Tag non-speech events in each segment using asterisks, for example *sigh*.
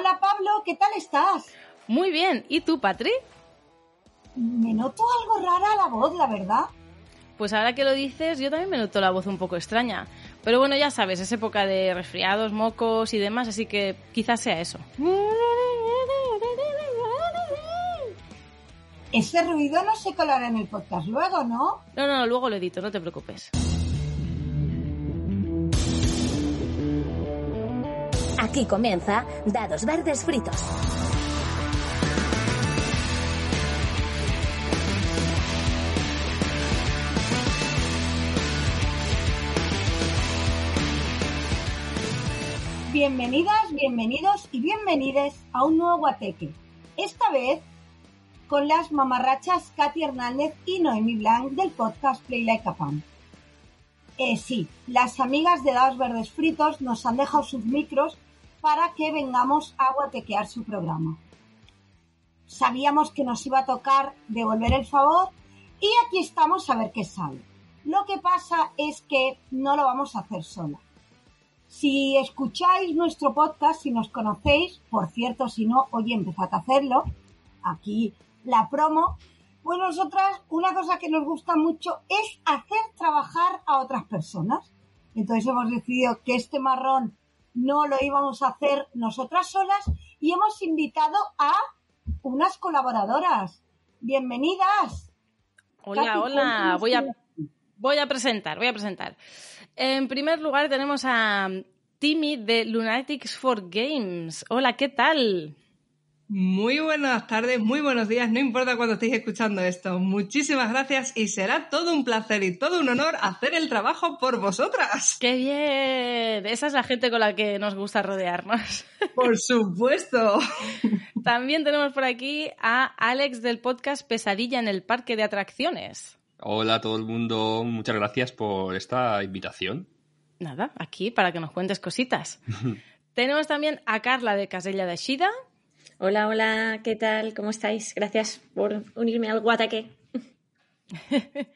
Hola Pablo, ¿qué tal estás? Muy bien, ¿y tú, Patri? Me noto algo rara la voz, la verdad. Pues ahora que lo dices, yo también me noto la voz un poco extraña. Pero bueno, ya sabes, es época de resfriados, mocos y demás, así que quizás sea eso. Ese ruido no se colará en el podcast luego, ¿no? No, no, luego lo edito, no te preocupes. Aquí comienza Dados Verdes Fritos. Bienvenidas, bienvenidos y bienvenides a un nuevo guateque. Esta vez con las mamarrachas Katy Hernández y Noemi Blanc del podcast Play Like a Pan. Eh, sí, las amigas de Dados Verdes Fritos nos han dejado sus micros para que vengamos a guatequear su programa. Sabíamos que nos iba a tocar devolver el favor y aquí estamos a ver qué sale. Lo que pasa es que no lo vamos a hacer sola. Si escucháis nuestro podcast, si nos conocéis, por cierto, si no, hoy empezad a hacerlo, aquí la promo, pues nosotras una cosa que nos gusta mucho es hacer trabajar a otras personas. Entonces hemos decidido que este marrón no lo íbamos a hacer nosotras solas y hemos invitado a unas colaboradoras. Bienvenidas. Hola, hola. Voy a, voy a presentar, voy a presentar. En primer lugar tenemos a Timmy de Lunatics for Games. Hola, ¿qué tal? Muy buenas tardes, muy buenos días, no importa cuando estéis escuchando esto. Muchísimas gracias y será todo un placer y todo un honor hacer el trabajo por vosotras. ¡Qué bien! Esa es la gente con la que nos gusta rodearnos. *laughs* Por supuesto. También tenemos por aquí a Alex del podcast Pesadilla en el Parque de Atracciones. Hola a todo el mundo, muchas gracias por esta invitación. Nada, aquí para que nos cuentes cositas. *laughs* tenemos también a Carla de Casella de Shida. Hola, hola, ¿qué tal? ¿Cómo estáis? Gracias por unirme al Guataque. *laughs*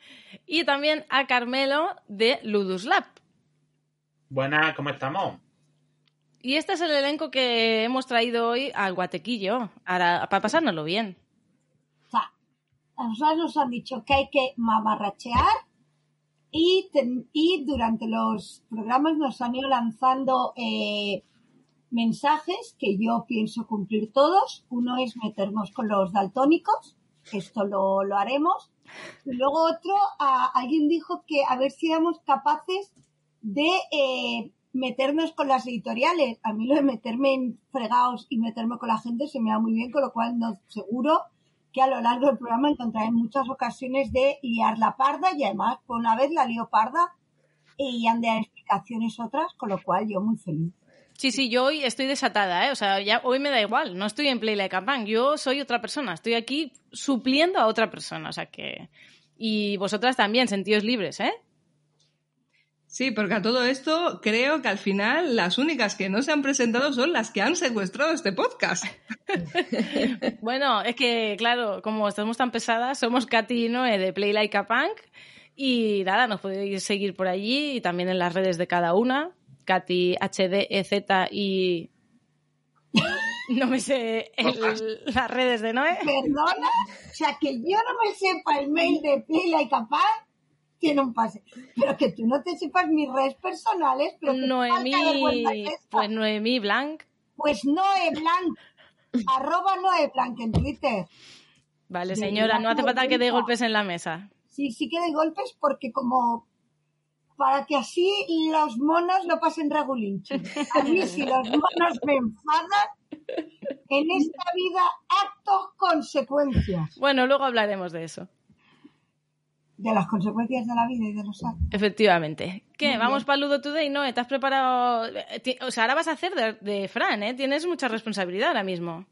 y también a Carmelo de Ludus Lab. Buenas, ¿cómo estamos? Y este es el elenco que hemos traído hoy al Guatequillo, para, para pasárnoslo bien. O sea, a nosotros nos han dicho que hay que mamarrachear y, y durante los programas nos han ido lanzando eh, mensajes que yo pienso cumplir todos. Uno es meternos con los daltónicos, esto lo, lo haremos. Y luego otro, a, alguien dijo que a ver si éramos capaces de eh, meternos con las editoriales. A mí lo de meterme en fregados y meterme con la gente se me da muy bien, con lo cual no, seguro que a lo largo del programa encontraré muchas ocasiones de liar la parda y además por una vez la lío parda y han de dar explicaciones otras, con lo cual yo muy feliz. Sí, sí, yo hoy estoy desatada, ¿eh? O sea, ya hoy me da igual, no estoy en Play Like a Punk, yo soy otra persona, estoy aquí supliendo a otra persona, o sea que... Y vosotras también, sentidos libres, ¿eh? Sí, porque a todo esto creo que al final las únicas que no se han presentado son las que han secuestrado este podcast. *laughs* bueno, es que, claro, como estamos tan pesadas, somos Katy y Noé de Play Like a Punk y nada, nos podéis seguir por allí y también en las redes de cada una. Katy HDZ y *laughs* no me sé el, las redes de Noé. Perdona, o sea que yo no me sepa el mail de Pila y Capaz tiene un pase. Pero que tú no te sepas mis redes personales, pero Noemí, pues Noemí Blanc. Pues Noé Blanc, *laughs* arroba Noé Blanc en Twitter. Vale, señora, no hace falta que dé golpes en la mesa. Sí, sí que dé golpes porque como para que así los monos no pasen regulinchi. A mí si los monos me enfadan, en esta vida actos consecuencias. Bueno, luego hablaremos de eso. De las consecuencias de la vida y de los actos. Efectivamente. ¿Qué? Muy ¿Vamos para Ludo Today? No, ¿te has preparado? O sea, ahora vas a hacer de, de Fran, ¿eh? Tienes mucha responsabilidad ahora mismo.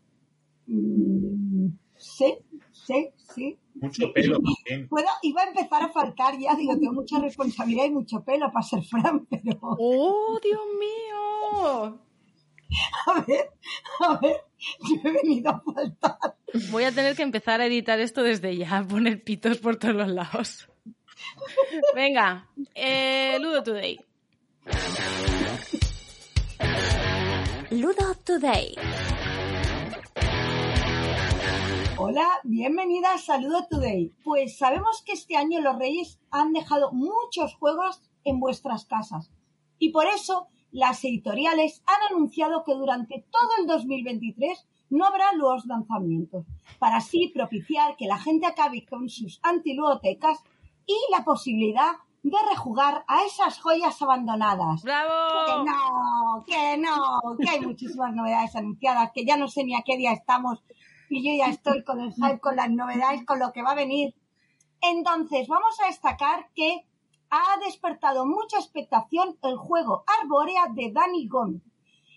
Mm, sí, sí, sí. Mucho pelo también. Puedo, iba a empezar a faltar ya, digo, tengo mucha responsabilidad y mucho pelo para ser Fran, *laughs* pero... ¡Oh, Dios mío! A ver, a ver, yo he venido a faltar. Voy a tener que empezar a editar esto desde ya, a poner pitos por todos los lados. Venga, eh, Ludo Today. Ludo Today. Hola, bienvenida a Saludo Today. Pues sabemos que este año los Reyes han dejado muchos juegos en vuestras casas y por eso las editoriales han anunciado que durante todo el 2023 no habrá nuevos lanzamientos, para así propiciar que la gente acabe con sus antiludotecas y la posibilidad de rejugar a esas joyas abandonadas. ¡Bravo! Que no, que no, que hay muchísimas novedades anunciadas, que ya no sé ni a qué día estamos y yo ya estoy con el hype, con las novedades, con lo que va a venir. Entonces, vamos a destacar que ha despertado mucha expectación el juego Arborea de Danny Gómez.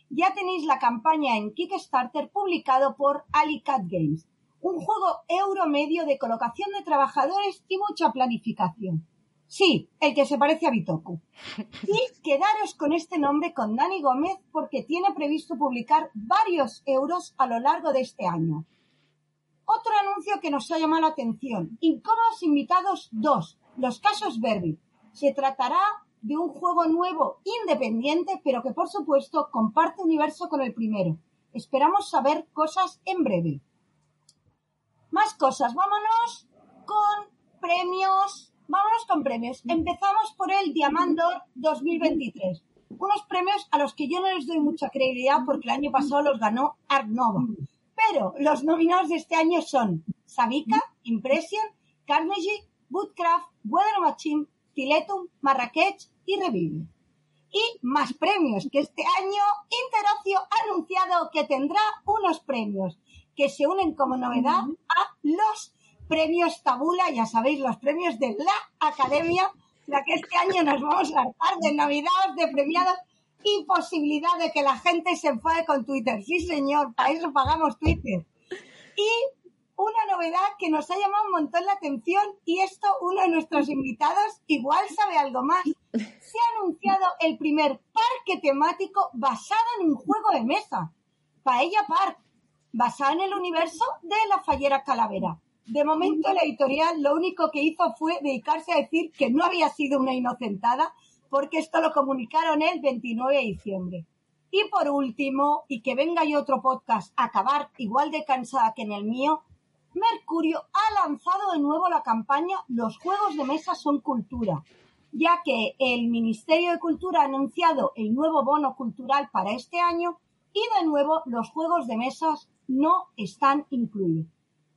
Ya tenéis la campaña en Kickstarter publicado por Alicat Games. Un juego euro medio de colocación de trabajadores y mucha planificación. Sí, el que se parece a Bitoku. *laughs* Y quedaros con este nombre con Dani Gómez porque tiene previsto publicar varios euros a lo largo de este año. Otro anuncio que nos ha llamado la atención. Incómodos invitados 2. Los casos Verbi. Se tratará de un juego nuevo, independiente, pero que por supuesto comparte universo con el primero. Esperamos saber cosas en breve. Más cosas. Vámonos con premios. Vámonos con premios. Empezamos por el Diamandor 2023. Unos premios a los que yo no les doy mucha credibilidad porque el año pasado los ganó Art Nova. Pero los nominados de este año son Savika, Impression, Carnegie, Woodcraft, Weather Machine, Tiletum, Marrakech y Revive. Y más premios, que este año Interocio ha anunciado que tendrá unos premios que se unen como novedad a los premios Tabula, ya sabéis, los premios de la Academia, la que este año nos vamos a hartar de novedades, de premiados y posibilidad de que la gente se enfade con Twitter. Sí, señor, para eso pagamos Twitter. Y una novedad que nos ha llamado un montón la atención y esto uno de nuestros invitados igual sabe algo más. Se ha anunciado el primer parque temático basado en un juego de mesa, Paella Park, basado en el universo de la Fallera Calavera. De momento la editorial lo único que hizo fue dedicarse a decir que no había sido una inocentada porque esto lo comunicaron el 29 de diciembre. Y por último, y que venga yo otro podcast a acabar igual de cansada que en el mío, Mercurio ha lanzado de nuevo la campaña Los juegos de mesa son cultura, ya que el Ministerio de Cultura ha anunciado el nuevo bono cultural para este año y de nuevo los juegos de mesas no están incluidos.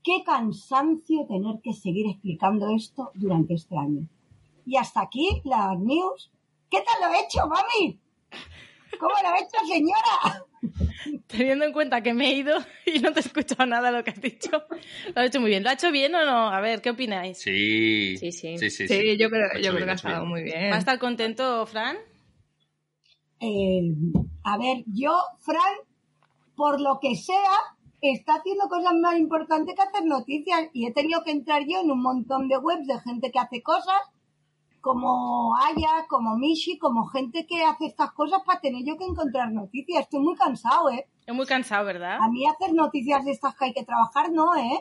Qué cansancio tener que seguir explicando esto durante este año. Y hasta aquí las news. ¿Qué tal lo he hecho, mami? ¿Cómo lo he hecho, señora? Teniendo en cuenta que me he ido y no te he escuchado nada de lo que has dicho, lo has hecho muy bien. ¿Lo ha hecho bien o no? A ver, ¿qué opináis? Sí. Sí, sí. Sí, sí, Sí, yo creo, ha yo que ha estado bien. muy bien. ¿Va a estar contento, Fran? Eh, a ver, yo, Fran, por lo que sea, está haciendo cosas más importantes que hacer noticias y he tenido que entrar yo en un montón de webs de gente que hace cosas, como Aya, como Mishi, como gente que hace estas cosas para tener yo que encontrar noticias. Estoy muy cansado, ¿eh? Es muy cansado, ¿verdad? A mí hacer noticias de estas que hay que trabajar, no, ¿eh?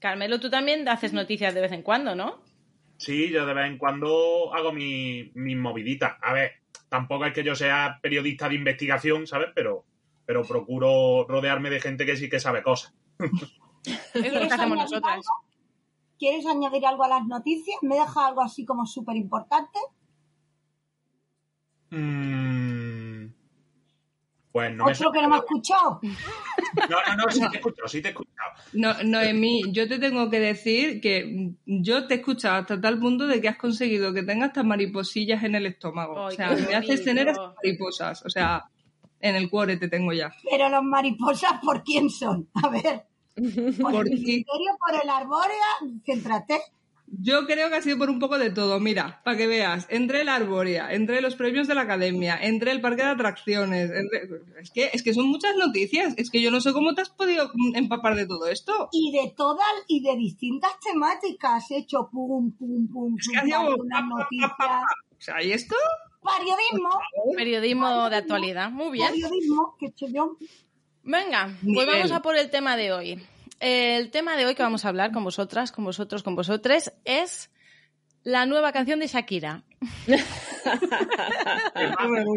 Carmelo, tú también haces noticias de vez en cuando, ¿no? Sí, yo de vez en cuando hago mi- mis moviditas. A ver, tampoco es que yo sea periodista de investigación, ¿sabes? Pero, pero procuro rodearme de gente que sí que sabe cosas. *laughs* Es lo que hacemos nosotras. ¿Quieres añadir algo a las noticias? ¿Me deja algo así como súper importante? Mm, Pues no me Otro que no me ha escuchado. No, no, no, sí te he escuchado, sí te he escuchado. No, Noemí, yo te tengo que decir que yo te he escuchado hasta tal punto de que has conseguido que tengas estas mariposillas en el estómago. Ay, o sea, me haces tener estas mariposas. O sea, en el cuore te tengo ya. Pero los mariposas, ¿por quién son? A ver. *laughs* Por el ti. ministerio, por el arbórea, céntrate. Yo creo que ha sido por un poco de todo. Mira, para que veas, entre la arbórea, entre los premios de la academia, entre el parque de atracciones, entre- es, que, es que son muchas noticias. Es que yo no sé cómo te has podido empapar de todo esto. Y de todas, y de distintas temáticas, he hecho pum, pum, pum, Es pum, que hacía como algunas pa, pa, pa, noticias. pa, pa. O sea, ¿y esto? Periodismo, Periodismo de actualidad. Muy bien. periodismo, que yo. Venga, pues vamos a por el tema de hoy. El tema de hoy que vamos a hablar con vosotras, con vosotros, con vosotros, es la nueva canción de Shakira.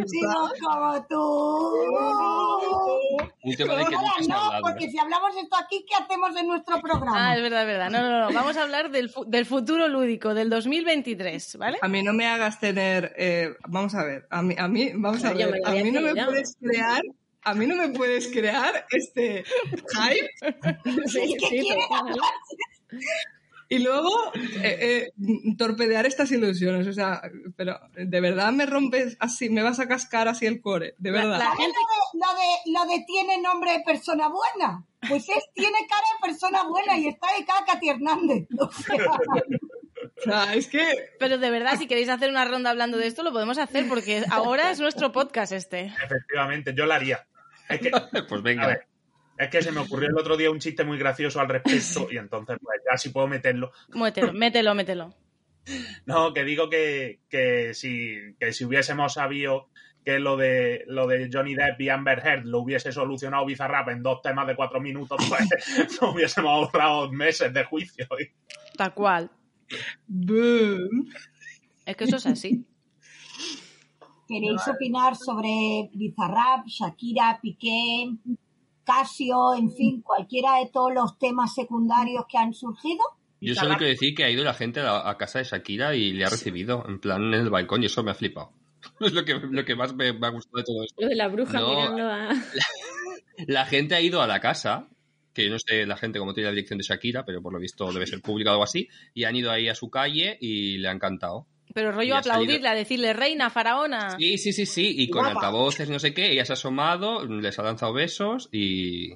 Sigo como tú. Un tema de que Ahora no, hablado. porque si hablamos esto aquí, ¿qué hacemos en nuestro programa? Ah, es verdad, es verdad. No, no, no. Vamos a hablar del, fu- del futuro lúdico, del 2023, ¿vale? A mí no me hagas tener. eh, vamos a ver. A mí, a mí vamos a ver. A mí no me puedes crear. A mí no me puedes crear este hype *laughs* Sí, ¿Qué sí, y luego eh, eh, torpedear estas ilusiones. O sea, pero de verdad me rompes así, me vas a cascar así el core. De La- verdad. la- ¿Sabes lo de, lo, de, lo de tiene nombre de persona buena? Pues es, tiene cara de persona buena y está de cara a Katy Hernández. *laughs* O sea, O sea, es que. Pero de verdad, si queréis hacer una ronda hablando de esto, lo podemos hacer porque ahora es nuestro podcast este. Efectivamente, yo la haría. Es *laughs* que, Pues a venga. ver, es que se me ocurrió el otro día un chiste muy gracioso al respecto y entonces pues ya si puedo meterlo. Mételo, mételo, mételo. *laughs* No, que digo que, que si, que si hubiésemos sabido que lo de lo de Johnny Depp y Amber Heard lo hubiese solucionado Bizarrap en dos temas de cuatro minutos, pues *laughs* nos hubiésemos ahorrado meses de juicio. Tal cual. boom. Es que eso es así. ¿Queréis opinar sobre Bizarrap, Shakira, Piqué, Casio, en fin, cualquiera de todos los temas secundarios que han surgido? Yo solo quiero decir que ha ido la gente a, la- a casa de Shakira y le ha recibido, en plan en el balcón, y eso me ha flipado. *laughs* Es lo que, lo que más me, me ha gustado de todo esto. Lo de la bruja No. mirando a... La gente ha ido a la casa, que yo no sé la gente cómo tiene la dirección de Shakira, pero por lo visto debe ser pública o algo así, y han ido ahí a su calle y le ha encantado. Pero rollo ha aplaudirle, a decirle reina, faraona. Sí, sí, sí, sí, y con Guapa. altavoces, no sé qué, ella se ha asomado, les ha lanzado besos y,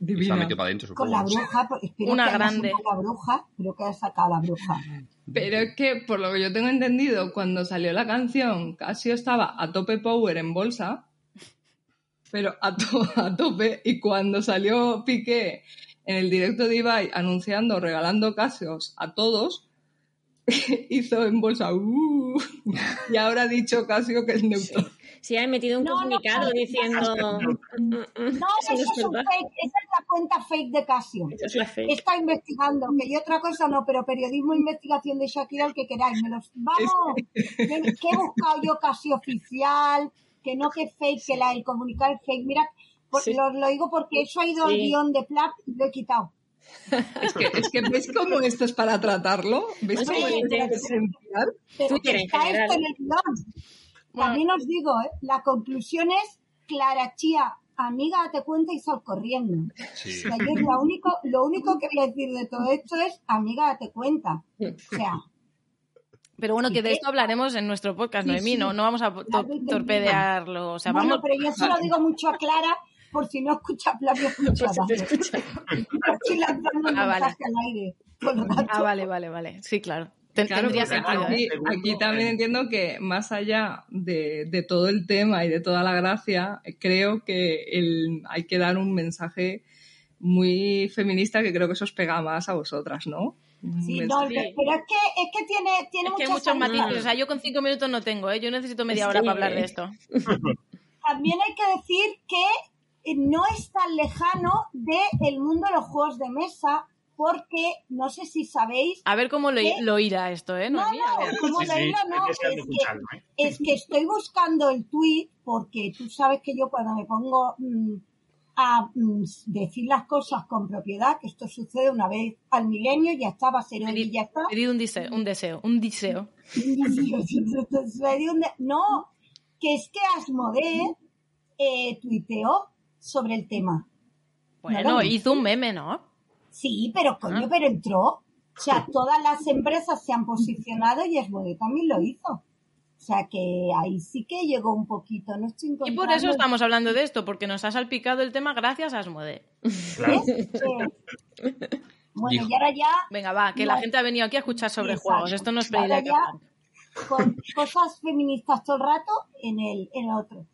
y se ha metido para adentro, Con supongo. la bruja, pues, espero Una que grande. sacado la bruja, espero que haya sacado la bruja. Pero es que, por lo que yo tengo entendido, cuando salió la canción, Casio estaba a tope power en bolsa, pero a, to- *laughs* a tope, y cuando salió Piqué en el directo de Ibai anunciando, regalando Casios a todos, *laughs* hizo en bolsa, "Uh", *laughs* y ahora ha dicho Casio que es neutro. Sí, han metido un No, comunicado no, diciendo... "Mm, mm, No, eso es un verdad". fake, esa es la cuenta fake de Casio. Es la. Está investigando, que yo otra cosa no, pero periodismo e investigación de Shakira, el que queráis. Me los, *laughs* vamos, que que he buscado yo casi oficial, que no que fake, que la, el comunicar es fake. Mira, por- Sí. lo, lo digo porque eso ha ido al Sí. guion de Plap y lo he quitado. Es que, es que ¿ves cómo esto es para tratarlo? ¿Ves Sí, cómo sí, es? Pero Twitter que en está general. esto en el guion. Bueno. También os digo, ¿eh? la conclusión es Clara Chía, amiga, te cuenta y sal corriendo. Sí. O sea, yo lo único, lo único que voy a decir de todo esto es amiga, date cuenta. O sea, Pero bueno, que de esto hablaremos en nuestro podcast, Sí, Noemí, sí. no, no vamos a to- torpedearlo. O sea, bueno, vamos... pero yo se lo digo mucho a Clara por si no escucha Flavio *laughs* escucha. Por si te escucha. Estoy lanzando un Ah, vale. mensaje al aire. Ah, vale, vale, vale. Sí, claro. Claro, sentido, ¿eh? aquí, aquí también entiendo que más allá de, de todo el tema y de toda la gracia, creo que el- hay que dar un mensaje muy feminista que creo que eso os pega más a vosotras, ¿no? Sí, no, pero es que, es que tiene, tiene Es que hay muchas muchos matices. O sea, yo con cinco minutos no tengo, ¿eh? Yo necesito media hora para hablar de *laughs* esto. También hay que decir que no es tan lejano del mundo de los juegos de mesa, porque no sé si sabéis. A ver cómo lo, lo irá esto, ¿eh? No, no, como Sí, lo sí, no, es que, ¿eh? es que estoy buscando el tweet porque tú sabes que yo cuando me pongo mm, a mm, decir las cosas con propiedad, que esto sucede una vez al milenio, ya está, va a ser hoy y ya está. Pedid un deseo, un deseo, un deseo. No, que es que Asmodee eh, tuiteó sobre el tema. Bueno, No, no. hizo un meme, ¿no? Sí, pero coño, Ah. pero entró. O sea, todas las empresas se han posicionado y Asmodee también lo hizo. O sea que ahí sí que llegó un poquito. No estoy Y por eso estamos hablando de esto, porque nos ha salpicado el tema gracias a Asmodee. Claro. Bueno, Dijo. y ahora ya Venga, va, que No. la gente ha venido aquí a escuchar sobre Exacto. juegos. Esto no es Ahora Playlight ya- Punk. con cosas feministas todo el rato en el, en el otro.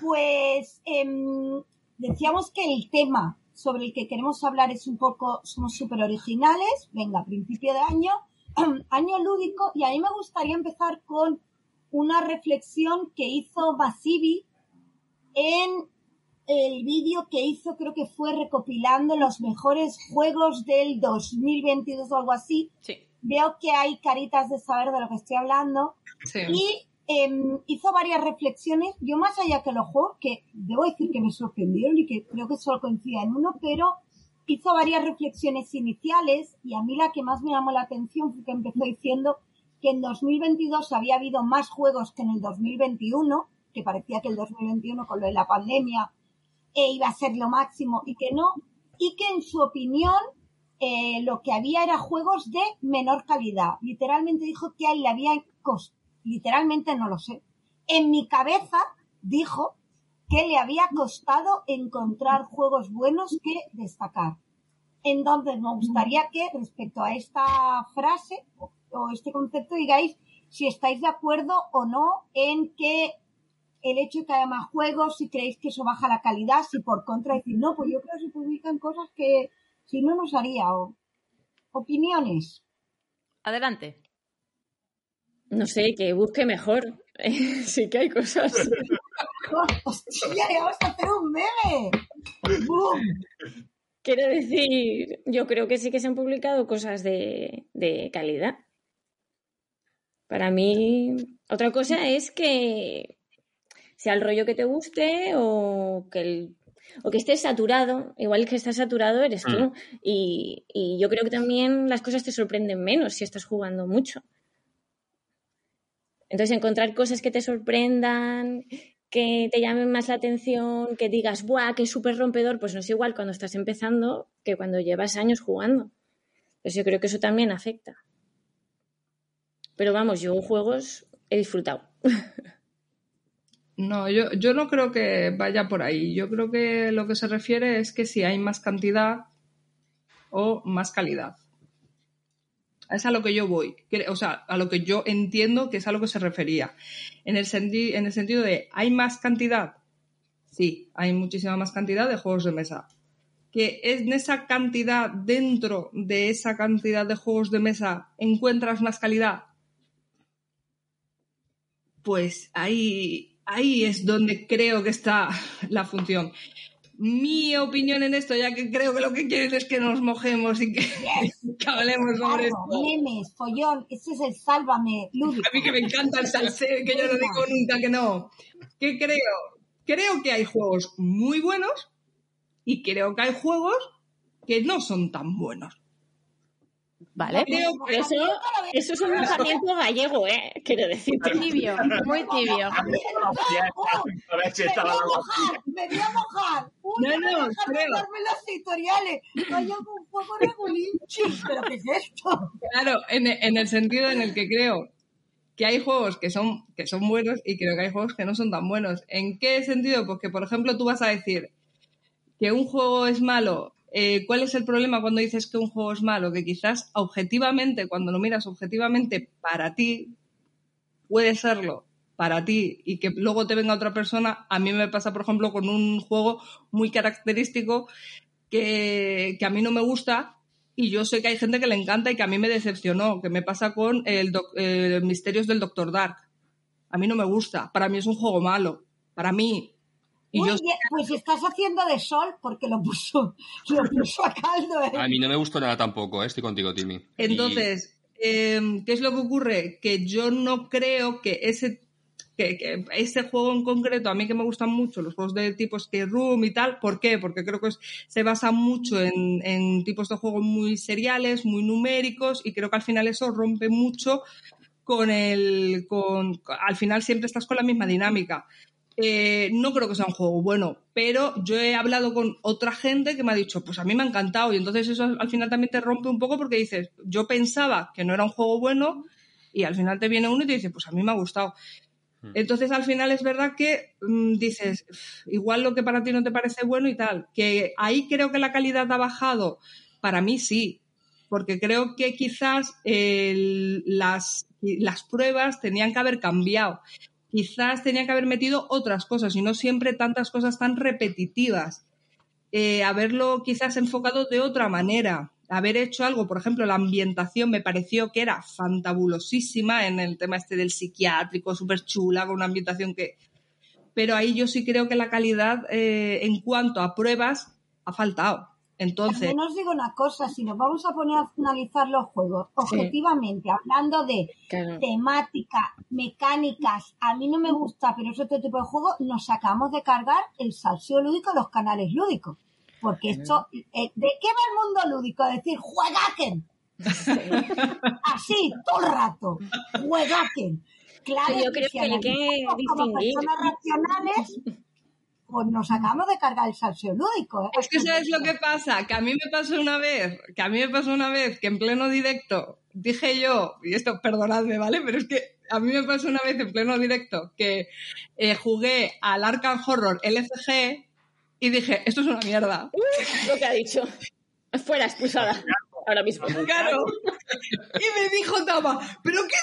Pues em, decíamos que el tema sobre el que queremos hablar es un poco, somos súper originales, venga, principio de año, *clears throat* año lúdico, y a mí me gustaría empezar con una reflexión que hizo Basivi en el vídeo que hizo, creo que fue recopilando los mejores juegos del 2022 o algo así, Sí. veo que hay caritas de saber de lo que estoy hablando. Sí. Y em, hizo varias reflexiones. Yo más allá que los juegos, que debo decir que me sorprendieron y que creo que solo coincida en uno, pero hizo varias reflexiones iniciales y a mí la que más me llamó la atención fue que empezó diciendo que en 2022 había habido más juegos que en el 2021, que parecía que el 2021 con lo de la pandemia eh, iba a ser lo máximo y que no, y que en su opinión eh, lo que había era juegos de menor calidad. Literalmente dijo que a él le había costado, literalmente no lo sé. En mi cabeza dijo que le había costado encontrar juegos buenos que destacar. Entonces, me gustaría que respecto a esta frase o, este concepto digáis si estáis de acuerdo o no en que el hecho de que haya más juegos, si creéis que eso baja la calidad, si por contra decir, no, pues yo creo que se publican cosas que si no nos haría. O... Opiniones. Adelante. No sé, que busque mejor. *laughs* sí que hay cosas. *laughs* ¡Hostia, vamos a hacer un meme! ¡Bum! Quiero decir, yo creo que sí que se han publicado cosas de, de calidad. Para mí, otra cosa es que sea el rollo que te guste o que, el, o que estés saturado. Igual que estás saturado eres tú. Y, y yo creo que también las cosas te sorprenden menos si estás jugando mucho. Entonces, encontrar cosas que te sorprendan, que te llamen más la atención, que digas, ¡buah, qué súper rompedor! Pues no es igual cuando estás empezando que cuando llevas años jugando. Pues yo creo que eso también afecta. Pero vamos, yo juegos he disfrutado. No, yo, yo no creo que vaya por ahí. Yo creo que lo que se refiere es que si hay más cantidad o más calidad. Es a lo que yo voy. O sea, a lo que yo entiendo que es a lo que se refería. En el, en el sentido de, ¿hay más cantidad? Sí, hay muchísima más cantidad de juegos de mesa. Que en esa cantidad, dentro de esa cantidad de juegos de mesa, encuentras más calidad. Pues ahí, ahí es donde creo que está la función. Mi opinión en esto, ya que creo que lo que quieren es que nos mojemos y que, que hablemos sobre esto. memes, follón, ese es el sálvame lúdico. A mí que me encanta el salseo que yo no digo nunca que no. ¿Qué creo? Creo que hay juegos muy buenos y creo que hay juegos que no son tan buenos. ¿Vale? Creo que Pero eso, eso es un mojamiento gallego, ¿eh? Quiero decirte. Tibio, muy tibio. *laughs* Me voy a mojar, me voy a mojar. Uy, No, me no, creo. los tutoriales. Vaya un poco regulinchi. ¿Pero qué es esto? Claro, en, en el sentido en el que creo que hay juegos que son, que son buenos y creo que hay juegos que no son tan buenos. ¿En qué sentido? Porque, por ejemplo, tú vas a decir que un juego es malo. Eh, ¿Cuál es el problema cuando dices que un juego es malo? Que quizás objetivamente, cuando lo miras objetivamente para ti, puede serlo para ti y que luego te venga otra persona. A mí me pasa, por ejemplo, con un juego muy característico que, a mí no me gusta y yo sé que hay gente que le encanta y que a mí me decepcionó, que me pasa con el eh, Misterios del Doctor Dark. A mí no me gusta, para mí es un juego malo, para mí. Y Uy, yo ye- pues estás haciendo de sol porque lo puso, *laughs* lo puso a caldo. ¿eh? A mí no me gustó nada tampoco, ¿eh? estoy contigo, Timmy. Entonces, eh, ¿qué es lo que ocurre? Que yo no creo que ese, que, que ese juego en concreto, a mí que me gustan mucho, los juegos de tipo Escape Room y tal, ¿por qué? Porque creo que es- se basa mucho en, en tipos de juegos muy seriales, muy numéricos, y creo que al final eso rompe mucho con el. Con, al final siempre estás con la misma dinámica. Eh, no creo que sea un juego bueno, pero yo he hablado con otra gente que me ha dicho, pues a mí me ha encantado y entonces eso al final también te rompe un poco porque dices, yo pensaba que no era un juego bueno y al final te viene uno y te dice, pues a mí me ha gustado. Entonces al final es verdad que mm, dices, "Uf, igual lo que para ti no te parece bueno y tal, que ahí creo que la calidad ha bajado, para mí sí, porque creo que quizás las, las pruebas tenían que haber cambiado quizás tenía que haber metido otras cosas y no siempre tantas cosas tan repetitivas. Eh, haberlo quizás enfocado de otra manera, haber hecho algo, por ejemplo, la ambientación me pareció que era fantabulosísima en el tema este del psiquiátrico, súper chula, con una ambientación que... Pero ahí yo sí creo que la calidad eh, en cuanto a pruebas ha faltado. Entonces, También os digo una cosa, si nos vamos a poner a analizar los juegos objetivamente, hablando de Claro. temática, mecánicas, a mí no me gusta, pero es otro tipo de juego, nos acabamos de cargar el salseo lúdico, los canales lúdicos. Porque esto, eh, ¿de qué va el mundo lúdico? Es decir, juegaquen. *laughs* Así, todo el rato. Juegaquen. Claro, Yo creo si que hay que distinguir. personas racionales, pues nos acabamos de cargar el salseo lúdico. ¿eh? es que sabes lo que pasa, que a mí me pasó una vez, que a mí me pasó una vez que en pleno directo dije yo, y esto perdonadme, ¿vale? Pero es que a mí me pasó una vez en pleno directo que eh, jugué al Arkham Horror LCG y dije, esto es una mierda. Lo que ha dicho. Fuera expulsada. Ahora mismo. Claro. Y me dijo Tama, ¿pero qué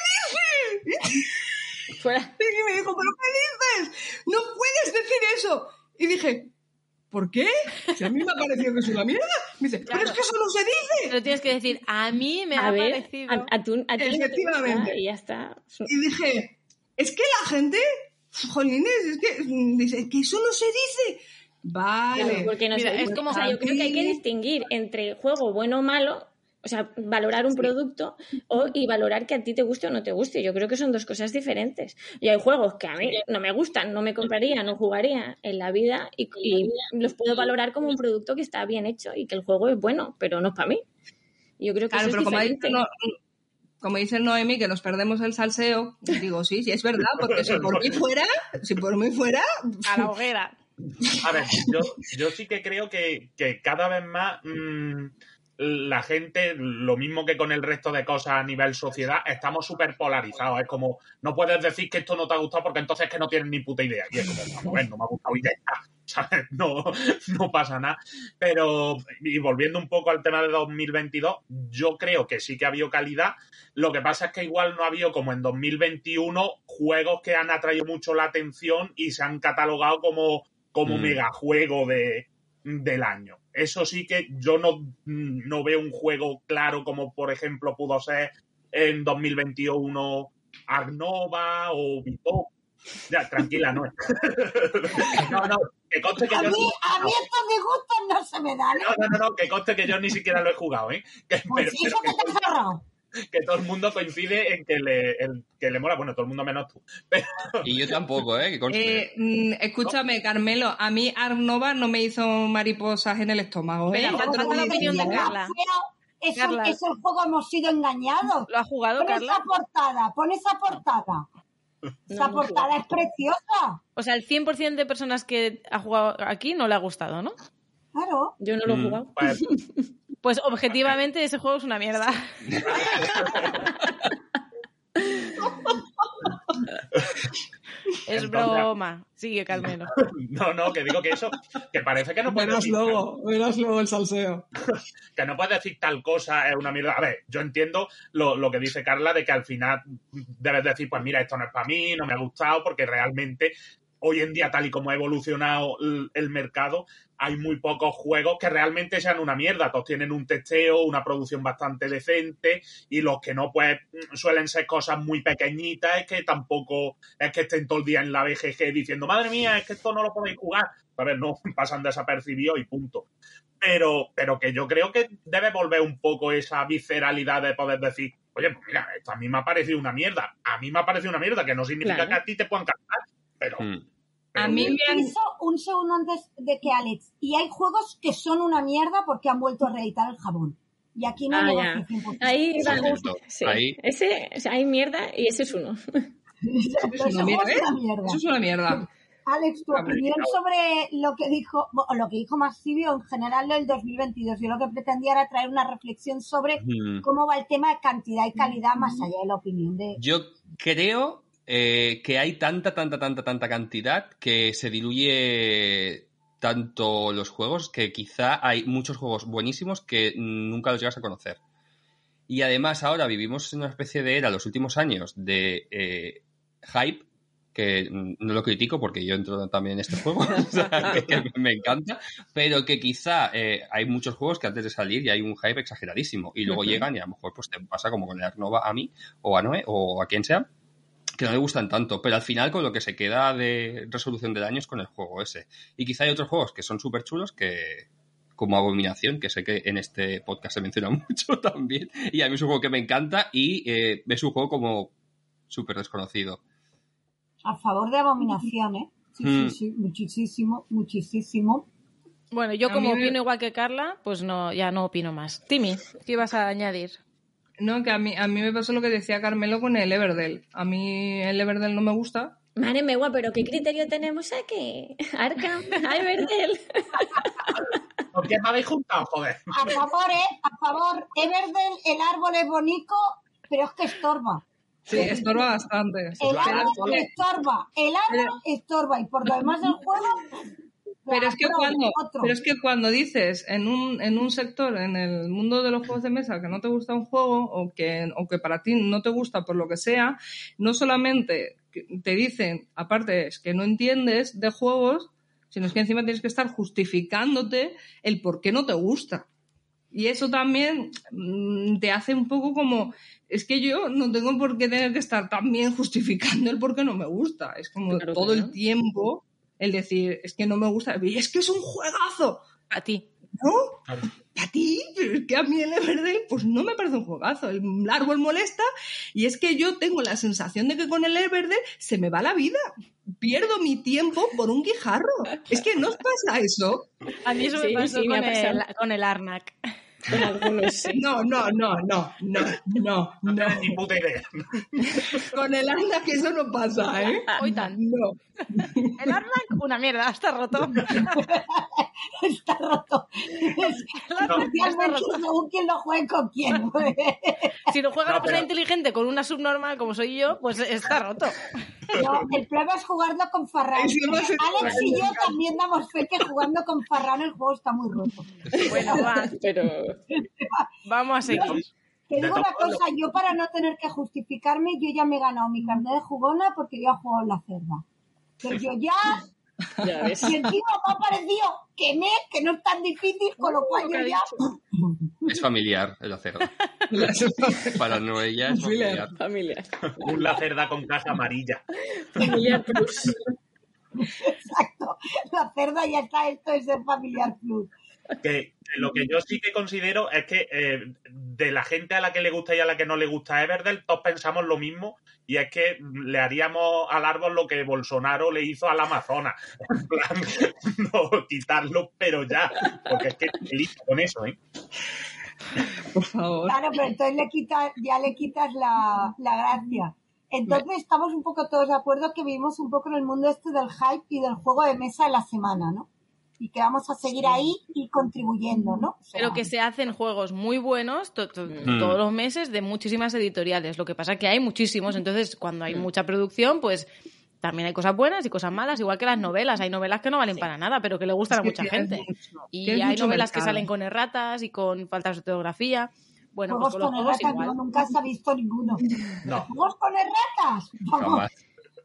dices? Fuera. Y me dijo, ¿pero qué dices? No puedes decir eso. Y dije, ¿por qué? Si a mí me ha parecido que es una mierda. Me dice, pero es que eso no se dice. Pero tienes que decir, a mí me A ha ver, parecido. a, a tú- a ti no te Efectivamente. y ya está. Y dije, es que la gente, jolines, es que, mm, dice, que eso no se dice. Vale. Claro, porque no Mira, sé, es como- o sea, yo creo que hay que distinguir entre juego bueno o malo, o sea, valorar un producto o, y valorar que a ti te guste o no te guste. Yo creo que son dos cosas diferentes. Y hay juegos que a mí no me gustan, no me compraría, no jugaría en la vida y, y los puedo valorar como un producto que está bien hecho y que el juego es bueno, pero no es para mí. Yo creo que Claro, eso pero es como dice, diferente. no- como dice Noemi, que nos perdemos el salseo, digo, sí, sí, es verdad, porque si por mí fuera, si por mí fuera, A la hoguera. A ver, yo, yo sí que creo que, que cada vez más mm, la gente, lo mismo que con el resto de cosas a nivel sociedad, estamos súper polarizados. Es como, no puedes decir que esto no te ha gustado porque entonces es que no tienes ni puta idea. Y es como, vamos a ver, no me ha gustado y ya está, *laughs* ¿sabes? No, no pasa nada. Pero, y volviendo un poco al tema de 2022, yo creo que sí que ha habido calidad. Lo que pasa es que igual no ha habido, como en 2021, juegos que han atraído mucho la atención y se han catalogado como, como Mm. megajuego de, del año. Eso sí que yo no, no veo un juego claro como, por ejemplo, pudo ser en 2021 Arnova o Vito. Ya, tranquila, no. *laughs* no, no, que conste que A yo... mí, a mí estos disgustos no se me dan. No, no, no, no, que conste que yo ni siquiera lo he jugado, ¿eh? Que, Pues pero- eso pero que te. Que, todo el mundo coincide en que le, el- que le mola. Bueno, todo el mundo menos tú. *laughs* Y yo tampoco, ¿eh? Que conste. eh, mm, escúchame, Carmelo, a mí Arnova no me hizo mariposas en el estómago, ¿eh? Falta la opinión de. Carla. Pero eso, Carla. ese juego hemos sido engañados. ¿Lo ha jugado, Pon Carla? esa portada, pon esa portada. Esa no portada es preciosa. O sea, el 100% de personas que ha jugado aquí no le ha gustado, ¿no? Claro. Yo no lo he Mm. jugado. Pues, *laughs* Pues objetivamente ese juego es una mierda. es Entonces- broma. Sigue, Carmelo. *laughs* no, no, que digo que eso, que parece que no puedes Verás decir, luego, verás luego el salseo. *laughs* que no puedes decir tal cosa, es una mierda. A ver, yo entiendo lo, lo que dice Carla de que al final debes decir, pues mira, esto no es para mí, no me ha gustado, porque realmente hoy en día, tal y como ha evolucionado el, el mercado, hay muy pocos juegos que realmente sean una mierda. Todos tienen un testeo, una producción bastante decente, y los que no, pues suelen ser cosas muy pequeñitas, es que tampoco es que estén todo el día en la BGG diciendo, madre mía, es que esto no lo podéis jugar. A ver, no, *laughs* pasan desapercibidos y punto pero, pero que yo creo que debe volver un poco esa visceralidad de poder decir, oye, pues mira, esto a mí me ha parecido una mierda, a mí me ha parecido una mierda, que no significa Claro. que a ti te puedan cantar, pero... Mm. A mí me han... Eso un segundo antes de que Alex. Y hay juegos que son una mierda porque han vuelto a reeditar el jabón. Y aquí no Ah, hay posible. Ahí Eso cierto. Sí. Ahí. Ese, o sea, hay mierda y ese es uno. *laughs* Pero Es una mierda, ¿eh? mierda. Eso es una mierda. Alex, tu Hombre, opinión sobre lo que dijo, o lo que dijo Maximio en general del 2022. Yo lo que pretendía era traer una reflexión sobre Mm. cómo va el tema de cantidad y calidad más allá de la opinión de... Yo creo eh, que hay tanta, tanta, tanta, tanta cantidad que se diluye tanto los juegos que quizá hay muchos juegos buenísimos que nunca los llegas a conocer. Y además ahora vivimos en una especie de era, los últimos años, de eh, hype, que no lo critico porque yo entro también en este juego, *laughs* o sea, que, *laughs* que me encanta, pero que quizá eh, hay muchos juegos que antes de salir ya hay un hype exageradísimo y luego Ujú. llegan y a lo mejor pues te pasa como con el Arnova a mí o a Noé o a quien sea, que no le gustan tanto, pero al final con lo que se queda de resolución del año es con el juego ese. Y quizá hay otros juegos que son súper chulos que, como Abominación, que sé que en este podcast se menciona *laughs* mucho también. Y a mí es un juego que me encanta y eh, es un juego como súper desconocido. A favor de Abominación, ¿eh? Sí, sí, sí, muchísimo, muchísimo. Bueno, yo A como me- opino igual que Carla, pues no, ya no opino más. Timmy, ¿qué ibas a añadir? No, que a mí, a mí me pasó lo que decía Carmelo con el Everdell. A mí el Everdell no me gusta. Madre mía, pero ¿qué criterio tenemos aquí? Arkham, Iverdell. ¿Por qué me habéis juntado, joder? A favor, ¿eh? A favor. Everdell, el árbol es bonito, pero es que estorba. Sí, estorba bastante. El árbol estorba. El árbol estorba. Y por lo demás del juego... Pero es que cuando, pero es que cuando dices en un, en un sector, en el mundo de los juegos de mesa, que no te gusta un juego o que, o que para ti no te gusta por lo que sea, no solamente te dicen, aparte es que no entiendes de juegos, sino es que encima tienes que estar justificándote el por qué no te gusta. Y eso también mm, te hace un poco como, es que yo no tengo por qué tener que estar también *laughs* justificando el por qué no me gusta. Es como Claro todo no. el tiempo el decir, es que no me gusta, y es que es un juegazo. A ti. ¿No? ¿A ti? Pero es que a mí el Everdell, pues no me parece un juegazo. El árbol molesta y es que yo tengo la sensación de que con el Everdell se me va la vida. Pierdo mi tiempo por un guijarro. Es que no os pasa eso. A mí eso me pasó sí, con, el, con el Arnak. Con algunos sí. No, no, no, no, no, no, No no. ni puta idea. Con el que eso no pasa, ¿eh? Hoy tan. No. El Arnak, una mierda, está roto. *laughs* Está roto. Es- Especialmente según quién lo juegue con quién. Si lo juega No, una persona pero- inteligente con una subnormal como soy yo, pues está roto. No, el problema es jugarlo con Farran. Es que no se- Alex y yo también damos fe que jugando con Farran el juego está muy roto. Bueno, va, Pero vamos a seguir. Te digo una cosa, yo para no tener que justificarme, yo ya me he ganado mi carnet de jugona porque yo he jugado en la cerda. Pero yo ya, ya ves. y encima me ha parecido que me, que no es tan difícil, con lo cual yo ya... *laughs* Es familiar el acero. *laughs* Para no ella es familiar. Familia. Un la cerda con caja amarilla. Familia Plus. Exacto, la cerda ya está, esto es ser familiar plus. Que lo que yo sí que considero es que eh, de la gente a la que le gusta y a la que no le gusta Everdell, todos pensamos lo mismo y es que le haríamos al árbol lo que Bolsonaro le hizo al Amazonas. *laughs* En plan, no quitarlo, pero ya. Porque es que listo con eso, ¿eh? Por favor. Claro, pero entonces le quitas, ya le quitas la, la gracia. Entonces estamos un poco todos de acuerdo que vivimos un poco en el mundo este del hype y del juego de mesa de la semana, ¿no? Y que vamos a seguir ahí y contribuyendo, ¿no? O sea, Pero que se hacen juegos muy buenos to- to- Mm. todos los meses de muchísimas editoriales. Lo que pasa es que hay muchísimos, entonces cuando hay mucha producción, pues también hay cosas buenas y cosas malas, igual que las novelas. Hay novelas que no valen para nada, pero que le gustan a Es que mucha gente. mucho- Y hay novelas que salen con erratas y con faltas de ortografía. Bueno, pues juegos con los con juegos erratas, igual. no, nunca se ha visto ninguno. No. ¿Juegos con erratas? Vamos, Jamás.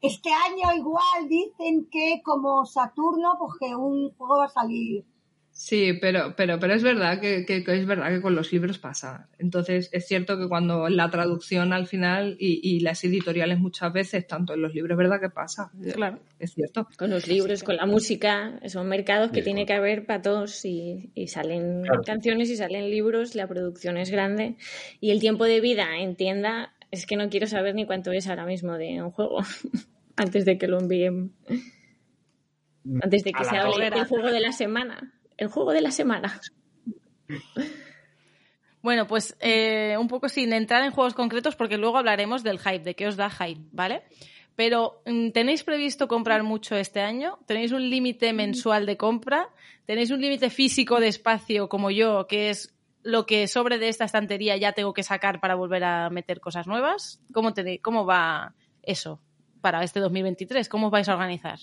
Este año igual dicen que como Saturno, pues que un juego va a salir. Sí, pero, pero, pero es verdad que, que- que es verdad que con los libros pasa. Entonces, es cierto que cuando la traducción al final y, y las editoriales muchas veces, tanto en los libros, es verdad que pasa. Claro. Es cierto. Con los libros, con la música, son mercados que Sí, tiene con- que haber para todos y, y salen Claro. canciones y salen libros, la producción es grande y el tiempo de vida en tienda es que no quiero saber ni cuánto es ahora mismo de un juego *laughs* antes de que lo envíen, antes de que se hable del juego de la semana. El juego de la semana. Bueno, pues eh, un poco sin entrar en juegos concretos, porque luego hablaremos del hype, de qué os da hype, ¿vale? Pero, mm, ¿tenéis previsto comprar mucho este año? ¿Tenéis un límite mensual de compra? ¿Tenéis un límite físico de espacio como yo, que es lo que sobre de esta estantería ya tengo que sacar para volver a meter cosas nuevas? ¿Cómo, cómo va eso para este 2023? ¿Cómo os vais a organizar?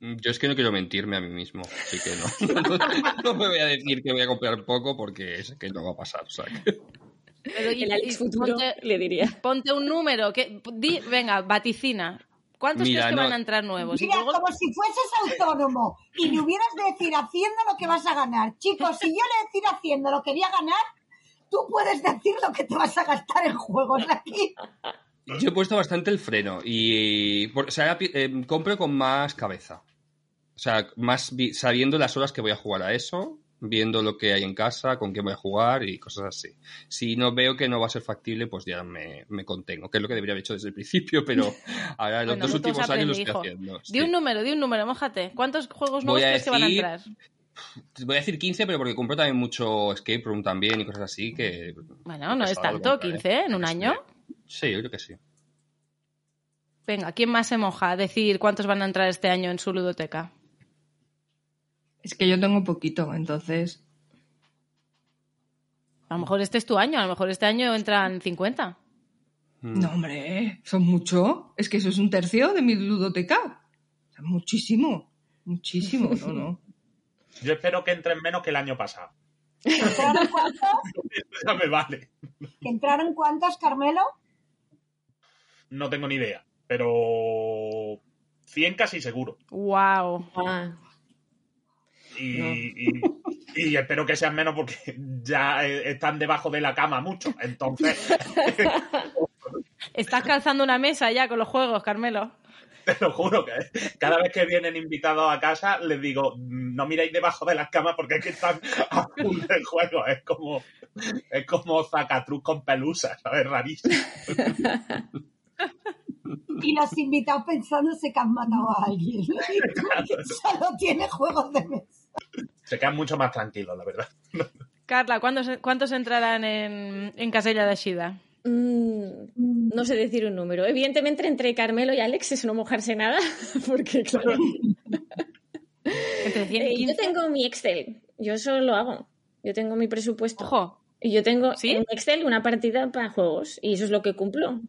Yo es que no quiero mentirme a mí mismo, así que *laughs* no. No, me voy a decir que voy a comprar poco porque es que no va a pasar. o sea que- Pero, y- El Alex y futuro ponte- le diría. Ponte un número, que, di- venga, vaticina. ¿Cuántos Mira, crees que no- van a entrar nuevos? Mira, luego- como si fueses autónomo y le hubieras de decir haciendo lo que vas a ganar. Chicos, si yo le decir haciendo lo que voy a ganar, tú puedes decir lo que te vas a gastar en juegos aquí. Yo he puesto bastante el freno y por- o sea, eh, compro con más cabeza. O sea, más sabiendo las horas que voy a jugar a eso, viendo lo que hay en casa, con quién voy a jugar y cosas así. Si no veo que no va a ser factible, pues ya me, me contengo, que es lo que debería haber hecho desde el principio, pero *laughs* ahora en los Bueno, dos últimos años lo estoy hijo. haciendo. Di sí. un número, di un número, mójate. ¿Cuántos juegos nuevos crees que van a entrar? Voy a decir 15, pero porque compro también mucho escape room también y cosas así que... Bueno, no es tanto, compraré. 15 ¿eh? en un año. Sí, yo creo que sí. Venga, ¿quién más se moja a decir cuántos van a entrar este año en su ludoteca? Es que yo tengo poquito, entonces. A lo mejor este es tu año, a lo mejor este año entran 50. Mm. No, hombre, son mucho. Es que eso es un tercio de mi ludoteca. O sea, muchísimo. Muchísimo, no, no. Yo espero que entren menos que el año pasado. ¿Entraron cuántos? *laughs* Ya me vale. ¿Entraron cuántos, Carmelo? No tengo ni idea. Pero 100 casi seguro. ¡Wow! Ah, Y, No. y- y espero que sean menos porque *laughs* ya eh, están debajo de la cama mucho. Entonces, *laughs* Estás calzando una mesa ya con los juegos, Carmelo. *laughs* te lo juro que cada vez que vienen invitados a casa les digo, no miréis debajo de las camas porque es que están a full de juego. Es como, es como Zacatruz con pelusas, ¿sabes? Rarísimo. Y los invitados pensándose que han matado a alguien. Solo tiene juegos de mesa. Se quedan mucho más tranquilos, la verdad. *laughs* Carla, ¿cuántos, cuántos entrarán en, en Casella de Shida? mm, no sé decir un número. Evidentemente, entre Carmelo y Alex es no mojarse nada, *laughs* porque claro. Entre 100 y Eh, yo 15. tengo mi Excel, yo eso lo hago. Yo tengo mi presupuesto. Ojo, Y yo tengo ¿Sí? en Excel una partida para juegos, y eso es lo que cumplo.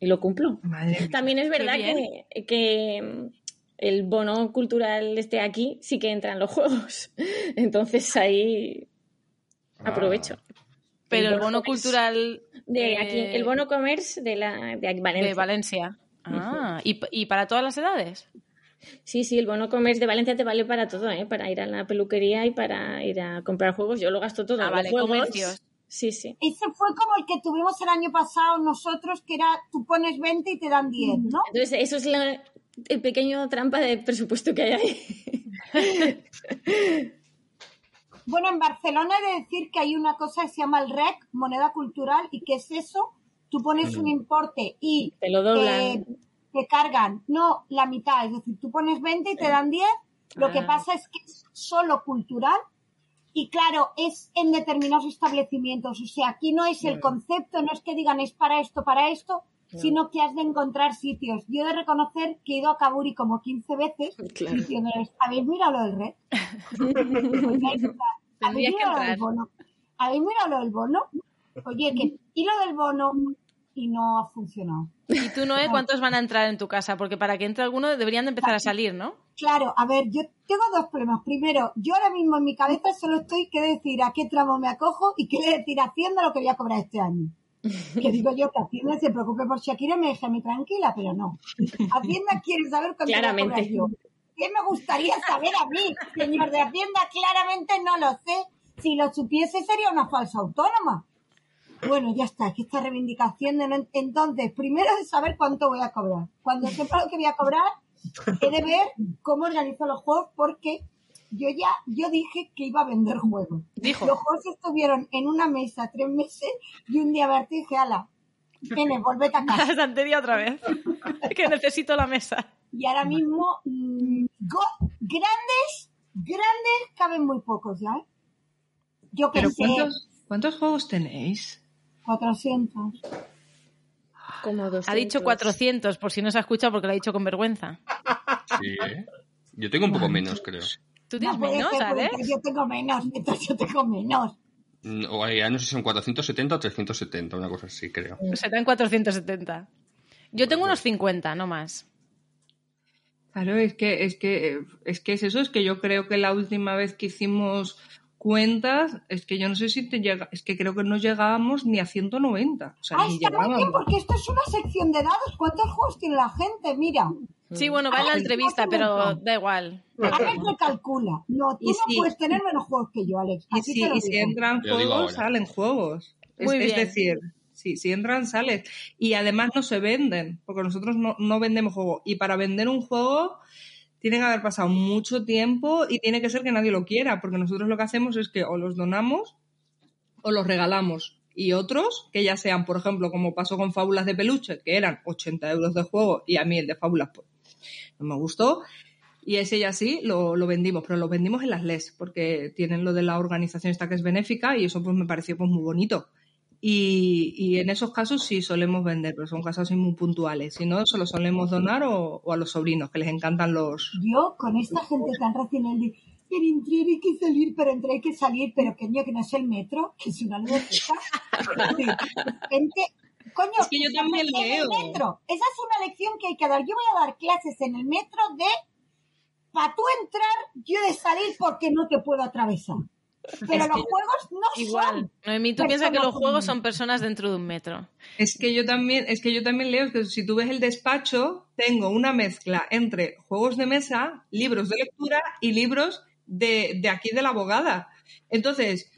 Y lo cumplo. Madre mía. También es verdad que, que el bono cultural esté aquí, sí que entran los juegos. *laughs* Entonces ahí aprovecho. pero el bono bono comerce cultural De eh, aquí, el bono commerce de, la, de aquí, Valencia. de Valencia. Ah, ¿y, y para todas las edades? Sí, sí, el bono commerce de Valencia te vale para todo, ¿eh? Para ir a la peluquería y para ir a comprar juegos. Yo lo gasto todo. Ah, vale, juegos- comercios. Sí, sí. Ese fue como el que tuvimos el año pasado nosotros, que era tú pones 20 y te dan 10, ¿no? Entonces, eso es la, el pequeño trampa de presupuesto que hay ahí. *laughs* Bueno, en Barcelona he de decir que hay una cosa que se llama el REC, moneda cultural, y que es eso, tú pones un importe y Te lo doblan. eh, te cargan, no, la mitad, es decir, tú pones 20 y te dan 10, lo que Ah. pasa es que es solo cultural. Y claro, es en determinados establecimientos, o sea, aquí no es el concepto, no es que digan es para esto, para esto, sino que has de encontrar sitios. Yo he de reconocer que he ido a Kaburi como 15 veces *laughs* Claro. diciéndoles, ¿habéis mirado lo del red? *laughs* ¿Habéis Tendrías que mirado lo del bono? ¿Habéis mirado lo del bono? Oye, que y lo del bono y no ha funcionado. ¿Y tú, Noé, cuántos van a entrar en tu casa? Porque para que entre alguno deberían de empezar a salir, ¿no? Claro, a ver, yo tengo dos problemas. Primero, yo ahora mismo en mi cabeza solo estoy que decir a qué tramo me acojo y qué decir a Hacienda lo que voy a cobrar este año. Que digo yo que Hacienda se preocupe por Shakira me deje a mí tranquila, pero no. Hacienda quiere saber cuánto voy a Claramente. cobrar yo. ¿Qué me gustaría saber a mí? Señor de Hacienda, claramente no lo sé. Si lo supiese sería una falsa autónoma. Bueno, ya está, que esta reivindicación de no- entonces, primero es saber cuánto voy a cobrar. Cuando sepa lo que voy a cobrar, he de ver cómo organizo los juegos porque yo ya, yo dije que iba a vender juegos. Dijo. Los juegos estuvieron en una mesa tres meses y un día me dije, ala, nene, *laughs* volvete a La casa. estantería otra vez. que necesito la mesa. Y ahora mismo, mm, go- grandes, grandes, caben muy pocos ya, ¿eh? Yo ¿Pero pensé cuántos, cuántos juegos tenéis? 400. Como 200. Ha dicho 400, por si no se ha escuchado porque lo ha dicho con vergüenza. Sí, ¿eh? Yo tengo un poco menos, creo. ¿Tú tienes No menos, Alex? Yo tengo menos, entonces yo tengo menos. Mm, O ya no sé si son 470 o 370, una cosa así, creo. Serán 470. Yo tengo unos 50, no más. Claro, es que, es que, es que es eso, es que yo creo que la última vez que hicimos cuentas, es que yo no sé si te llega, es que creo que no llegábamos ni a 190. O sea, Ah, ni está muy bien, porque esto es una sección de dados. ¿Cuántos juegos tiene la gente? Mira, Sí, bueno, va en la entrevista, sí, pero sí. da igual. Alex me calcula. No, tú Y no si- puedes tener menos juegos que yo, Alex. Y Así si, te lo y si entran lo juegos, salen juegos. Es, Muy es bien. decir, si, si entran, sales. Y además no se venden, porque nosotros no, no vendemos juego. Y para vender un juego tiene que haber pasado mucho tiempo y tiene que ser que nadie lo quiera, porque nosotros lo que hacemos es que o los donamos o los regalamos. Y otros, que ya sean, por ejemplo, como pasó con Fábulas de Peluche, que eran 80 euros de juego y a mí el de Fábulas pues, no me gustó, y ese ya sí lo, lo, vendimos, pero lo vendimos en las LES, porque tienen lo de la organización esta que es benéfica y eso pues me pareció pues muy bonito. Y, y en esos casos sí solemos vender, pero son casos así muy puntuales. Si no, se los solemos donar o, o, a los sobrinos, que les encantan los... Yo, con esta gente tan racional de pero entre hay que salir, pero entre hay que salir, pero coño, que no es el metro, que es una *laughs* locura. gente, coño, es que yo también leo. El metro. Esa es una lección que hay que dar. Yo voy a dar clases en el metro de para tú entrar, yo de salir porque no te puedo atravesar. Pero es los juegos no igual. son. Noemí, tú piensas que los juegos son personas dentro de un metro. Es que yo también, es que yo también leo que si tú ves el despacho, tengo una mezcla entre juegos de mesa, libros de lectura y libros de, de aquí de la abogada. Entonces,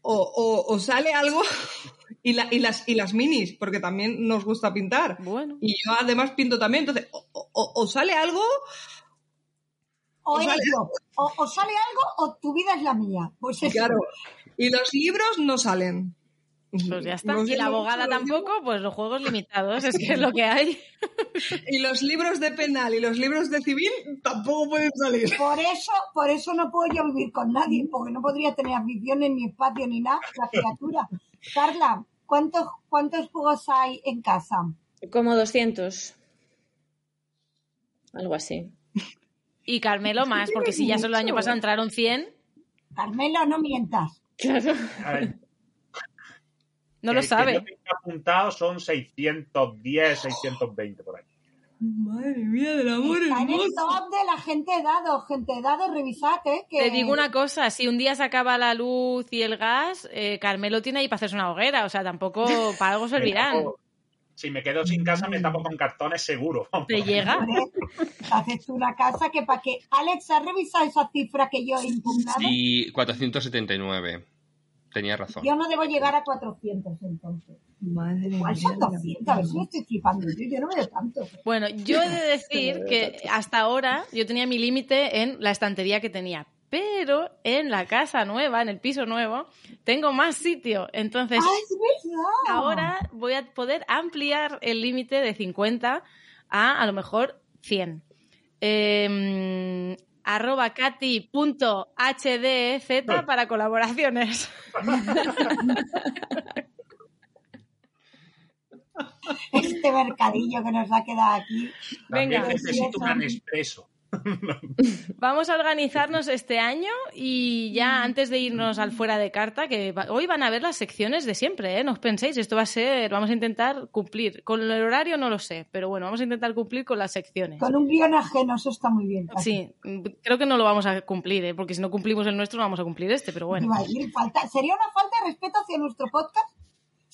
o, o, o sale algo *laughs* y, la, y, las, y las minis, porque también nos gusta pintar. Bueno. Y yo además pinto también. Entonces, o, o sale algo o eres yo. O, o, sale algo o tu vida es la mía. Pues eso. Claro. Y los libros no salen. Pues ya está. y la abogada tampoco, pues los juegos limitados, es que es lo que hay. *laughs* y los libros de penal y los libros de civil tampoco pueden salir. Por eso, por eso no puedo yo vivir con nadie, porque no podría tener aficiones, ni espacio, ni nada, la criatura. Carla, ¿cuántos, cuántos juegos hay en casa? Como 200. Algo así. Y Carmelo más, porque si ya solo el año pasado entraron 100. Carmelo, no mientas. Claro. No lo sabe. Que yo apuntado son 610, 620 por ahí. Madre mía del amor Está en el top de la gente dado, gente dado, revisad, ¿eh? Que... Te digo una cosa, si un día se acaba la luz y el gas, eh, Carmelo tiene ahí para hacerse una hoguera, o sea, tampoco *laughs* para algo servirán. Si me quedo sin casa, me tapo con cartones seguro. *laughs* ¿Te llega? *laughs* Haces una casa que para que... Alex, ¿has revisado esa cifra que yo he impugnado? Sí, 479. Tenía razón. Yo no debo llegar a 400 entonces. Madre Igual mía. son 200, a ver si me estoy flipando yo, yo no me doy tanto. Bueno, yo he de *laughs* decir que hasta ahora yo tenía mi límite en la estantería que tenía. Pero en la casa nueva, en el piso nuevo, tengo más sitio. Entonces, ¡Ah, ahora voy a poder ampliar el límite de 50 a a lo mejor 100. Eh, arroba cati.hdz para colaboraciones. *laughs* Este mercadillo que nos ha quedado aquí. También Venga, necesito sí, un eso. expreso. *laughs* Vamos a organizarnos este año y ya antes de irnos al fuera de carta, que va- hoy van a ver las secciones de siempre, ¿eh? No os penséis, esto va a ser, vamos a intentar cumplir. Con el horario no lo sé, pero bueno, vamos a intentar cumplir con las secciones. Con un guion ajeno, eso está muy bien. Sí, creo que no lo vamos a cumplir, ¿eh? porque si no cumplimos el nuestro no vamos a cumplir este, pero bueno. Falta- sería una falta de respeto hacia nuestro podcast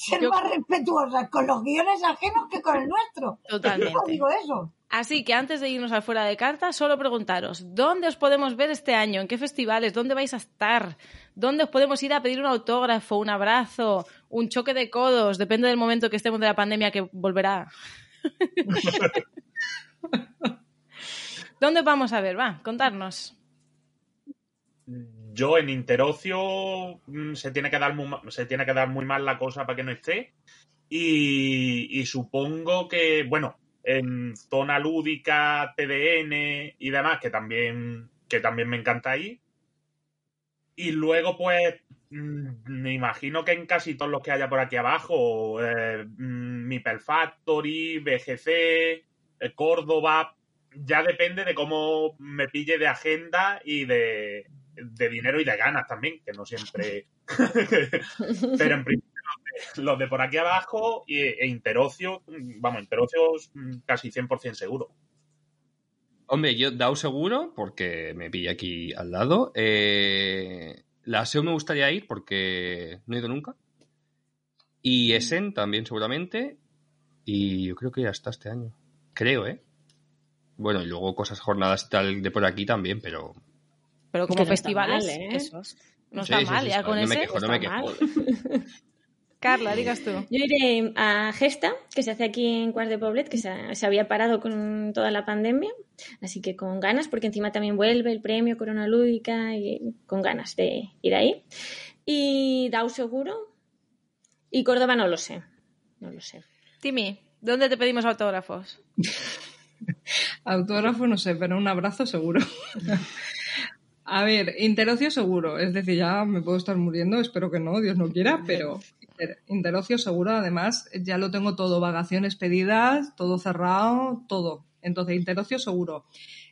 ser Yo- más respetuosa con los guiones ajenos que con el nuestro. Totalmente. Yo digo eso. Así que antes de irnos al fuera de carta, solo preguntaros, ¿dónde os podemos ver este año? ¿En qué festivales? ¿Dónde vais a estar? ¿Dónde os podemos ir a pedir un autógrafo, un abrazo, un choque de codos? Depende del momento que estemos de la pandemia que volverá. *laughs* ¿Dónde vamos a ver? Va, contarnos. Yo en Interocio mm, se tiene que dar muy, se tiene que dar muy mal la cosa para que no esté. Y, supongo que, bueno, en zona lúdica, TDN y demás, que también, que también me encanta ahí. Y luego, pues, mm, me imagino que en casi todos los que haya por aquí abajo, eh, mm, Factory, BGC, eh, Córdoba, ya depende de cómo me pille de agenda y de, de dinero y de ganas también, que no siempre. *laughs* Pero en principio los de, de por aquí abajo y, e Interocio, vamos, Interocio mm, casi 100% seguro. Hombre, yo Dao seguro, porque me pilla aquí al lado. Eh, la SEO me gustaría ir porque no he ido nunca. Y Essen también seguramente. Y yo creo que ya está este año. Creo, ¿eh? Bueno, y luego cosas jornadas y tal de por aquí también, pero... Pero como Que no festivales, mal, ¿eh? esos. No Sí, está sí, mal, sí, ya con no me ese. quejo, no me está quejo. mal. *laughs* Carla, digas tú. Yo iré a Gesta, que se hace aquí en Cuart de Poblet, que se, se había parado con toda la pandemia, así que con ganas, porque encima también vuelve el premio Corona Lúdica y con ganas de ir ahí. Y Dau seguro. Y Córdoba no lo sé. No lo sé. Timmy, ¿dónde te pedimos autógrafos? *laughs* Autógrafo no sé, pero un abrazo seguro. *laughs* A ver, interocio seguro, es decir, ya me puedo estar muriendo, espero que no, Dios no quiera, pero inter- interocio seguro, además ya lo tengo todo, vagaciones pedidas, todo cerrado, todo. Entonces, interocio seguro.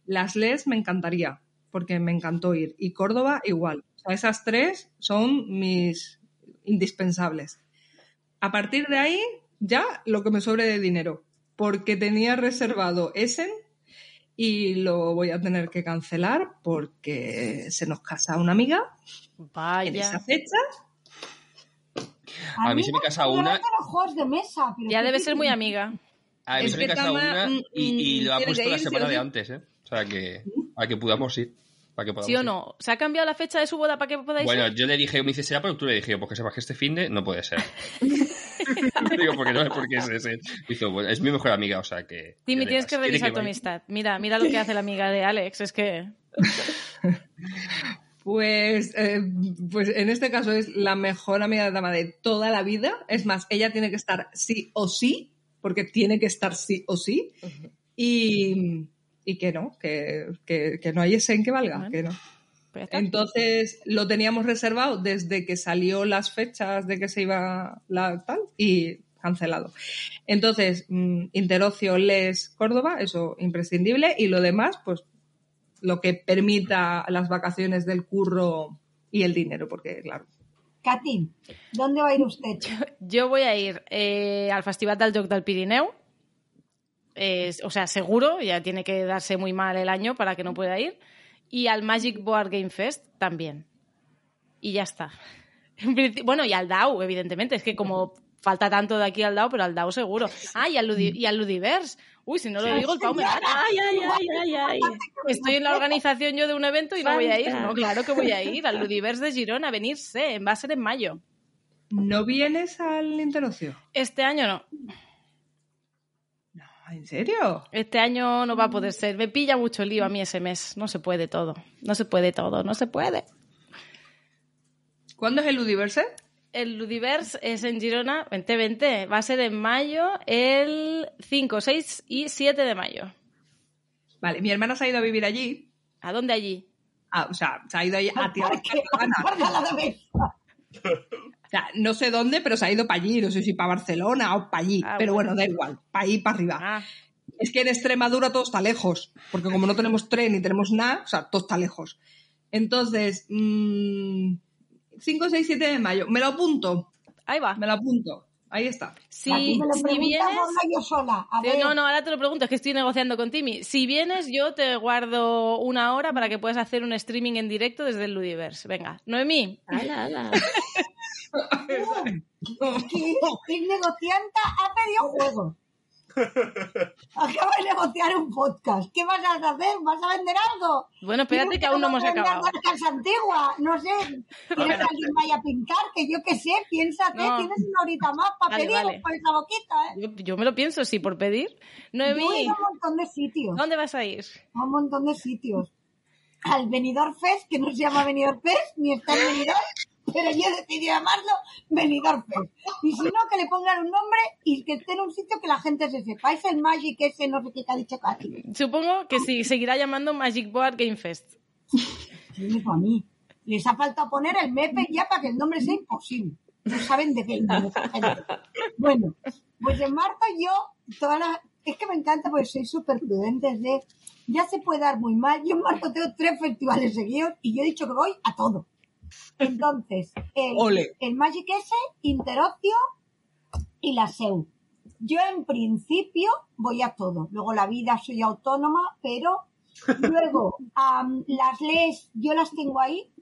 Las LES me encantaría, porque me encantó ir. Y Córdoba igual. O sea, esas tres son mis indispensables. A partir de ahí, ya lo que me sobre de dinero, porque tenía reservado Essen y lo voy a tener que cancelar porque se nos casa una amiga en esa Vaya. fecha. A mí se me casa una- gustan los juegos de mesa. pero Ya ¿qué debe ser muy amiga. A mí Es se me casa una y, y lo ha puesto la semana de antes, ¿eh? O sea que, para que podamos ir. Para que podamos ¿Sí o ir. no? ¿Se ha cambiado la fecha de su boda para que podáis Bueno, ir? yo le dije, me dice, será por octubre. Le dije, pues que sepas que este fin de no puede ser. *laughs* Digo, porque no es porque es ese. Dice, bueno, es mi mejor amiga, o sea que. Timmy, ya tienes que revisar tu amistad. Mira, mira lo que hace la amiga de Alex. Es que. *laughs* Pues, eh, pues en este caso es la mejor amiga de Dama de toda la vida. Es más, ella tiene que estar sí o sí, porque tiene que estar sí o sí. Y, y que no, que, que, que no hay ese en que valga, Bueno. que no. pues. Entonces lo teníamos reservado desde que salió las fechas de que se iba la tal y cancelado. Entonces, mm, Interocio, Les, Córdoba, eso imprescindible y lo demás, pues lo que permita las vacaciones del curro y el dinero, porque claro. Katy, ¿dónde va a ir usted? Yo voy a ir eh, al Festival del Joc del Pirineu. O sea, seguro, ya tiene que darse muy mal el año para que no pueda ir. Y al Magic Board Game Fest también. Y ya está. *laughs* Bueno, y al DAO, evidentemente. Es que como falta tanto de aquí al DAO, pero al DAO seguro. Ah, y al, Ludi- y al Ludiverse. Uy, si no lo digo, el Pau me mata. Ay, ay, ay, ay, ay. Estoy en la organización yo de un evento y no voy a ir. No, claro que voy a ir. Al Ludiverse de Girona, a venirse. Va a ser en mayo. ¿No vienes al Interocio? Este año no. No, ¿en serio? Este año no va a poder ser. Me pilla mucho lío a mí ese mes. No se puede todo. No se puede todo. No se puede. ¿Cuándo es el Ludiverse? El Ludiverse es en Girona, 2020. Va a ser en mayo, el 5, 6 y 7 de mayo. Vale, mi hermana se ha ido a vivir allí. ¿A dónde allí? Ah, o sea, se ha ido allí a *laughs* tierra catalana. *laughs* O sea, no sé dónde, pero se ha ido para allí. No sé si para Barcelona o para allí. Ah, pero bueno. bueno, da igual. Para ahí, para arriba. Ah, Es que en Extremadura todo está lejos. Porque como no tenemos tren ni tenemos nada, o sea, todo está lejos. Entonces, mm, 5, 6, 7 de mayo. Me lo apunto. ahí va. Me lo apunto. Ahí está. Si, si vienes... habla yo sola. A Sí, ver, No, no, ahora te lo pregunto, es que estoy negociando con Timmy. Si vienes, yo te guardo una hora para que puedas hacer un streaming en directo desde el Ludiverse. Venga, Noemí, Ala, ala. *laughs* que el negocianta ha pedido juego. *laughs* Acaba de negociar un podcast. ¿Qué vas a hacer? ¿Vas a vender algo? bueno, espérate que aún no hemos ¿Quieres que acabado. marcas antiguas? No sé. *laughs* ¿Quieres que alguien vaya a pintar? Que yo qué sé, piénsate. No. Tienes una horita más para Vale, pedir vale. por esa boquita, ¿eh? Yo, yo me lo pienso, sí, por pedir. Yo he Noemí, ido a un montón de sitios. ¿dónde vas a ir? A un montón de sitios. Al Benidorm Fest, que no se llama Benidorm Fest, ni está en Benidorm, pero yo decidí llamarlo Benidorm Fest. Y si no, que le pongan un nombre y que esté en un sitio que la gente se sepa. Es el Magic ese, no sé qué ha dicho Katy. Supongo que sí, seguirá llamando Magic Board Game Fest. Sí, para mí. Les ha faltado poner el MEPE ya para que el nombre sea imposible. No saben de qué gente. Bueno, pues en marzo yo, toda la... es que me encanta porque soy súper prudente de... Ya se puede dar muy mal. Yo en marzo tengo tres festivales seguidos y yo he dicho que voy a todo. Entonces, el, Ole. el Magic S, Interocio y la SEU. Yo en principio voy a todo. Luego la vida soy autónoma, pero *laughs* luego las leyes yo las tengo ahí.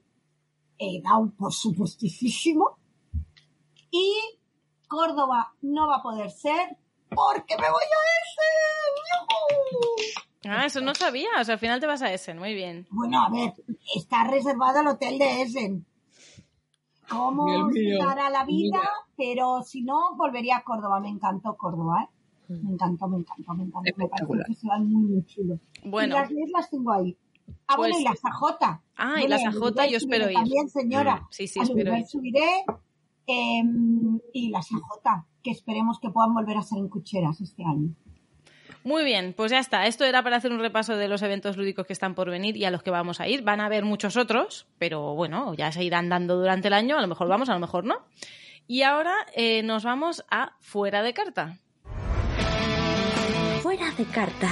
He dado por supuestísimo. Y Córdoba no va a poder ser porque me voy a ese. Ah, eso no sabía. O sea, al final te vas a Essen. Muy bien. Bueno, a ver, está reservado el hotel de Essen. cómo dará la vida, Mira. pero si no, volvería a Córdoba. Me encantó Córdoba, ¿eh? Mm. Me encantó, me encantó, me encantó. Me parece que se van muy, muy chulo. Bueno. Y las NES las tengo ahí. Ah, bueno, Pues- y las AJ. Ah, y Bueno, AJ Uruguay yo espero ir. También, señora. Mm. Sí, sí, espero ir. subiré. eh, y las AJ, que esperemos que puedan volver a ser en cucheras este año. Muy bien, pues ya está. Esto era para hacer un repaso de los eventos lúdicos que están por venir y a los que vamos a ir. Van a haber muchos otros, pero bueno, ya se irán dando durante el año. A lo mejor vamos, a lo mejor no. Y ahora eh, nos vamos a fuera de carta. Fuera de carta.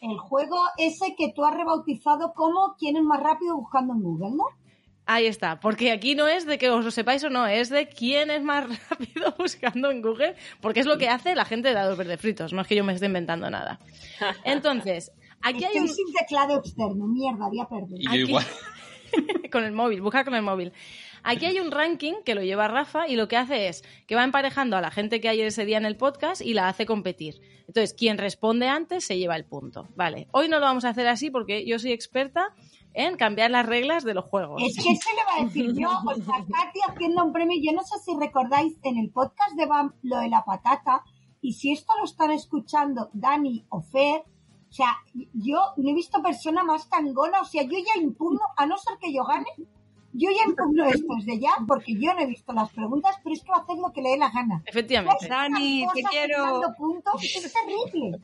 El juego ese que tú has rebautizado como quién es más rápido buscando en Google, ¿no? Ahí está, porque aquí no es de que os lo sepáis o no, es de quién es más *laughs* rápido buscando en Google, porque es lo que hace la gente de dados verdes fritos, no es que yo me esté inventando nada. Entonces, aquí hay Estoy un... sin teclado externo, mierda, había perdido. Y yo Aquí- igual. *laughs* con el móvil, busca con el móvil. Aquí hay un ranking que lo lleva Rafa y lo que hace es que va emparejando a la gente que hay ese día en el podcast y la hace competir. Entonces, quien responde antes se lleva el punto. Vale, hoy no lo vamos a hacer así porque yo soy experta en cambiar las reglas de los juegos. Es que se le va a decir yo, o sea, Katy haciendo un premio, yo no sé si recordáis en el podcast de BAM lo de la patata, y si esto lo están escuchando Dani o Fer, o sea, yo no he visto persona más tangona, o sea, yo ya impugno, a no ser que yo gane, yo ya impugno esto desde ya, porque yo no he visto las preguntas, pero es que va a hacer lo que le dé la gana. Efectivamente. Dani, te quiero. puntos, es terrible.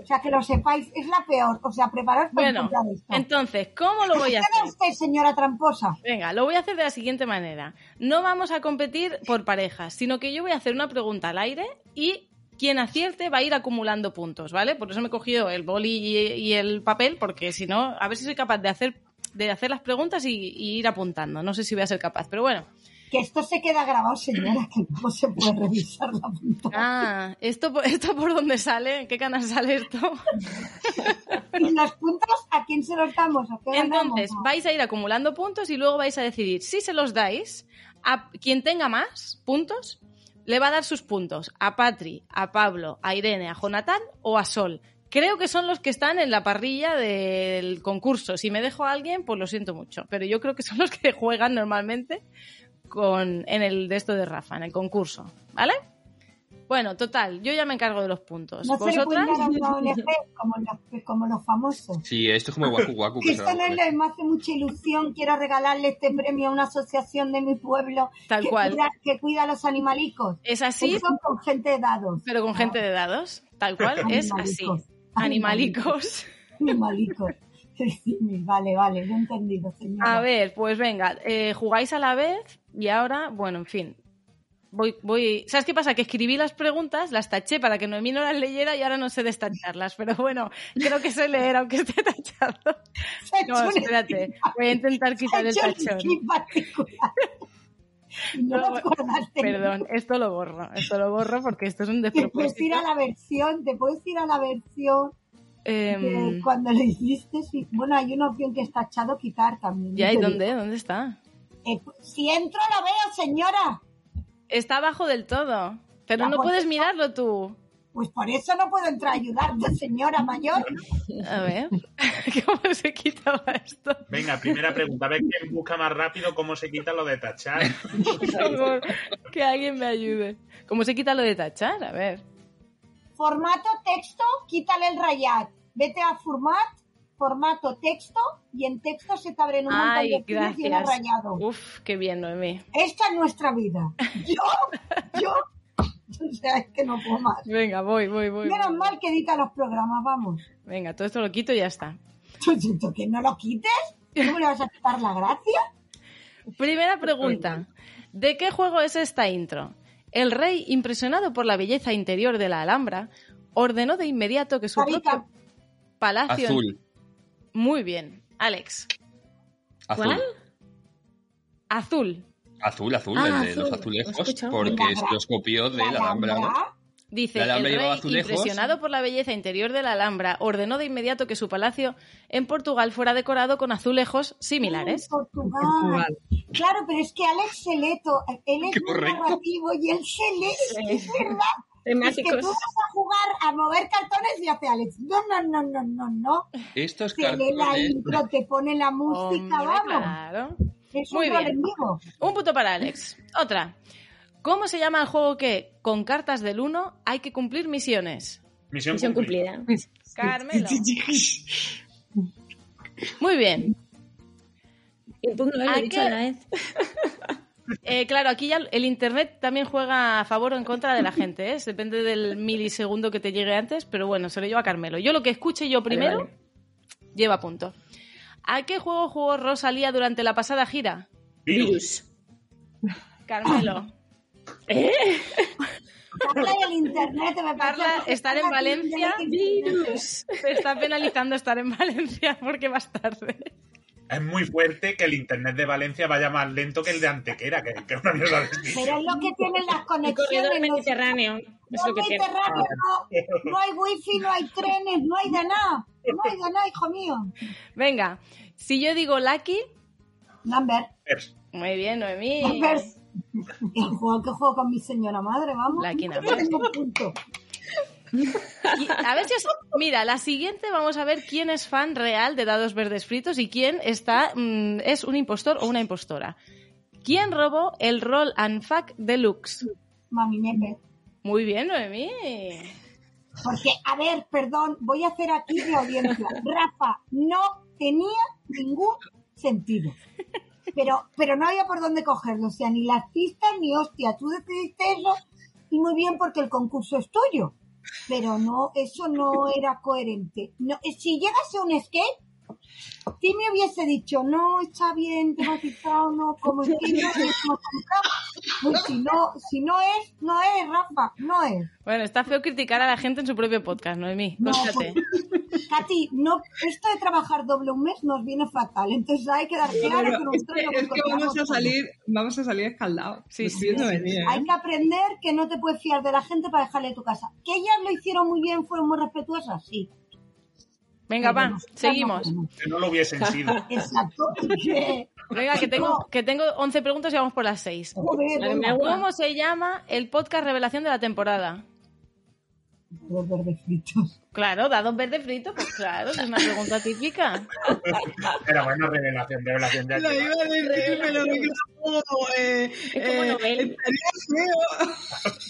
O sea, que lo sepáis, es la peor. O sea, preparaos para Bueno, encontrar esto. entonces, ¿cómo lo voy a ¿Qué hacer? usted, señora tramposa? Venga, lo voy a hacer de la siguiente manera. No vamos a competir por parejas, sino que yo voy a hacer una pregunta al aire y quien acierte va a ir acumulando puntos, ¿vale? Por eso me he cogido el boli y el papel, porque si no, a ver si soy capaz de hacer, de hacer las preguntas y, y ir apuntando. No sé si voy a ser capaz, pero bueno. Que esto se queda grabado, señora, que no se puede revisar la punta. Ah, ¿esto, por- ¿esto por dónde sale? ¿En qué canal sale esto? *laughs* ¿Y los puntos a quién se los damos? ¿A qué ganamos? Entonces, vais a ir acumulando puntos y luego vais a decidir si se los dais a quien tenga más puntos, le va a dar sus puntos a Patri, a Pablo, a Irene, a Jonathan o a Sol. Creo que son los que están en la parrilla del concurso. Si me dejo a alguien, pues lo siento mucho. Pero yo creo que son los que juegan normalmente con, en el de esto de Rafa, en el concurso. ¿Vale? Bueno, total, yo ya me encargo de los puntos. No se le puede ¿Vosotras? dar a una ONG como los, como los famosos. Sí, esto es como Waku Waku. Que *laughs* esto no poner. le me hace mucha ilusión. Quiero regalarle este premio a una asociación de mi pueblo Tal que, cual. Cuida, que cuida a los animalicos. Es así, Eso con gente de dados. pero con gente de dados. Tal cual, es así. Animalicos. Animalicos. Vale, vale, he entendido, señora. A ver, pues venga, eh, jugáis a la vez y ahora, bueno, en fin. Voy, voy. ¿Sabes qué pasa? Que escribí las preguntas, las taché para que Noemí no las leyera y ahora no sé destacharlas. Pero bueno, creo que sé leer aunque esté tachado. No, espérate. Voy a intentar quitar el tachón. No No, lo acordaste. Perdón, esto lo borro. Esto lo borro porque esto es un Te puedes ir despropósito. a la versión, te puedes ir a la versión de Em, cuando lo hiciste. sí. Bueno, hay una opción que está tachado quitar también. ¿Ya? ¿Y dónde? ¿Dónde está? Eh, si entro lo veo, señora. Está abajo del todo. Pero no pues, puedes mirarlo tú. Pues por eso no puedo entrar a ayudarte, señora mayor. A ver. *laughs* ¿Cómo se quitaba esto? Venga, primera pregunta. A ver quién busca más rápido cómo se quita lo de tachar. Por favor, que alguien me ayude. ¿Cómo se quita lo de tachar? A ver. Formato texto, quítale el rayat. Vete a format, formato texto y en texto se te abren un montón Ay, de opciones y gracias. rayado. Uf, qué bien, Noemí. Esta es nuestra vida. Yo, yo, *laughs* o sea, es que no puedo más. Venga, voy, voy, voy. Menos voy. mal que edita los programas, vamos. Venga, todo esto lo quito y ya está. ¿Tú que no lo quites? ¿Cómo le vas a quitar la gracia? Primera pregunta. ¿De qué juego es esta intro? El rey, impresionado por la belleza interior de la Alhambra, ordenó de inmediato que su propio palacio... Azul. Muy bien. Alex. Azul. ¿Cuál? Azul. Azul, azul, Ah, el de azul. los azulejos, porque se los copió de la Alhambra, ¿no? Dice, La el rey, impresionado por la belleza interior de la Alhambra, ordenó de inmediato que su palacio en Portugal fuera decorado con azulejos similares. En Portugal. Portugal. Claro, pero es que Alex se lee to- él es muy narrativo y él se lee, es que es verdad. *laughs* Es que tú vas a jugar a mover cartones y hace Alex. No, no, no, no, no, no. Estos Te lee la cartones... intro, te pone la música, Hombre, vamos. claro. Es Muy un bien. Un punto para Alex. Otra. ¿Cómo se llama el juego que, con cartas del 1, hay que cumplir misiones? Misión, Misión cumplida. cumplida. Carmelo. *laughs* Muy bien. Y tú no lo ¿A dicho la vez. *laughs* Eh, claro, aquí ya el internet también juega a favor o en contra de la gente, ¿eh? Depende del milisegundo que te llegue antes, pero bueno, se lo lleva a Carmelo. Yo lo que escuche yo primero, vale. lleva punto. ¿A qué juego jugó Rosalía durante la pasada gira? Virus. Carmelo. *laughs* Carla y el internet me parece Carla, estar en Valencia. Virus. Te está penalizando estar en Valencia porque vas tarde. Es muy fuerte que el internet de Valencia vaya más lento que el de Antequera, que, que es una mierda de Pero es lo que tienen las *laughs* El conexiones. los- mediterráneo. Es No lo que tiene. Mediterráneo, no, no hay wifi, no hay trenes, no hay de nada. No hijo mío. Venga, si yo digo Lucky, Number. muy bien, Noemí. Numbers. El juego que juego con mi señora madre, vamos. Lucky punto. Y a ver si os... Mira, la siguiente vamos a ver quién es fan real de dados verdes fritos y quién está mm, es un impostor o una impostora. ¿Quién robó el Roll and Fuck Deluxe? Mami Nepe. Muy bien, Noemí. Porque, a ver, perdón, voy a hacer aquí de audiencia. Rafa, no tenía ningún sentido. Pero, pero no había por dónde cogerlo. O sea, ni las pistas ni hostia. Tú decidiste eso y muy bien porque el concurso es tuyo. Pero no, eso no era coherente. No, si llegase un skate, si me hubiese dicho, no, está bien, te has quitado, no, como que no. Pues si no, si no es, no es, Rafa, no es. Bueno, está feo criticar a la gente en su propio podcast, Noemí. No, Cóstate. Katy, no, esto de trabajar doble un mes nos viene fatal. Entonces hay que dar claro que es nosotros es que vamos a salir, vamos a salir escaldados. Sí, sí, sí, venir, ¿eh? Hay que aprender que no te puedes fiar de la gente para dejarle tu casa. Que ellas lo hicieron muy bien, fueron muy respetuosas, sí. Venga, nosotras seguimos. Que no lo hubiesen sido. *laughs* Exacto. Venga, que tengo, que tengo 11 preguntas y vamos por las 6. Joder, Dame venga, agua. ¿Cómo se llama el podcast revelación de la temporada? los verdes fritos. Claro, dados verde frito, pues claro, es una pregunta típica. Pero bueno, revelación, revelación de Lo iba a decir, pero me queda como, eh, Es como eh, novela.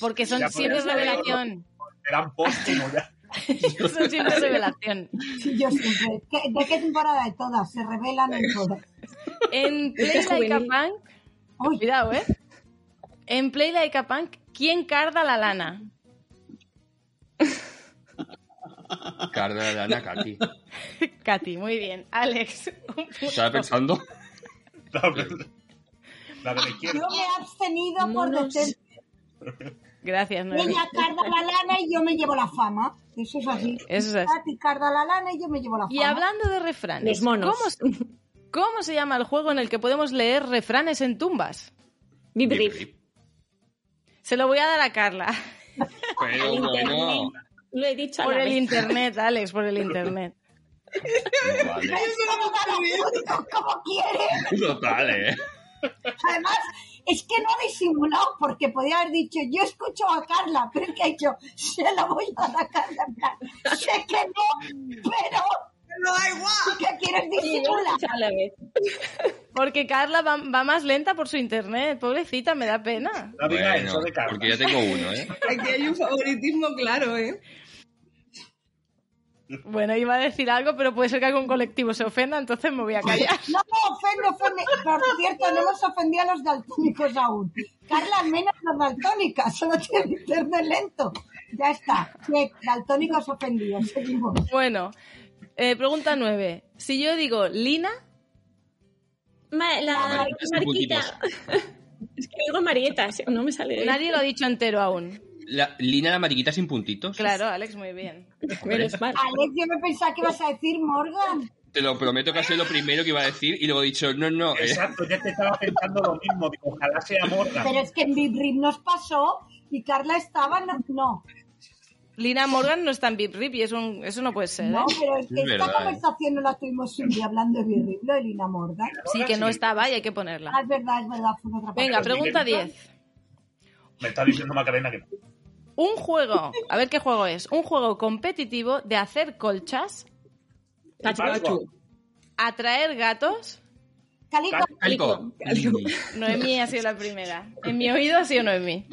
Porque son siempre revelación. Eran póstumo ya. *laughs* Son siempre *laughs* revelación. Sí, yo siempre. ¿Qué- ¿De qué temporada de todas? Se revelan en todas. En *laughs* Play Este es Like a. Punk, Uy, cuidado, ¿eh? En Play Like a Punk, ¿quién carda la lana? Carda de lana, Katy. Katy, muy bien. Alex. Estaba pensando. La, la de la yo izquierda. me he abstenido por decir Gracias, Noemi. ella carga la lana y yo me llevo la fama. Eso es así. Eso es así. Katy carga la lana y yo me llevo la fama. Y hablando de refranes, Los monos. ¿cómo, se- cómo se llama el juego en el que podemos leer refranes en tumbas? Bip, bip. Se lo voy a dar a Carla. Pero El bueno. internet. Lo he dicho a Por la el vez. internet, Alex, por el internet. no vale. como quiere. Total, eh. Además, es que no ha disimulado, porque podía haber dicho, yo escucho a Carla, pero es que ha dicho, se la voy a dar a Carla. en plan, sé que no, pero No da igual. ¿qué quieres disimular? Porque Carla va, va más lenta por su internet. Pobrecita, me da pena. Bueno, porque ya tengo uno, ¿eh? Aquí hay un favoritismo claro, ¿eh? Bueno, iba a decir algo, pero puede ser que algún colectivo se ofenda, entonces me voy a callar. *laughs* No me ofende, ofende. Por cierto, no hemos ofendido a los daltónicos aún. Carla, al menos los daltónicas, solo tiene internet lento. Ya está. Check, daltónicos ofendidos. Seguimos. Bueno, eh, pregunta nueve. Si yo digo Lina, Ma- la Mariquitas sin mariquita. *laughs* Es que digo marietas, no me sale. nadie lo ha dicho entero aún. La, Lina la mariquita sin puntitos. Claro, Alex, muy bien. Menos mal. Alex, yo me pensaba que ibas a decir Morgan. Te lo prometo que ha sido lo primero que iba a decir y luego he dicho, no, no. eh. Exacto, ya te estaba pensando lo mismo. Digo, ojalá sea Morgan. Pero es que en Big Rip nos pasó y Carla estaba. No, no, Lina Morgan no está en Bip Rip y eso, eso no puede ser, ¿eh? no, pero es que Es esta verdad, conversación no la tuvimos un día hablando de Big Rip, lo de Lina Morgan. Sí, que no estaba y hay que ponerla. Ah, es verdad, es verdad, fue otra Venga, pregunta 10. Me está diciendo Macarena que no. Un juego, a ver qué juego es. Un juego competitivo de hacer colchas, atraer gatos Calico. Calico. Noemí ha sido la primera. En mi oído ha sido Noemí.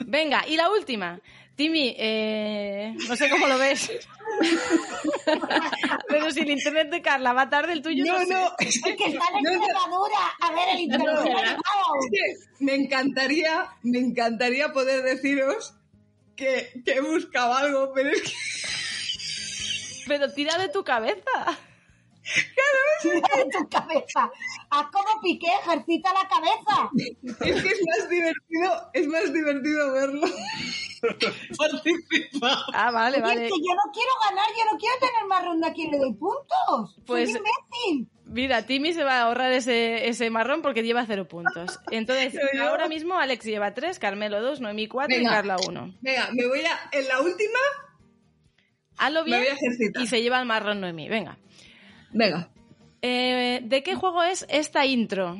Venga, y la última. Timmy, eh, no sé cómo lo ves. *laughs* Pero si el internet de Carla va tarde, el tuyo no, No, sé. no, Es que está en No, no. Extremadura. A ver, el internet. No. Es que me encantaría, me encantaría poder deciros que, que he buscado algo, pero es que Pero tira de tu cabeza. Tira de tu cabeza. Haz como Piqué, ejercita la cabeza. Es que es más divertido, es más divertido verlo. Participar. Ah, vale, vale. es que yo no quiero ganar, yo no quiero tener más ronda a quien le doy puntos. Pues- Soy imbécil. Mira, Timmy se va a ahorrar ese, ese marrón porque lleva cero puntos. Entonces, *laughs* ahora mismo Alex lleva tres, Carmelo dos, Noemí cuatro y. Carla uno. Venga, me voy a, en la última, Hazlo me bien voy a ejercitar. y se lleva el marrón Noemí. Venga. Venga, Eh, ¿De qué juego es esta intro?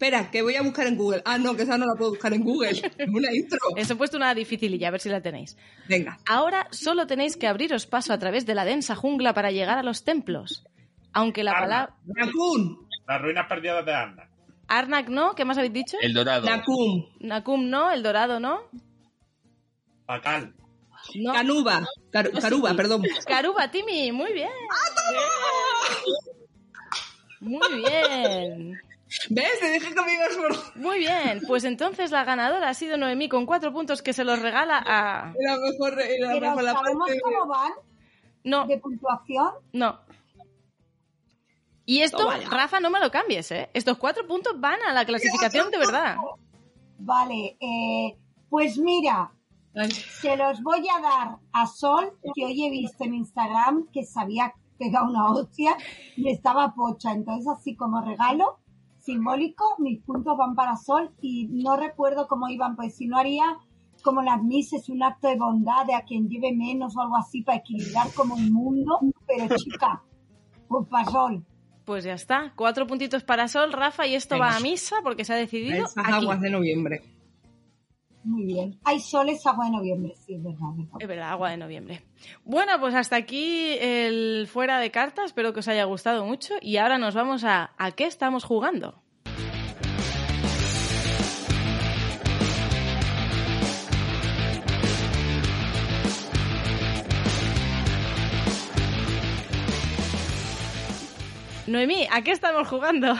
Espera, que voy a buscar en Google. Ah, no, que esa no la puedo buscar en Google. *laughs* Es una intro. Os he puesto una dificililla, a ver si la tenéis. Venga. Ahora solo tenéis que abriros paso a través de la densa jungla para llegar a los templos. Aunque la palabra... Nakun, Las ruinas perdidas de Arna. Arnak no, ¿qué más habéis dicho? El dorado. Nakun, Nakum no, el dorado no. Pacal. No. Canuba, Car- Caruba, perdón. Caruba, Timmy, muy bien. Muy bien. ¿Ves? Te dije que me ibas por... Muy bien. Pues entonces la ganadora ha sido Noemí con cuatro puntos que se los regala a... Era mejor, era Pero mejor la ¿sabemos parte... cómo van No, de puntuación? no. Y esto, ya. Rafa, no me lo cambies, ¿eh? Estos cuatro puntos van a la clasificación de verdad. Vale, eh, pues mira, Ay, se los voy a dar a Sol, que hoy he visto en Instagram que se había pegado una hostia y estaba pocha. Entonces, así como regalo simbólico, mis puntos van para Sol y no recuerdo cómo iban, pues si no haría como las mises, un acto de bondad de a quien lleve menos o algo así para equilibrar como el mundo. Pero chica, pues para Sol. Pues ya está. Cuatro puntitos para Sol, Rafa, y esto Venga. va a misa porque se ha decidido esas aquí. aguas de noviembre. Muy bien. Hay soles agua de noviembre, sí, es verdad. Es verdad, agua de noviembre. Bueno, pues hasta aquí el fuera de cartas. Espero que os haya gustado mucho. Y ahora nos vamos a ¿a qué estamos jugando? Noemí, ¿a qué estamos jugando?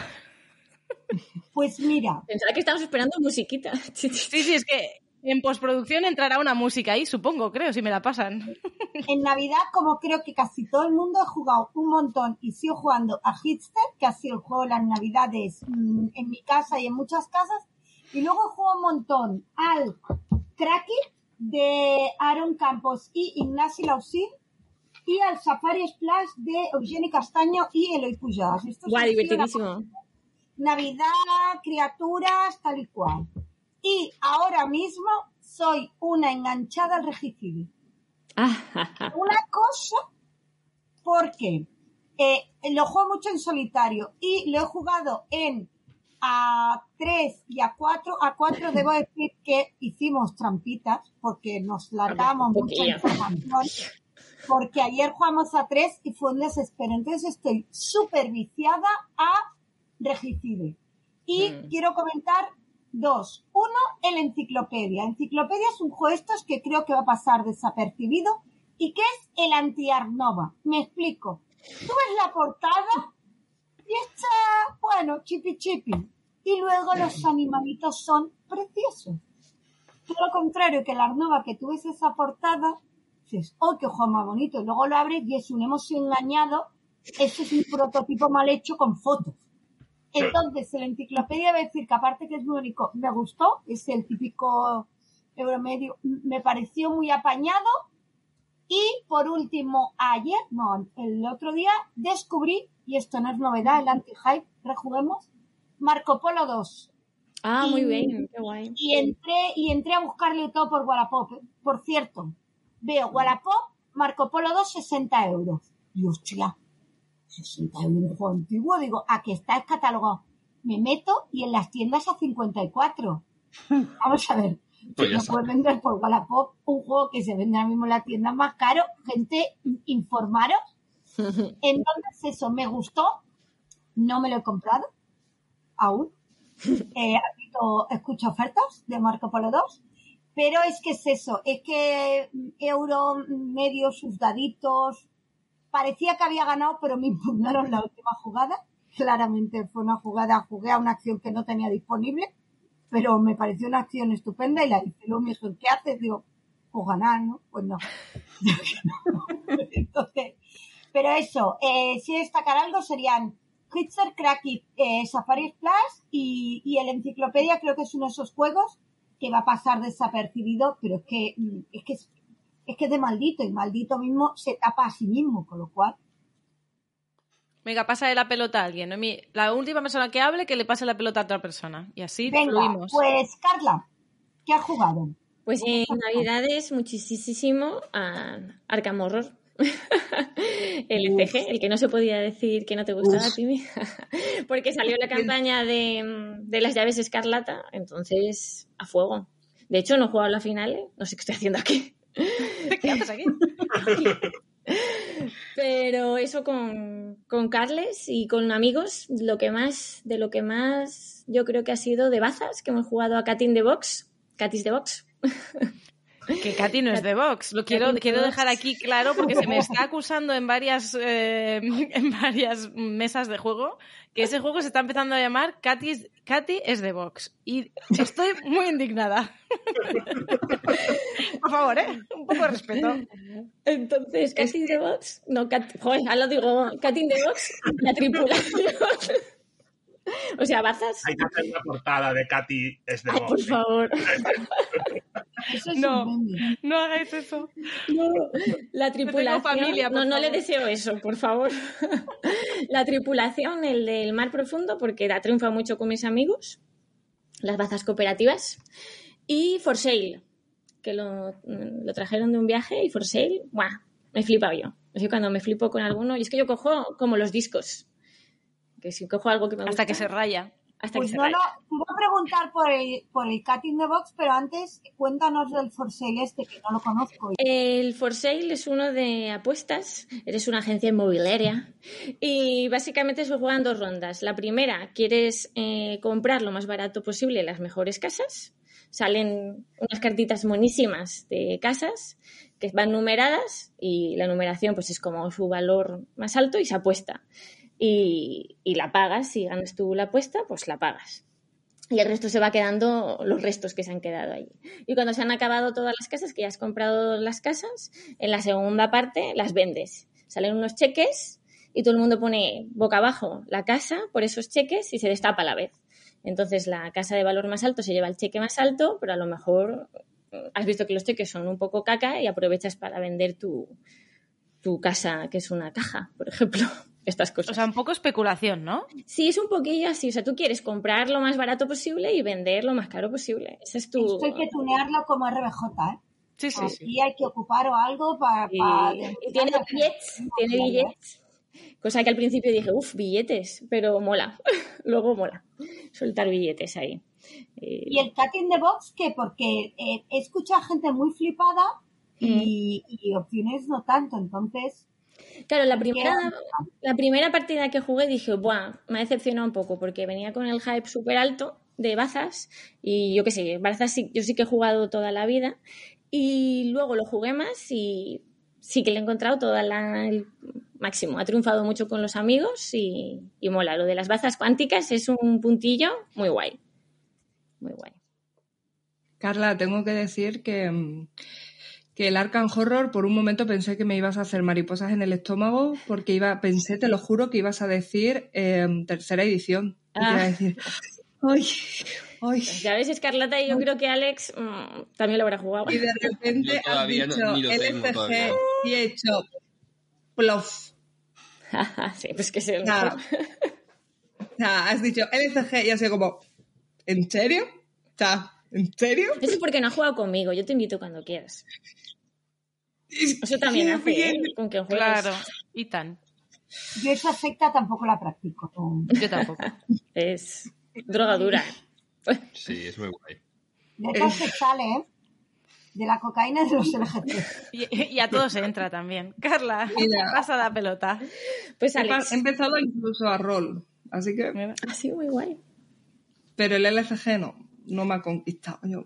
Pues mira, Pensaba que estábamos esperando musiquita. *laughs* Sí, sí, es que en postproducción entrará una música ahí, supongo, creo, si me la pasan. En Navidad, como creo que casi todo el mundo, he jugado un montón y sigo jugando a Hitster, que ha sido el juego de las Navidades mm, en mi casa y en muchas casas. Y luego he jugado un montón al Cracky de Aaron Campos y Ignasi Lausín y al Safari Splash de Eugeni Castaño y Eloy Pujadas. Guau, divertidísimo. Navidad, criaturas, tal y cual. Y ahora mismo soy una enganchada al regicidio. Ah, Una cosa, porque eh, lo juego mucho en solitario y lo he jugado en a 3 y a 4. A 4 debo decir que hicimos trampitas porque nos largamos Un mucha información. Porque ayer jugamos a 3 y fue un desespero. Entonces estoy súper viciada a Regicide. Y Mm. quiero comentar dos. Uno, el Enciclopedia. Enciclopedia es un juego de estos que creo que va a pasar desapercibido y que es el anti-Arnova. Me explico. Tú ves la portada y está, bueno, chipi chipi. Y luego los *laughs* animalitos son preciosos. Todo lo contrario que la Arnova, que tú ves esa portada, dices, oh, qué juego más bonito. Y luego lo abres y es un hemos engañado. Este es un prototipo mal hecho con fotos. Entonces, el enciclopedia a decir que aparte que es muy único, me gustó, es el típico euromedio, me pareció muy apañado. Y por último, ayer, no, el otro día, descubrí, y esto no es novedad, el anti-hype, rejuguemos, Marco Polo 2. ah, muy bien, qué guay. Y entré, y entré a buscarle todo por Wallapop. Por cierto, veo Wallapop, Marco Polo 2, 60 euros. Y hostia, 60 euros un juego antiguo. Digo, aquí está el catálogo. Me meto y en las tiendas a 54. *laughs* Vamos a ver. Pues no está. puedes vender por Wallapop un juego que se vende ahora mismo en la tienda más caro. Gente, informaros. *laughs* Entonces eso, me gustó. No me lo he comprado aún. *laughs* Eh, escucho ofertas de Marco Polo 2. Pero es que es eso, es que euro medio, sus daditos, parecía que había ganado, pero me impugnaron la última jugada. Claramente fue una jugada, jugué a una acción que no tenía disponible, pero me pareció una acción estupenda y la hice. Me ¿qué haces? Digo, pues ganar, ¿no? Pues no. *laughs* Entonces, pero eso, eh, si destacar algo serían Hitzer, Cracky, eh, Safari Plus y, y el Enciclopedia creo que es uno de esos juegos que va a pasar desapercibido, pero es que mm, es que es, es que es de maldito y maldito mismo se tapa a sí mismo, con lo cual Venga, pasa de la pelota a alguien. La última persona que hable, que le pase la pelota a otra persona. Y así venga, fluimos. pues Carla, ¿qué has jugado? Pues en Navidades muchísimo a Arkham Horror. *laughs* el ECG, el que no se podía decir que no te gustaba a ti, *laughs* porque salió la *laughs* campaña de, de las llaves escarlata, entonces a fuego. De hecho, no he jugado la final, ¿eh? no sé qué estoy haciendo aquí. *laughs* ¿Qué haces aquí? *laughs* Pero eso con, con Carles y con amigos, lo que más, de lo que más yo creo que ha sido de bazas, que hemos jugado a Cat in the Box, Catis de Box. *laughs* Que Katy no es de Vox. Lo quiero, Katy quiero Vox. dejar aquí claro porque se me *laughs* está acusando en varias, eh, *laughs* en varias mesas de juego que ese juego se está empezando a llamar Katy, es- Katy es de Vox. Y estoy muy indignada. *laughs* Por favor, ¿eh? Un poco de respeto. Entonces, in the Box, no, Cat, joder, ahora lo digo, in the Box, la tripulación. o sea, bazas. Hay que hacer una portada de Katy es de Ay, por Vox. favor. Eso es No. un. No hagáis eso. No, *laughs* la tripulación. familia, no, no le deseo eso, por favor. *laughs* la tripulación, el del mar profundo, porque la triunfa mucho con mis amigos. Las bazas cooperativas. Y For Sale, que lo, lo trajeron de un viaje. Y For Sale, ¡buah! Me he flipado yo. Así cuando me flipo con alguno. Y es que yo cojo como los discos. Que si cojo algo que me gusta. Hasta que se raya. Hasta Pues que no, no, te iba a preguntar por el, por el Cat in the Box, pero antes cuéntanos del For Sale este que no lo conozco. El For Sale es uno de apuestas, eres una agencia inmobiliaria y básicamente se juegan dos rondas. La primera, quieres eh, comprar lo más barato posible las mejores casas. Salen unas cartitas monísimas de casas que van numeradas y la numeración pues es como su valor más alto y se apuesta. Y, la pagas, si ganas tú la apuesta, pues la pagas. Y el resto se va quedando los restos que se han quedado allí. Y cuando se han acabado todas las casas, que ya has comprado las casas, en la segunda parte las vendes. Salen unos cheques y todo el mundo pone boca abajo la casa por esos cheques y se destapa a la vez. Entonces la casa de valor más alto se lleva el cheque más alto, pero a lo mejor mm, has visto que los cheques son un poco caca y aprovechas para vender tu, tu casa, que es una caja, por ejemplo. Estas cosas. O sea, un poco especulación, ¿no? Sí, es un poquillo así. O sea, tú quieres comprar lo más barato posible y vender lo más caro posible. Ese es tu. Esto hay que tunearlo como RBJ, ¿eh? Sí, sí, Aquí sí. hay que ocupar o algo para... Y, para y tiene billets, tiene billetes. Cosa que al principio dije, uff, billetes, pero mola. *laughs* Luego mola soltar billetes ahí. Y el Cat in the Box, que porque eh, he escuchado gente muy flipada y, y opciones no tanto, entonces... Claro, la primera, la primera partida que jugué dije, Buah, me ha decepcionado un poco porque venía con el hype súper alto de bazas y yo qué sé, bazas sí, yo sí que he jugado toda la vida y luego lo jugué más y sí que le he encontrado toda la, el máximo. Ha triunfado mucho con los amigos y, y mola. Lo de las bazas cuánticas es un puntillo muy guay. Muy guay. Carla, tengo que decir que, mm, que el Arkham Horror por un momento pensé que me ibas a hacer mariposas en el estómago porque iba, pensé, te lo juro, que ibas a decir eh, tercera edición. Y te iba a Ah. decir, ¡ay! ¡ay! Ya ves, Escarlata, y yo creo que Alex mm, también lo habrá jugado. Y de repente Yo has todavía dicho ni lo tengo LCG todavía. y he hecho plof. *laughs* sí, pues que se... O sea, has dicho LCG y así como, ¿en serio? Sea, ¿en serio? Eso es porque no has jugado conmigo. Yo te invito cuando quieras. Es Eso también hace, ¿eh? bien. Con quien juegas. Claro. Y tan. Yo esa secta tampoco la practico. no. Yo tampoco. Es droga dura. Sí, es muy guay. De esas se sale, ¿eh? De la cocaína y de los LGT. Y, y a todos se entra también. Carla, Mira. pasa la pelota. Pues Alex, he empezado incluso a rol. Así que... Ha sido muy guay. Pero el LCG no, no me ha conquistado. Yo...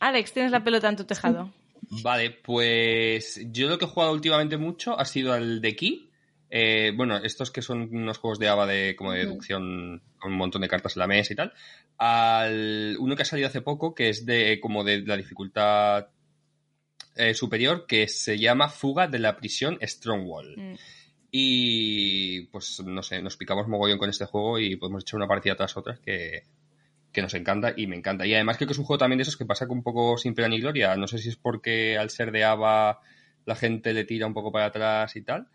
Alex, tienes la pelota en tu tejado. Vale, pues yo lo que he jugado últimamente mucho ha sido el de Key. Eh, bueno, estos que son unos juegos de ABA de, como de deducción con un montón de cartas en la mesa y tal. Al uno que ha salido hace poco, que es de como de la dificultad eh, superior, que se llama Fuga de la prisión Strongwall. Mm. Y pues no sé, nos picamos mogollón con este juego y podemos echar una partida tras otra que, que nos encanta y me encanta. Y además creo que es un juego también de esos que pasa con un poco sin pena ni gloria. No sé si es porque al ser de ABA la gente le tira un poco para atrás y tal.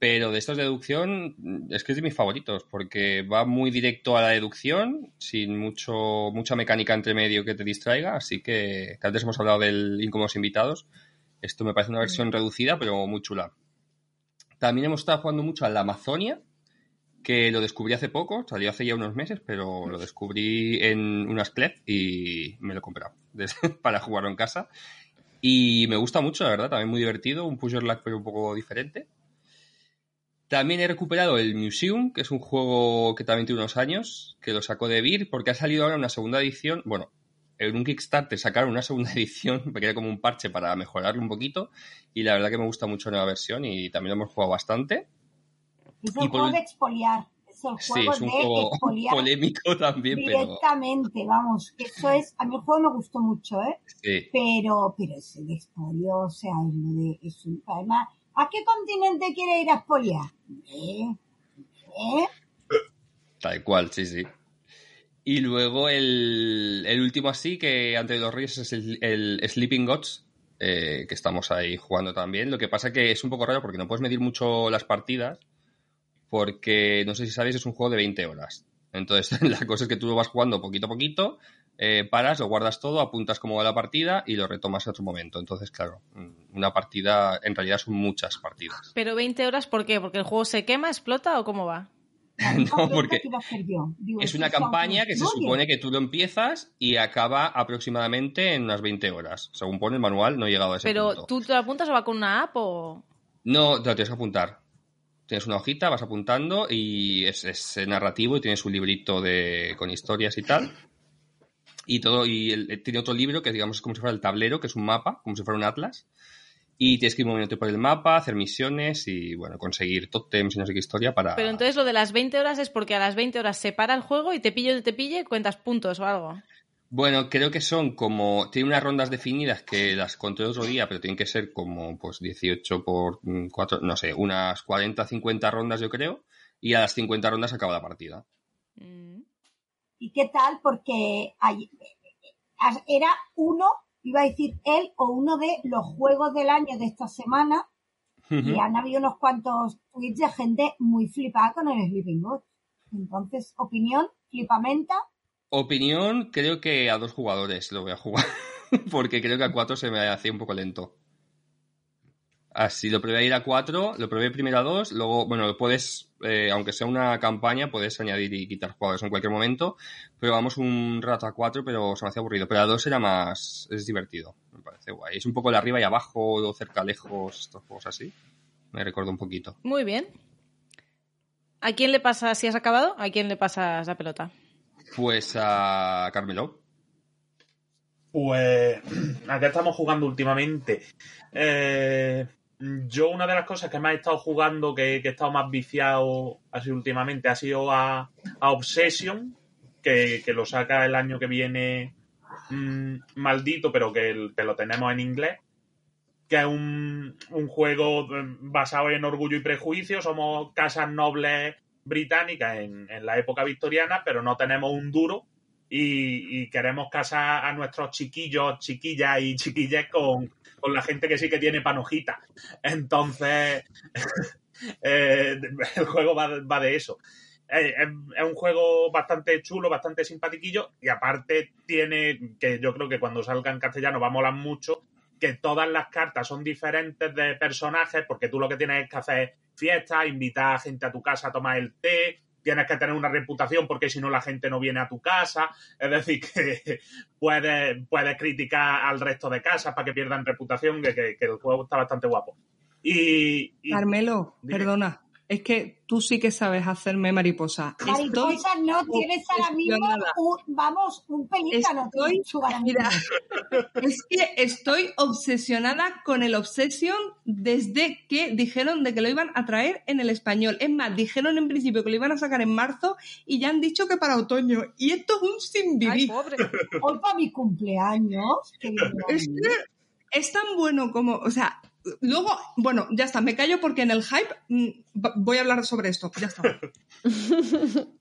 Pero de estos de deducción es que es de mis favoritos porque va muy directo a la deducción sin mucho mucha mecánica entre medio que te distraiga. Así que, que antes hemos hablado del Incómodos Invitados. Esto me parece una versión reducida pero muy chula. También hemos estado jugando mucho a la Amazonia, que lo descubrí hace poco, salió hace ya unos meses, pero lo descubrí en unas CLEP y me lo he comprado *laughs* para jugarlo en casa. Y me gusta mucho, la verdad, también muy divertido, un push lag pero un poco diferente. También he recuperado el Museum, que es un juego que también tiene unos años, que lo sacó de Vir, porque ha salido ahora una segunda edición. Bueno, en un Kickstarter sacaron una segunda *laughs* edición, que era como un parche para mejorarlo un poquito, y la verdad que me gusta mucho la nueva versión y también lo hemos jugado bastante. Es por juego de expoliar. Es el Sí, juego es un de juego expoliar *laughs* polémico también, pero directamente, vamos. que Eso es, a mí el juego me gustó mucho, ¿eh? sí. Pero, pero ese de expolio, o sea, es lo de, es un, además, ¿a qué continente quiere ir a expoliar? ¿Eh? ¿Eh? Tal cual, sí, sí. Y luego el, el último así, que antes de los Reyes, es el, Sleeping Gods, eh, que estamos ahí jugando también. Lo que pasa que es un poco raro porque no puedes medir mucho las partidas, porque no sé si sabéis, es un juego de 20 horas. Entonces, *laughs* la cosa es que tú lo vas jugando poquito a poquito, eh, paras, lo guardas todo, apuntas cómo va la partida y lo retomas en otro momento. Entonces, claro, mm, una partida, en realidad son muchas partidas. Pero 20 horas, ¿por qué? ¿Porque el juego se quema, explota o cómo va? *laughs* No, porque Es ¿eso una campaña que se supone que tú lo empiezas y acaba aproximadamente en unas 20 horas. Según pone el manual, no he llegado a ese Pero punto. tú te apuntas o va con una app o... No, te lo tienes que apuntar. Tienes una hojita, vas apuntando y es, es narrativo y tienes un librito de, con historias y tal. Y todo, y el- tiene otro libro que digamos es como si fuera el tablero, que es un mapa, como si fuera un atlas. Y tienes que ir moviéndote por el mapa, hacer misiones y, bueno, conseguir tótems y no sé qué historia para... Pero entonces lo de las 20 horas es porque a las 20 horas se para el juego y te pillo y te pille, cuentas puntos o algo. Bueno, creo que son como. Tiene unas rondas definidas que las conté otro día, pero tienen que ser como pues 18 por 4, no sé, unas 40, 50 rondas, yo creo. Y a las 50 rondas acaba la partida. Mm. ¿Y qué tal? Porque hay- era uno, iba a decir él, o uno de los juegos del año de esta semana. Y han habido unos cuantos tweets de gente muy flipada con el Sleeping God. Entonces, opinión, flipamenta. Opinión, creo que a dos jugadores lo voy a jugar. *laughs* Porque creo que a cuatro se me hacía un poco lento. Así lo probé a ir a cuatro, lo probé primero a dos, luego, bueno, puedes, eh, aunque sea una campaña, puedes añadir y quitar jugadores en cualquier momento. Pero vamos un rato a cuatro, pero se me hacía aburrido. Pero a dos era más, es divertido, me parece guay. Es un poco el arriba y abajo, o cerca, lejos, estos juegos así. Me recuerdo un poquito. Muy bien. ¿A quién le pasas, si has acabado, a quién le pasas la pelota? Pues a Carmelo. Pues, *clears throat* ¿a qué estamos jugando últimamente? Eh, yo una de las cosas que más he estado jugando, que, que he estado más viciado así últimamente, ha sido a, Obsession, que, que lo saca el año que viene mm, maldito, pero que, que lo tenemos en inglés. Que es un, un juego eh, basado en orgullo y prejuicio. Somos casas nobles británicas en, en la época victoriana, pero no tenemos un duro y, y queremos casar a nuestros chiquillos, chiquillas y chiquillas con, con la gente que sí que tiene panojita. Entonces, *laughs* eh, el juego va, va de eso. Eh, es, es un juego bastante chulo, bastante simpatiquillo y aparte tiene, que yo creo que cuando salga en castellano va a molar mucho, que todas las cartas son diferentes de personajes porque tú lo que tienes es que hacer fiestas, invitar a gente a tu casa a tomar el té, tienes que tener una reputación porque si no la gente no viene a tu casa, es decir, que puedes, puedes criticar al resto de casas para que pierdan reputación, que, que- que el juego está bastante guapo. Y, y- Carmelo, Dime. perdona. Es que tú sí que sabes hacerme mariposa. Mariposa Estoy no, tienes ahora mismo, un- vamos, un pelícano Estoy-. Mira, *laughs* es que estoy obsesionada con el Obsession desde que dijeron de que lo iban a traer en el español. Es más, dijeron en principio que lo iban a sacar en marzo y ya han dicho que para otoño. Y esto es un sin Ay, vivir. pobre. Hoy para mi cumpleaños, que Es que es tan bueno como, o sea, luego, bueno, ya está, me callo porque en el hype mm, voy a hablar sobre esto. Ya está. *laughs*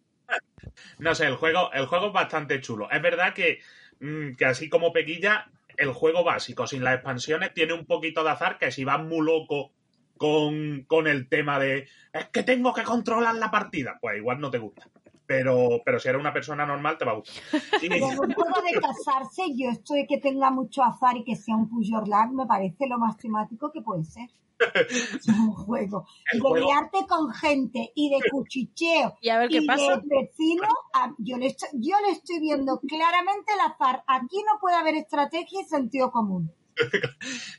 No sé, el juego, el juego es bastante chulo. Es verdad que, mm, que así como Pequilla, el juego básico, sin las expansiones, tiene un poquito de azar que si vas muy loco con, con el tema de es que tengo que controlar la partida, pues igual no te gusta. Pero, pero si eres una persona normal, te va a gustar. *laughs* Y- Pero juego de casarse, yo esto de que tenga mucho azar y que sea un luck me parece lo más temático que puede ser. *laughs* Es un juego. El Y de liarte con gente y de *laughs* cuchicheo Y a ver qué y pasa. de vecino, a- yo, le estoy, yo le estoy viendo claramente el azar. Aquí no puede haber estrategia y sentido común.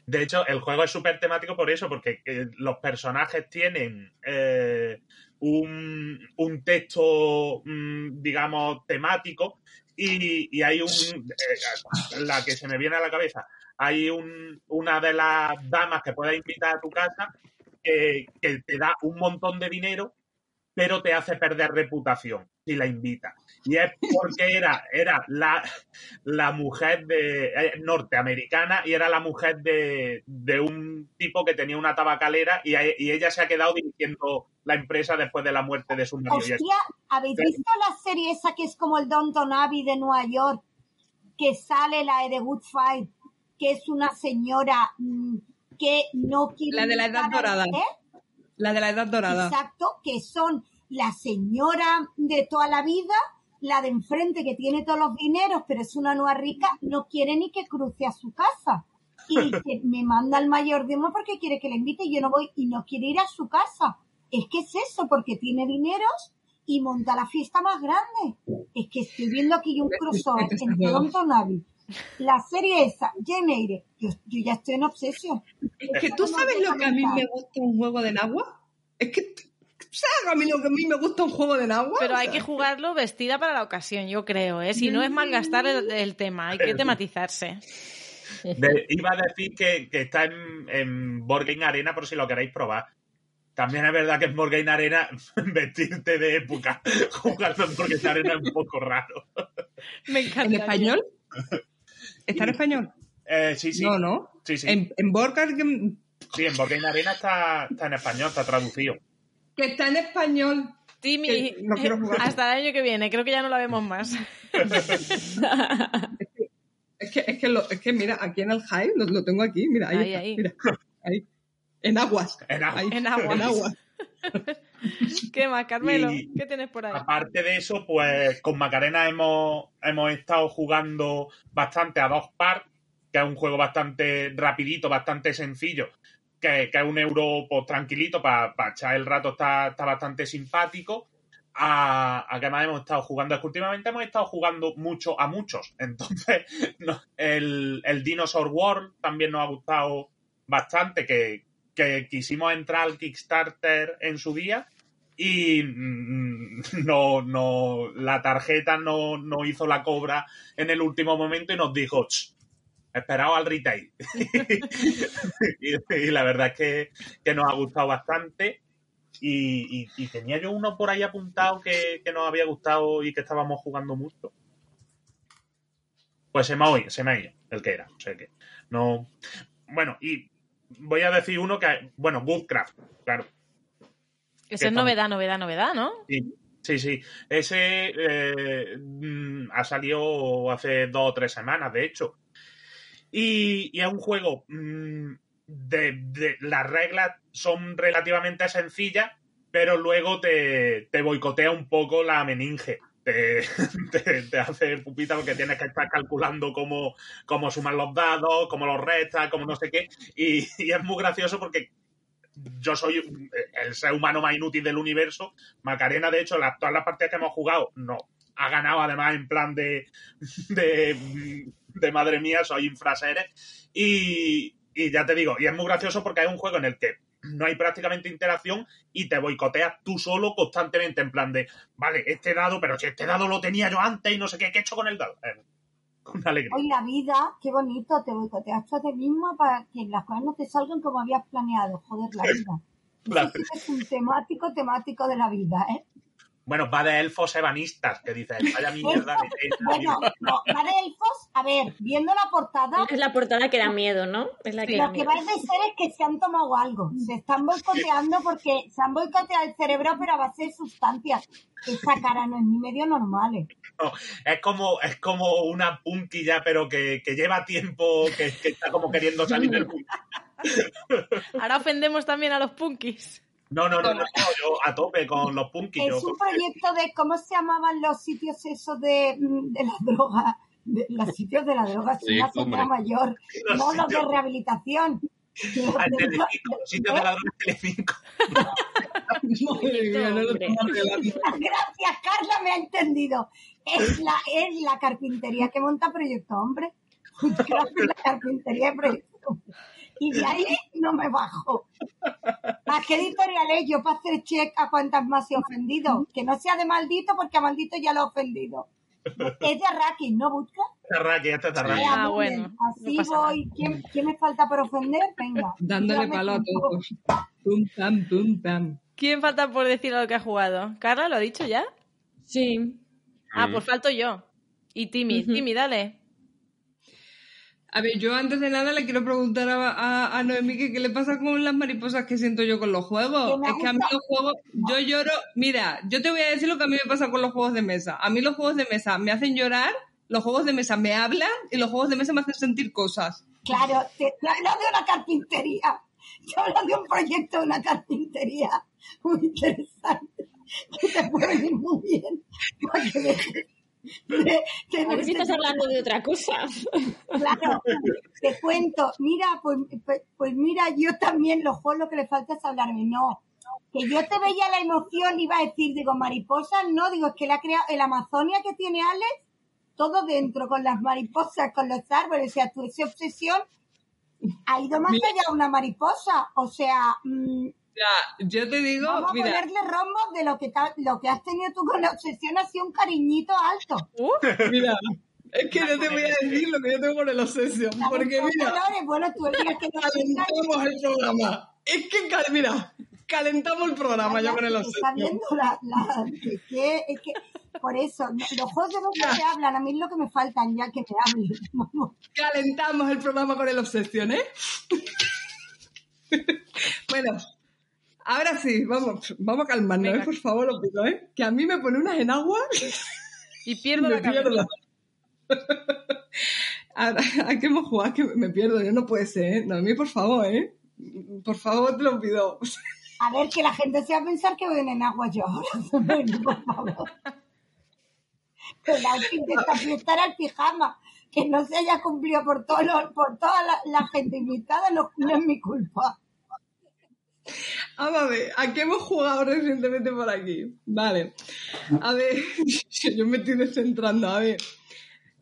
De hecho, el juego es súper temático por eso, porque eh, los personajes tienen eh, un, un texto, mm, digamos, temático y, y hay un... eh, la que se me viene a la cabeza, hay un, una de las damas que puedes invitar a tu casa que, que te da un montón de dinero, pero te hace perder reputación si la invitas. Y es porque era, era la, la mujer de eh, norteamericana y era la mujer de, de un tipo que tenía una tabacalera y, y ella se ha quedado dirigiendo la empresa después de la muerte de su marido. Y Hostia, ¿habéis visto la serie esa que es como el Downton Abbey de Nueva York? Que sale la de Good Fight, que es una señora mm, que no quiere... La de la edad dorada. ¿Eh? La de la edad dorada. Exacto, que son la señora de toda la vida, la de enfrente que tiene todos los dineros, pero es una nueva rica, no quiere ni que cruce a su casa. Y *laughs* que me manda el mayordomo porque quiere que le invite y yo no voy y no quiere ir a su casa. Es que es eso, porque tiene dineros y monta la fiesta más grande. Es que estoy viendo aquí un *laughs* crossover entre Downton Abbey. La serie esa, Jane Eyre, yo, yo ya estoy en obsesión. Es que tú sabes lo que a mí me gusta un juego de Nagua. Es que, ¿sabes a mí lo que a mí me gusta un juego de Nagua? Pero O hay sea, que jugarlo vestida para la ocasión, yo creo, ¿eh? Si no es malgastar el, el tema, hay que *laughs* tematizarse. de- iba a decir que, que está en, en Arena por si lo queréis probar. También es verdad que en Game Arena *laughs* vestirte de época *laughs* jugando en Game Arena es un poco raro. Me encanta. ¿En español? ¿Está en español? Eh, sí, sí. No, no. Sí, sí. En, en Sí, en Game Arena está, está en español, está traducido. Que está en español. Timmy, no jugar. hasta el año que viene, creo que ya no la vemos más. *laughs* Es que, es que, lo- es que mira, aquí en el Hive lo, lo tengo aquí, mira, ahí, Ahí, está, ahí. mira, ahí. En aguas. En aguas. Ahí, En aguas. En aguas. *laughs* ¿Qué más, Carmelo? Y- ¿Qué tienes por ahí? Aparte de eso, pues con Macarena hemos, hemos estado jugando bastante a dos par, que es un juego bastante rapidito, bastante sencillo, que, que es un euro pues, tranquilito para echar el rato, está, está bastante simpático. A, a que más hemos estado jugando. Es que últimamente hemos estado jugando mucho a muchos. *laughs* Entonces, el, el Dinosaur World también nos ha gustado bastante, que, que quisimos entrar al Kickstarter en su día y mm, *laughs* no, no, la tarjeta no, no hizo la cobra en el último momento y nos dijo, "Ch, esperaos al retail. *laughs* y, y la verdad es que, que nos ha gustado bastante. Y, y- y tenía yo uno por ahí apuntado que, que nos había gustado y que estábamos jugando mucho. Pues se me ha oído, se me ha ido el que era. O sea que no. Bueno, y voy a decir uno que, bueno, Goodcraft, claro. Esa ¿qué es novedad, novedad, novedad, ¿no? Sí, sí, sí. Ese eh, mm, ha salido hace dos o tres semanas, de hecho. Y, es un juego mm, de, Las reglas son relativamente sencillas, pero luego te, te boicotea un poco la meninge. *laughs* Te, te- hace pupita porque tienes que estar calculando cómo, cómo suman los dados, cómo los restas, cómo no sé qué. Y, *laughs* y es muy gracioso porque yo soy el ser humano más inútil del universo. Macarena, de hecho, las, todas las partidas que hemos jugado, no. Ha ganado además en plan de, de, de madre mía, soy infraseres. Y, y ya te digo, y es muy gracioso porque es un juego en el que no hay prácticamente interacción y te boicoteas tú solo constantemente en plan de, vale, este dado, pero si este dado lo tenía yo antes y no sé qué, ¿qué he hecho con el dado? Eh, con alegría. Hoy la vida, qué bonito, te boicoteas tú a ti mismo para que las cosas no te salgan como habías planeado. Joder, la *laughs* vida. Claro. Eso sí que es un temático, temático de la vida, ¿eh? Bueno, va de elfos ebanistas, que dices, vaya mierda de *laughs* Bueno, no, Vale Elfos, a ver, viendo la portada, Es la portada que da miedo, ¿no? Es la que da lo que miedo. parece ser es que se han tomado algo. Se están boicoteando porque se han boicoteado el cerebro, pero a base de sustancias. Esa cara no es ni medio normal. ¿eh? Es como, es como una puntilla, pero que, que lleva tiempo, que, que está como queriendo salir del mundo. Ahora ofendemos también a los punkis. No, no, no, no, no, yo a tope con los punkis. yo- Es un proyecto de, ¿cómo se llamaban los sitios esos de, mm, de la droga? De, los sitios de la droga, Sí, una señora mayor. Los No los de sitios- rehabilitación. Los Al de- Telecinco, los sitios la droga Telecinco. *laughs* Gracias, Carla, me ha entendido. Es la, es la carpintería que monta Proyecto Hombre. *laughs* Gracias, la carpintería de Proyecto Hombre. Y de ahí no me bajo. ¿A qué editorial es? Yo para hacer check a cuántas más he ofendido. Que no sea de maldito, porque a maldito ya lo he ofendido. Es de Arrakis, ¿no, Busca? Tarraqui, este Tarraqui. Ah, bueno, Así no voy. ¿Quién, quién me falta por ofender? Venga. Dándole palo a todos. Pum, pam. ¿Quién falta por decir lo que ha jugado? ¿Carla lo ha dicho ya? Sí. Ah, pues falto yo. Y Timmy, Ujú. Timmy, dale. A ver, yo antes de nada le quiero preguntar a, a, a Noemí que qué le pasa con las mariposas que siento yo con los juegos. Es que a mí los juegos, yo lloro. Mira, yo te voy a decir lo que a mí me pasa con los juegos de mesa. A mí los juegos de mesa me hacen llorar, los juegos de mesa me hablan y los juegos de mesa me hacen sentir cosas. Claro, te, te hablo de una carpintería. Te hablo de un proyecto de una carpintería muy interesante. Que te puede ir muy bien. Porque de- de- de- A ver si estás hablando de otra cosa. Claro, *laughs* te cuento. Mira, pues, pues, pues mira, yo también juegos lo que le falta es hablarme. No, que yo te veía la emoción, iba a decir, digo, mariposas, no, digo, es que la ha creado el Amazonia que tiene Alex, todo dentro, con las mariposas, con los árboles, o sea, tu esa obsesión ha ido más allá de una mariposa, o sea, mm, Ya, yo te digo, vamos a mira, ponerle rombos de lo que, lo que has tenido tú con la obsesión, ha sido un cariñito alto. Uh, mira, es que no te voy a decir lo que yo tengo con el Obsession, porque mira, Colores, bueno, tú día que calentamos el programa. Es que, cal- mira, calentamos el programa yo con el Está Obsession. viendo la, la- es que, es que, por eso, los juegos de se hablan, a mí es lo que me faltan ya que me hablen. *laughs* Calentamos el programa con el Obsession, ¿eh? *laughs* bueno, ahora sí, vamos, vamos a calmarnos, Venga. ¿eh? por favor, lo pido, ¿eh? Que a mí me pone unas en agua y pierdo la cabeza. pierdo. *laughs* ¿A, a qué hemos jugado? Que me pierdo, yo no puede ser, ¿eh? No, a mí, por favor, ¿eh? Por favor, te lo pido. A ver, que la gente se va a pensar que voy en agua yo ahora. *laughs* Por favor. De esta fiesta era el pijama. Que no se haya cumplido por, todo lo- por toda la, la gente invitada no, no es mi culpa. A ver, ¿a qué hemos jugado recientemente por aquí? Vale. A ver, *laughs* yo me estoy descentrando. A ver.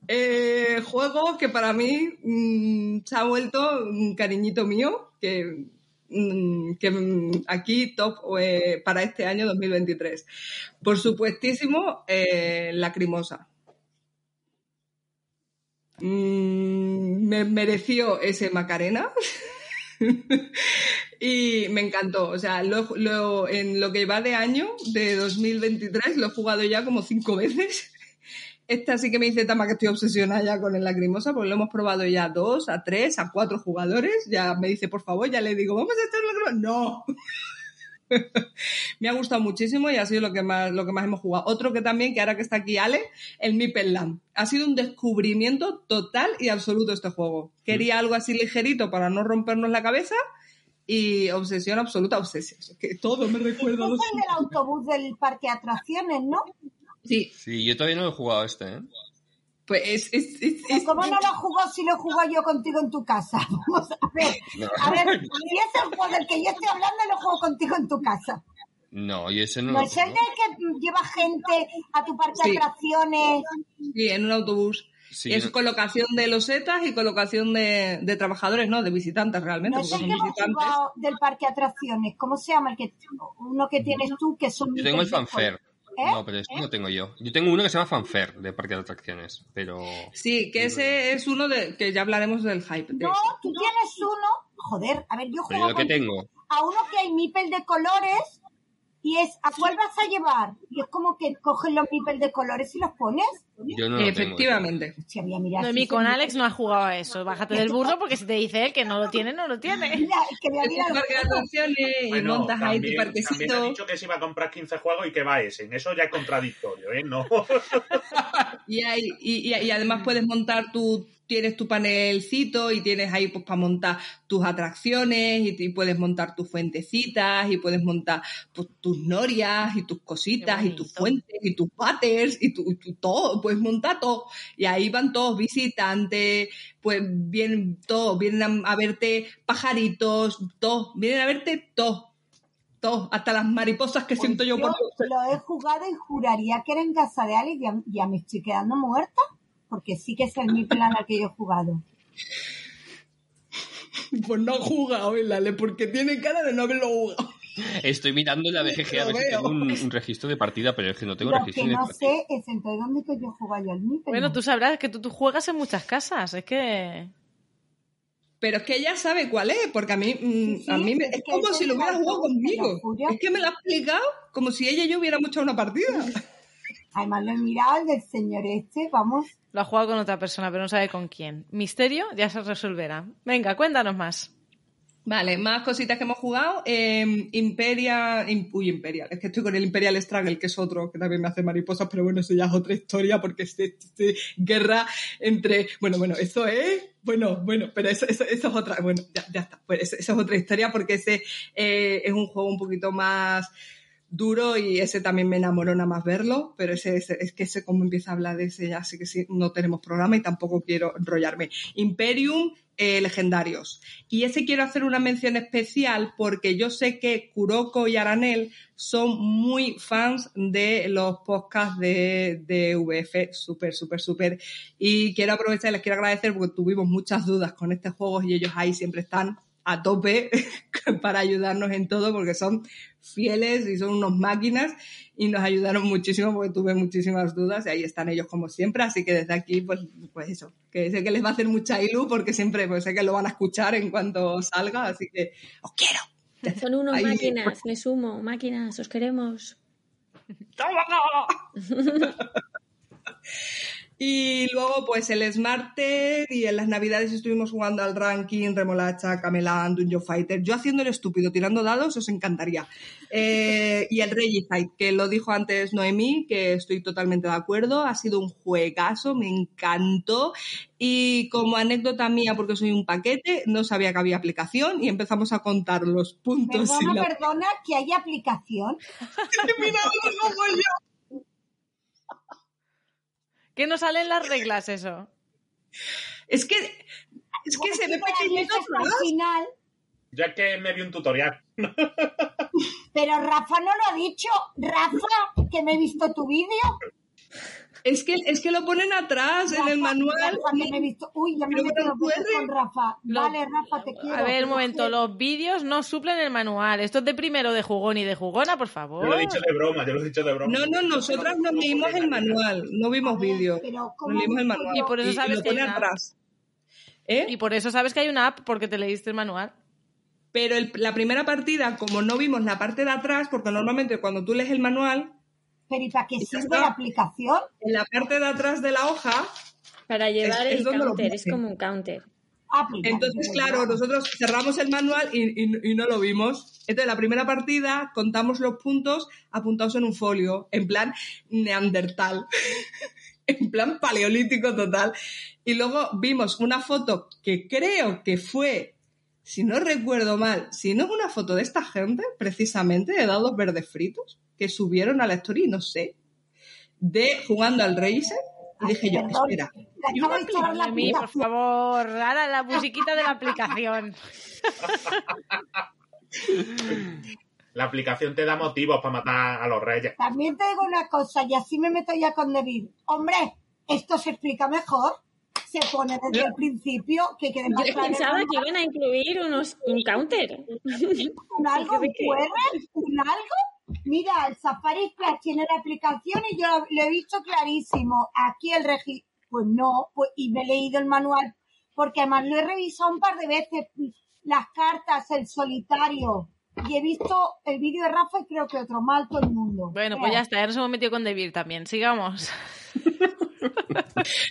Eh, juego que para mí mm, se ha vuelto un cariñito mío, que, mm, que mm, aquí top eh, para este año 2023. Por supuestísimo, eh, Lacrimosa. Me mereció ese Macarena. *laughs* *laughs* y me encantó. O sea, lo, lo- en lo que va de año, de 2023, lo he jugado ya como cinco veces. Esta sí que me dice Tama que estoy obsesionada ya con el Lacrimosa, porque lo hemos probado ya a dos, a tres, a cuatro jugadores. Ya me dice, por favor, ya le digo, vamos a hacer Lacrimosa. No. *laughs* me ha gustado muchísimo y ha sido lo que más, lo que más hemos jugado. Otro que también, que ahora que está aquí Ale, el Mipel Land. Ha sido un descubrimiento total y absoluto este juego. Quería algo así ligerito para no rompernos la cabeza y obsesión absoluta, obsesión. Es que todo me recuerda a los... es el del autobús del parque de atracciones, ¿no? Sí, Sí, yo todavía no lo he jugado este, ¿eh? Pues es... es, es- es- ¿Cómo no lo jugó si lo jugó yo contigo en tu casa? *laughs* Vamos a ver. No, A ver, si es el juego del que yo estoy hablando, lo juego contigo en tu casa. no y ese no, No lo es el juego. de que lleva gente a tu parque Sí. de atracciones. Sí, en un autobús. Sí, es no- colocación de losetas y colocación de, de trabajadores, no, de visitantes realmente, No porque el son que visitantes. del parque de atracciones. ¿Cómo se llama el que uno que tienes tú que son Yo tengo el fanfare. ¿Eh? No, pero este no tengo yo. Yo tengo uno que se llama fanfare de parque de atracciones, pero... Sí, que ese es uno de que ya hablaremos del hype. de No, tú tienes uno. Joder, a ver, yo Pero juego yo lo que tengo. a uno que hay mipel de colores y es ¿a cuál vas a llevar? Y es como que coges los mipel de colores y los pones. Yo no. Efectivamente. Si había mirado. Noemí, con Alex no ha jugado a eso. Bájate del burro porque si te dice él que no lo tiene, no lo tiene. *laughs* Mira, es que voy a Es mirar un los parque de juegos. atracciones y Bueno, montas ahí tu también, también ha parquecito. dicho que se iba a comprar 15 juegos y que va ese. En eso ya es contradictorio, ¿eh? No. *laughs* Y, hay, y, y- y además puedes montar tu, tienes tu panelcito y tienes ahí pues para montar tus atracciones y, y puedes montar tus fuentecitas y puedes montar pues, tus norias y tus cositas y tus fuentes y tus váteres y tu, y tu todo, puedes montar todo. Y ahí van todos visitantes, pues vienen todos, vienen a, a verte pajaritos, todos, vienen a verte todos. Todos, hasta las mariposas que siento yo por Yo lo he jugado y juraría que era en casa de Alex. Ya, ya me estoy quedando muerta. Porque sí que es el mipel al que yo he jugado. Pues no ha jugado, Lale, porque tiene cara de no haberlo jugado. Estoy mirando la BGG a ver si tengo un, un registro de partida, pero es que no tengo Lo registro que de no partida. sé es entonces dónde que yo he jugado yo al mipel. Bueno, tú sabrás que tú, tú juegas en muchas casas. Es que. Pero es que ella sabe cuál es, porque a mí, mm, Sí, sí, a mí me- es es que como ese si lo hubiera el jugado conmigo. Es que me lo ha explicado como si ella y yo hubiéramos hecho una partida. *laughs* Además lo he mirado el del señor este, vamos. Lo ha jugado con otra persona, pero no sabe con quién. Misterio ya se resolverá. Venga, cuéntanos más. Vale, más cositas que hemos jugado. Eh, Imperia, im- uy, Imperial, es que estoy con el Imperial Struggle, que es otro que también me hace mariposas, pero bueno, eso ya es otra historia porque es, es- es guerra entre, bueno, bueno, eso es, bueno, bueno, pero eso, eso, eso es otra, bueno, ya, ya está, pues eso, eso es otra historia porque ese eh, es un juego un poquito más duro y ese también me enamoró nada más verlo, pero ese, ese- es que ese como empieza a hablar de ese ya sí que sí, no tenemos programa y tampoco quiero enrollarme. Imperium, eh, legendarios. Y ese quiero hacer una mención especial porque yo sé que Kuroko y Aranel son muy fans de los podcasts de, de VF, súper, súper, súper. Y quiero aprovechar y les quiero agradecer porque tuvimos muchas dudas con este juego y ellos ahí siempre están a tope *laughs* para ayudarnos en todo porque son fieles y son unos máquinas y nos ayudaron muchísimo porque tuve muchísimas dudas y ahí están ellos como siempre, así que desde aquí pues, pues eso, que sé que les va a hacer mucha ilu porque siempre pues sé que lo van a escuchar en cuanto salga, así que os quiero. Son unos Ahí- máquinas, me sumo, máquinas, os queremos. *laughs* *laughs* Y luego, pues el Smarter y en las navidades estuvimos jugando al ranking, Remolacha, Camelán, Dungeon Fighter. Yo haciendo el estúpido, tirando dados, os encantaría. Eh, y el Regicide, que lo dijo antes Noemí, que estoy totalmente de acuerdo. Ha sido un juegazo, me encantó. Y como anécdota mía, porque soy un paquete, no sabía que había aplicación y empezamos a contar los puntos. Perdona, la- perdona, que hay aplicación. Mira, lo hago yo. ¿Qué no salen las reglas eso? Es que, es que se ve pequeñito al final, Ya que me vi un tutorial. pero Rafa no lo ha dicho. Rafa, que me he visto tu vídeo. Es que, es que lo ponen atrás en el manual. Rafa, que me he visto. Uy, ya me he metido con Rafa. Lo- Vale, Rafa, te quiero. A ver, un momento, quiero. los vídeos no suplen el manual. Esto es de primero de jugón y de jugona, por favor. Yo lo he dicho de broma, yo lo he dicho de broma. No, no, nosotras nos leímos el manual, no vimos A ver, vídeo. pero ¿cómo Nos leímos el manual. Y por eso sabes lo que hay pone atrás. ¿Eh? Y por eso sabes que hay una app porque te leíste el manual. Pero el- la primera partida, como no vimos la parte de atrás, porque normalmente cuando tú lees el manual, Pero ¿y para qué Ya sirve la aplicación? en la parte de atrás de la hoja, Para llevar Es- es el counter, es como un counter. Ah, pues entonces, ya, claro, nosotros cerramos el manual y, y- y no lo vimos. Entonces, la primera partida contamos los puntos apuntados en un folio, en plan neandertal, *laughs* en plan paleolítico total. Y luego vimos una foto que creo que fue, si no recuerdo mal, si no es una foto de esta gente, precisamente, de dados verdes fritos, que subieron a la story, no sé, de jugando al Racer. Y dije yo, espera, ¿y una A mí, por aplicación. favor, ahora la musiquita de la aplicación. La aplicación te da motivos para matar a los reyes. También te digo una cosa, y así me meto ya con David. Hombre, esto se explica mejor. Se pone desde el principio que quede más Yo claro. pensaba que iban a incluir unos, un counter. un algo, *laughs* un algo. Mira, el Safari Flash tiene la aplicación y yo lo, lo he visto clarísimo. Aquí el registro, pues no, pues, y me he leído el manual, porque además lo he revisado un par de veces, las cartas, el solitario, y he visto el vídeo de Rafa y creo que otro mal todo el mundo. Bueno, pues ya está, ya nos hemos metido con Devir también. Sigamos. *laughs*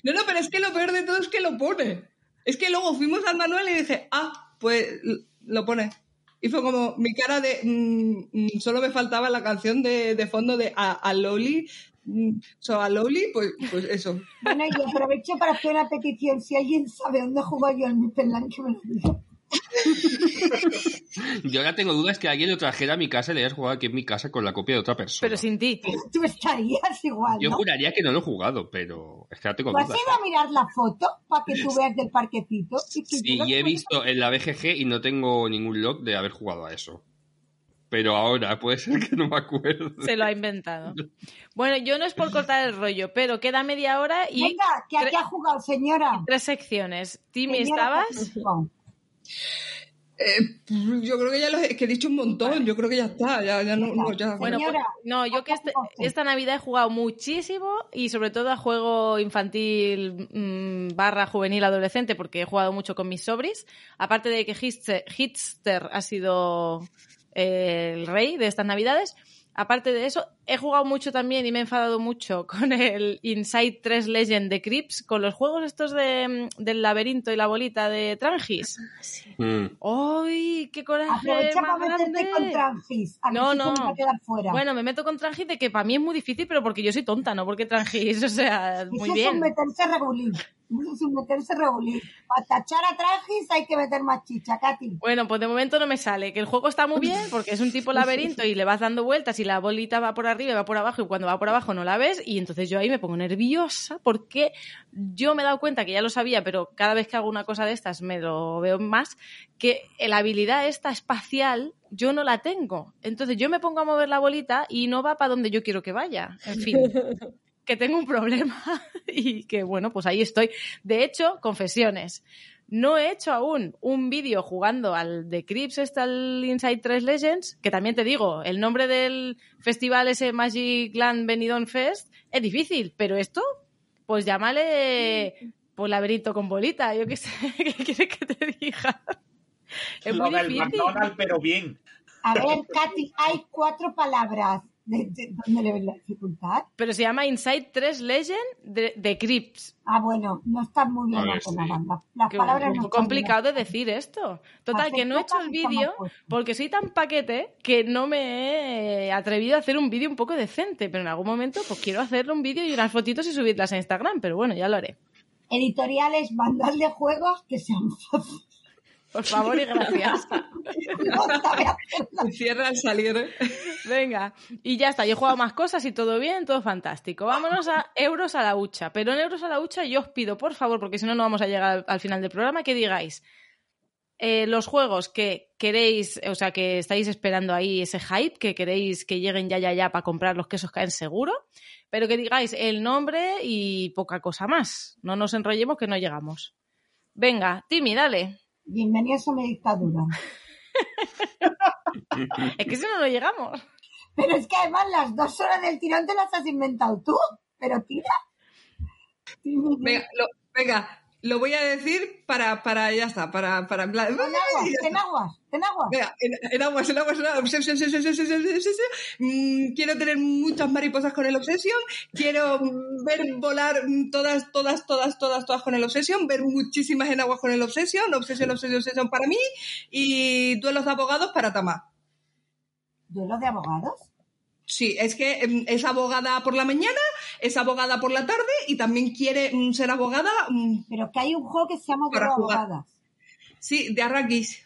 No, no, pero es que lo peor de todo es que lo pone. Es que luego fuimos al manual y dije, ah, pues lo pone. Y fue como mi cara de. mm, mm, solo me faltaba la canción de, de fondo de a, a Loli. mm, so, a Loli, pues, pues eso. Bueno, y aprovecho para hacer una petición. Si alguien sabe dónde juego yo en mi penlan, que me lo diga. *laughs* Yo ahora tengo dudas que alguien lo trajera a mi casa y le hayas jugado aquí en mi casa con la copia de otra persona. Pero sin ti. *laughs* Tú estarías igual, Yo ¿no? juraría que no lo he jugado, pero es que ahora tengo ¿Tú has dudas. ido a mirar la foto para que tú veas del parquecito? Y que Sí, y he visto en la BGG y no tengo ningún log de haber jugado a eso. Pero ahora puede ser que no me acuerdo. Se lo ha inventado. Bueno, yo no es por cortar el rollo, pero queda media hora y Venga, que aquí ha jugado, señora. tres secciones. Timmy, Señora, que ¿estabas? Eh, yo creo que ya lo he, que he dicho un montón. Yo creo que ya está. Ya, ya no, no, ya. Bueno, pues, no, yo que este- esta Navidad he jugado muchísimo y sobre todo a juego infantil mm, barra juvenil adolescente porque he jugado mucho con mis sobris. Aparte de que Hitster, Hitster ha sido eh, el rey de estas Navidades. Aparte de eso, he jugado mucho también y me he enfadado mucho *laughs* con el Inside 3 Legend de Crips, con los juegos estos de, mm, del laberinto y la bolita de Trangis. Mm. ¡Ay, qué coraje Aprovecha más para meterte grande! con Trangis. A No, no. te vas a quedar fuera. Bueno, me meto con Trangis de que para mí es muy difícil, pero porque yo soy tonta, no porque Trangis, *laughs* o sea, muy Eso es un bien. meterse regulín. Un meterse regulín. Para tachar a Trangis hay que meter más chicha, Katy. Bueno, pues de momento no me sale, que el juego está muy bien porque es un tipo laberinto y le vas dando vueltas y la bolita va por arriba y va por abajo y cuando va por abajo no la ves y entonces yo ahí me pongo nerviosa porque yo me he dado cuenta que ya lo sabía, pero cada vez que hago una cosa de estas me lo veo más, que la habilidad esta espacial yo no la tengo. Entonces yo me pongo a mover la bolita y no va para donde yo quiero que vaya. En fin. *laughs* que tengo un problema *laughs* y que bueno, pues ahí estoy. De hecho, confesiones. No he hecho aún un vídeo jugando al de Crips, este al Inside 3 Legends, que también te digo, el nombre del festival ese Magic Land Benidorm Fest es difícil, pero esto, pues llámale pues laberinto con bolita, yo qué sé, *laughs* ¿qué quieres que te diga? Es Lo muy del difícil. McDonald's, pero bien. A ver, Katy, hay cuatro palabras. De, de- ¿Dónde le ves la dificultad? Pero se llama Inside 3 Legend de, de Crips. Ah, bueno, no está muy bien ver, sí. Las, las Qué palabras no complicado de bien. decir esto. Total, Hacer que no he hecho el vídeo porque soy tan paquete que no me he atrevido a hacer un vídeo un poco decente. Pero en algún momento pues quiero hacerle un vídeo y unas fotitos y subirlas a Instagram. Pero bueno, ya lo haré. Editoriales, mandarle juegos que sean *laughs* fáciles. Por favor y gracias. *laughs* Cierra al salir. ¿eh? Venga, y ya está. Yo he jugado más cosas y todo bien, todo fantástico. Vámonos a euros a la hucha. Pero en euros a la hucha yo os pido, por favor, porque si no, no vamos a llegar al, al final del programa, que digáis eh, los juegos que queréis, o sea, que estáis esperando ahí ese hype, que queréis que lleguen ya, ya, ya para comprar los quesos caen seguro, pero que digáis el nombre y poca cosa más. No nos enrollemos que no llegamos. Venga, Timmy, dale. Bienvenidos a mi dictadura. *laughs* Es que si no, no llegamos. Pero es que además las dos horas del tirón te las has inventado tú. Pero tira. Venga, lo, venga, lo voy a decir para, para ya está, para, para en plan- *laughs* Ten aguas, ten aguas, ten aguas. Venga, en, en aguas, en aguas, en aguas. Mm, quiero tener muchas mariposas con el Obsession. Quiero ver volar todas, todas, todas, todas, todas con el Obsession. Ver muchísimas en aguas con el Obsession. Obsession, Obsession, Obsession para mí. Y duelos de abogados para Tamá. ¿Duelo de abogados? Sí, es que mm, es abogada por la mañana, es abogada por la tarde y también quiere mm, ser abogada, mm, Pero que hay un juego que se llama abogadas. sí, de Arrakis,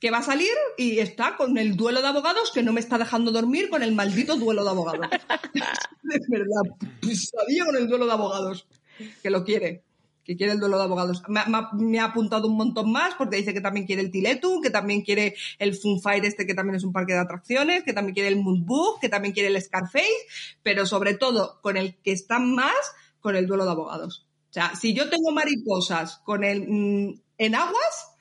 que va a salir y está con el duelo de abogados que no me está dejando dormir con el maldito duelo de abogados. *laughs* *laughs* de verdad, sabía con el duelo de abogados, que lo quiere, que quiere el duelo de abogados. Me, ha- apuntado un montón más porque dice que también quiere el Tiletu, que también quiere el Funfire este que también es un parque de atracciones, que también quiere el Moonbug, que también quiere el Scarface, pero sobre todo con el que está más con el duelo de abogados. O sea, si yo tengo mariposas con el mm, en aguas,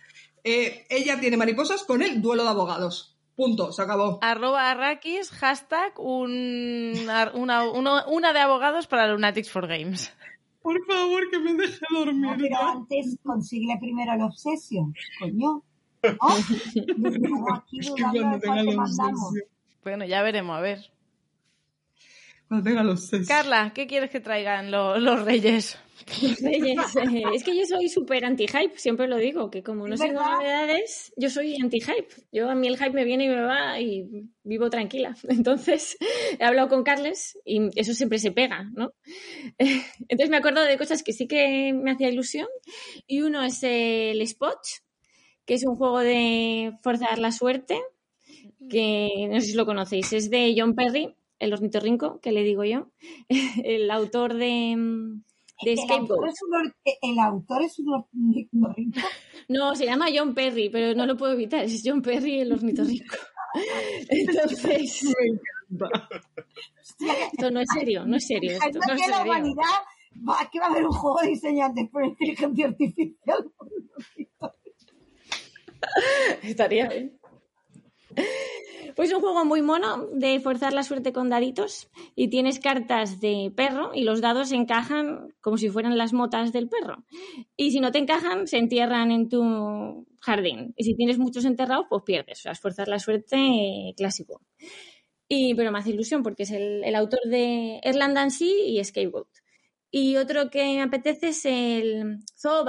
eh, ella tiene mariposas con el duelo de abogados. Punto, se acabó. Arroba Arrakis, hashtag un- una- una de abogados para Lunatics for Games. Por favor, que me deje dormir. No, pero antes consigue primero el Obsession, coño. *laughs* Aquí Es que cuando tenga Bueno, ya veremos, a ver. Cuando tenga los seis. Carla, ¿qué quieres que traigan lo- los reyes? *laughs* Eh, es que yo soy súper anti-hype, siempre lo digo, que como no ¿Es sigo verdad? novedades, yo soy anti-hype. Yo a mí el hype me viene y me va y vivo tranquila. *laughs* Entonces, he hablado con Carles y eso siempre se pega, ¿no? *laughs* Entonces me acuerdo de cosas que sí que me hacía ilusión y uno es el Spot, que es un juego de forzar la suerte, que no sé si lo conocéis, es de John Perry, el ornitorrinco, que le digo yo, el autor de, mm, de El Scapegoat. autor es un, or- el autor es un ornitorrinco. *laughs* No, se llama John Perry, pero no lo puedo evitar. Es John Perry el ornitorrinco. *laughs* Entonces, *laughs* esto no es serio, no es serio. Esto. no es que la serio. humanidad va, que va a haber un juego diseñado por inteligencia artificial. Estaría bien. *laughs* Pues un juego muy mono de forzar la suerte con daditos y tienes cartas de perro y los dados encajan como si fueran las motas del perro. Y si no te encajan, se entierran en tu jardín. Y si tienes muchos enterrados, pues pierdes. O sea, es forzar la suerte eh, clásico. Y, pero me hace ilusión porque es el, autor de Erland and Sea y Scapegoat. Y otro que me apetece es el Zoo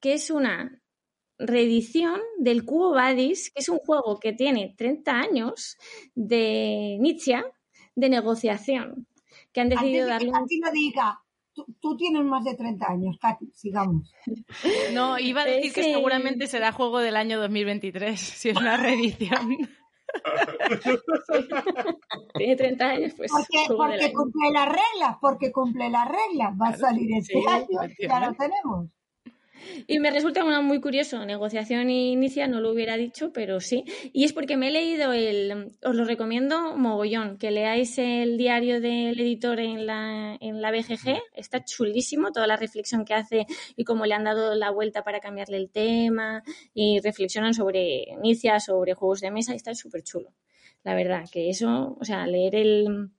que es una reedición del Cubo Buddies, que es un juego que tiene 30 años de Nietzsche de negociación, que han Antes decidido de que darle lo diga, tú, tú tienes más de 30 años, Katy, sigamos. *laughs* No, iba a decir que seguramente será juego del año 2023, *laughs* si es una reedición. *laughs* Tiene 30 años, pues... Porque, cumple las reglas, porque cumple las reglas. Va a salir este sí, año, ya lo tenemos. Y me resulta una muy curioso, negociación inicia, no lo hubiera dicho, pero sí. Y es porque me he leído el, os lo recomiendo mogollón, que leáis el diario del editor en la, en la BGG, está chulísimo toda la reflexión que hace y cómo le han dado la vuelta para cambiarle el tema y reflexionan sobre inicia, sobre juegos de mesa y está súper chulo. La verdad, que eso, o sea, leer el,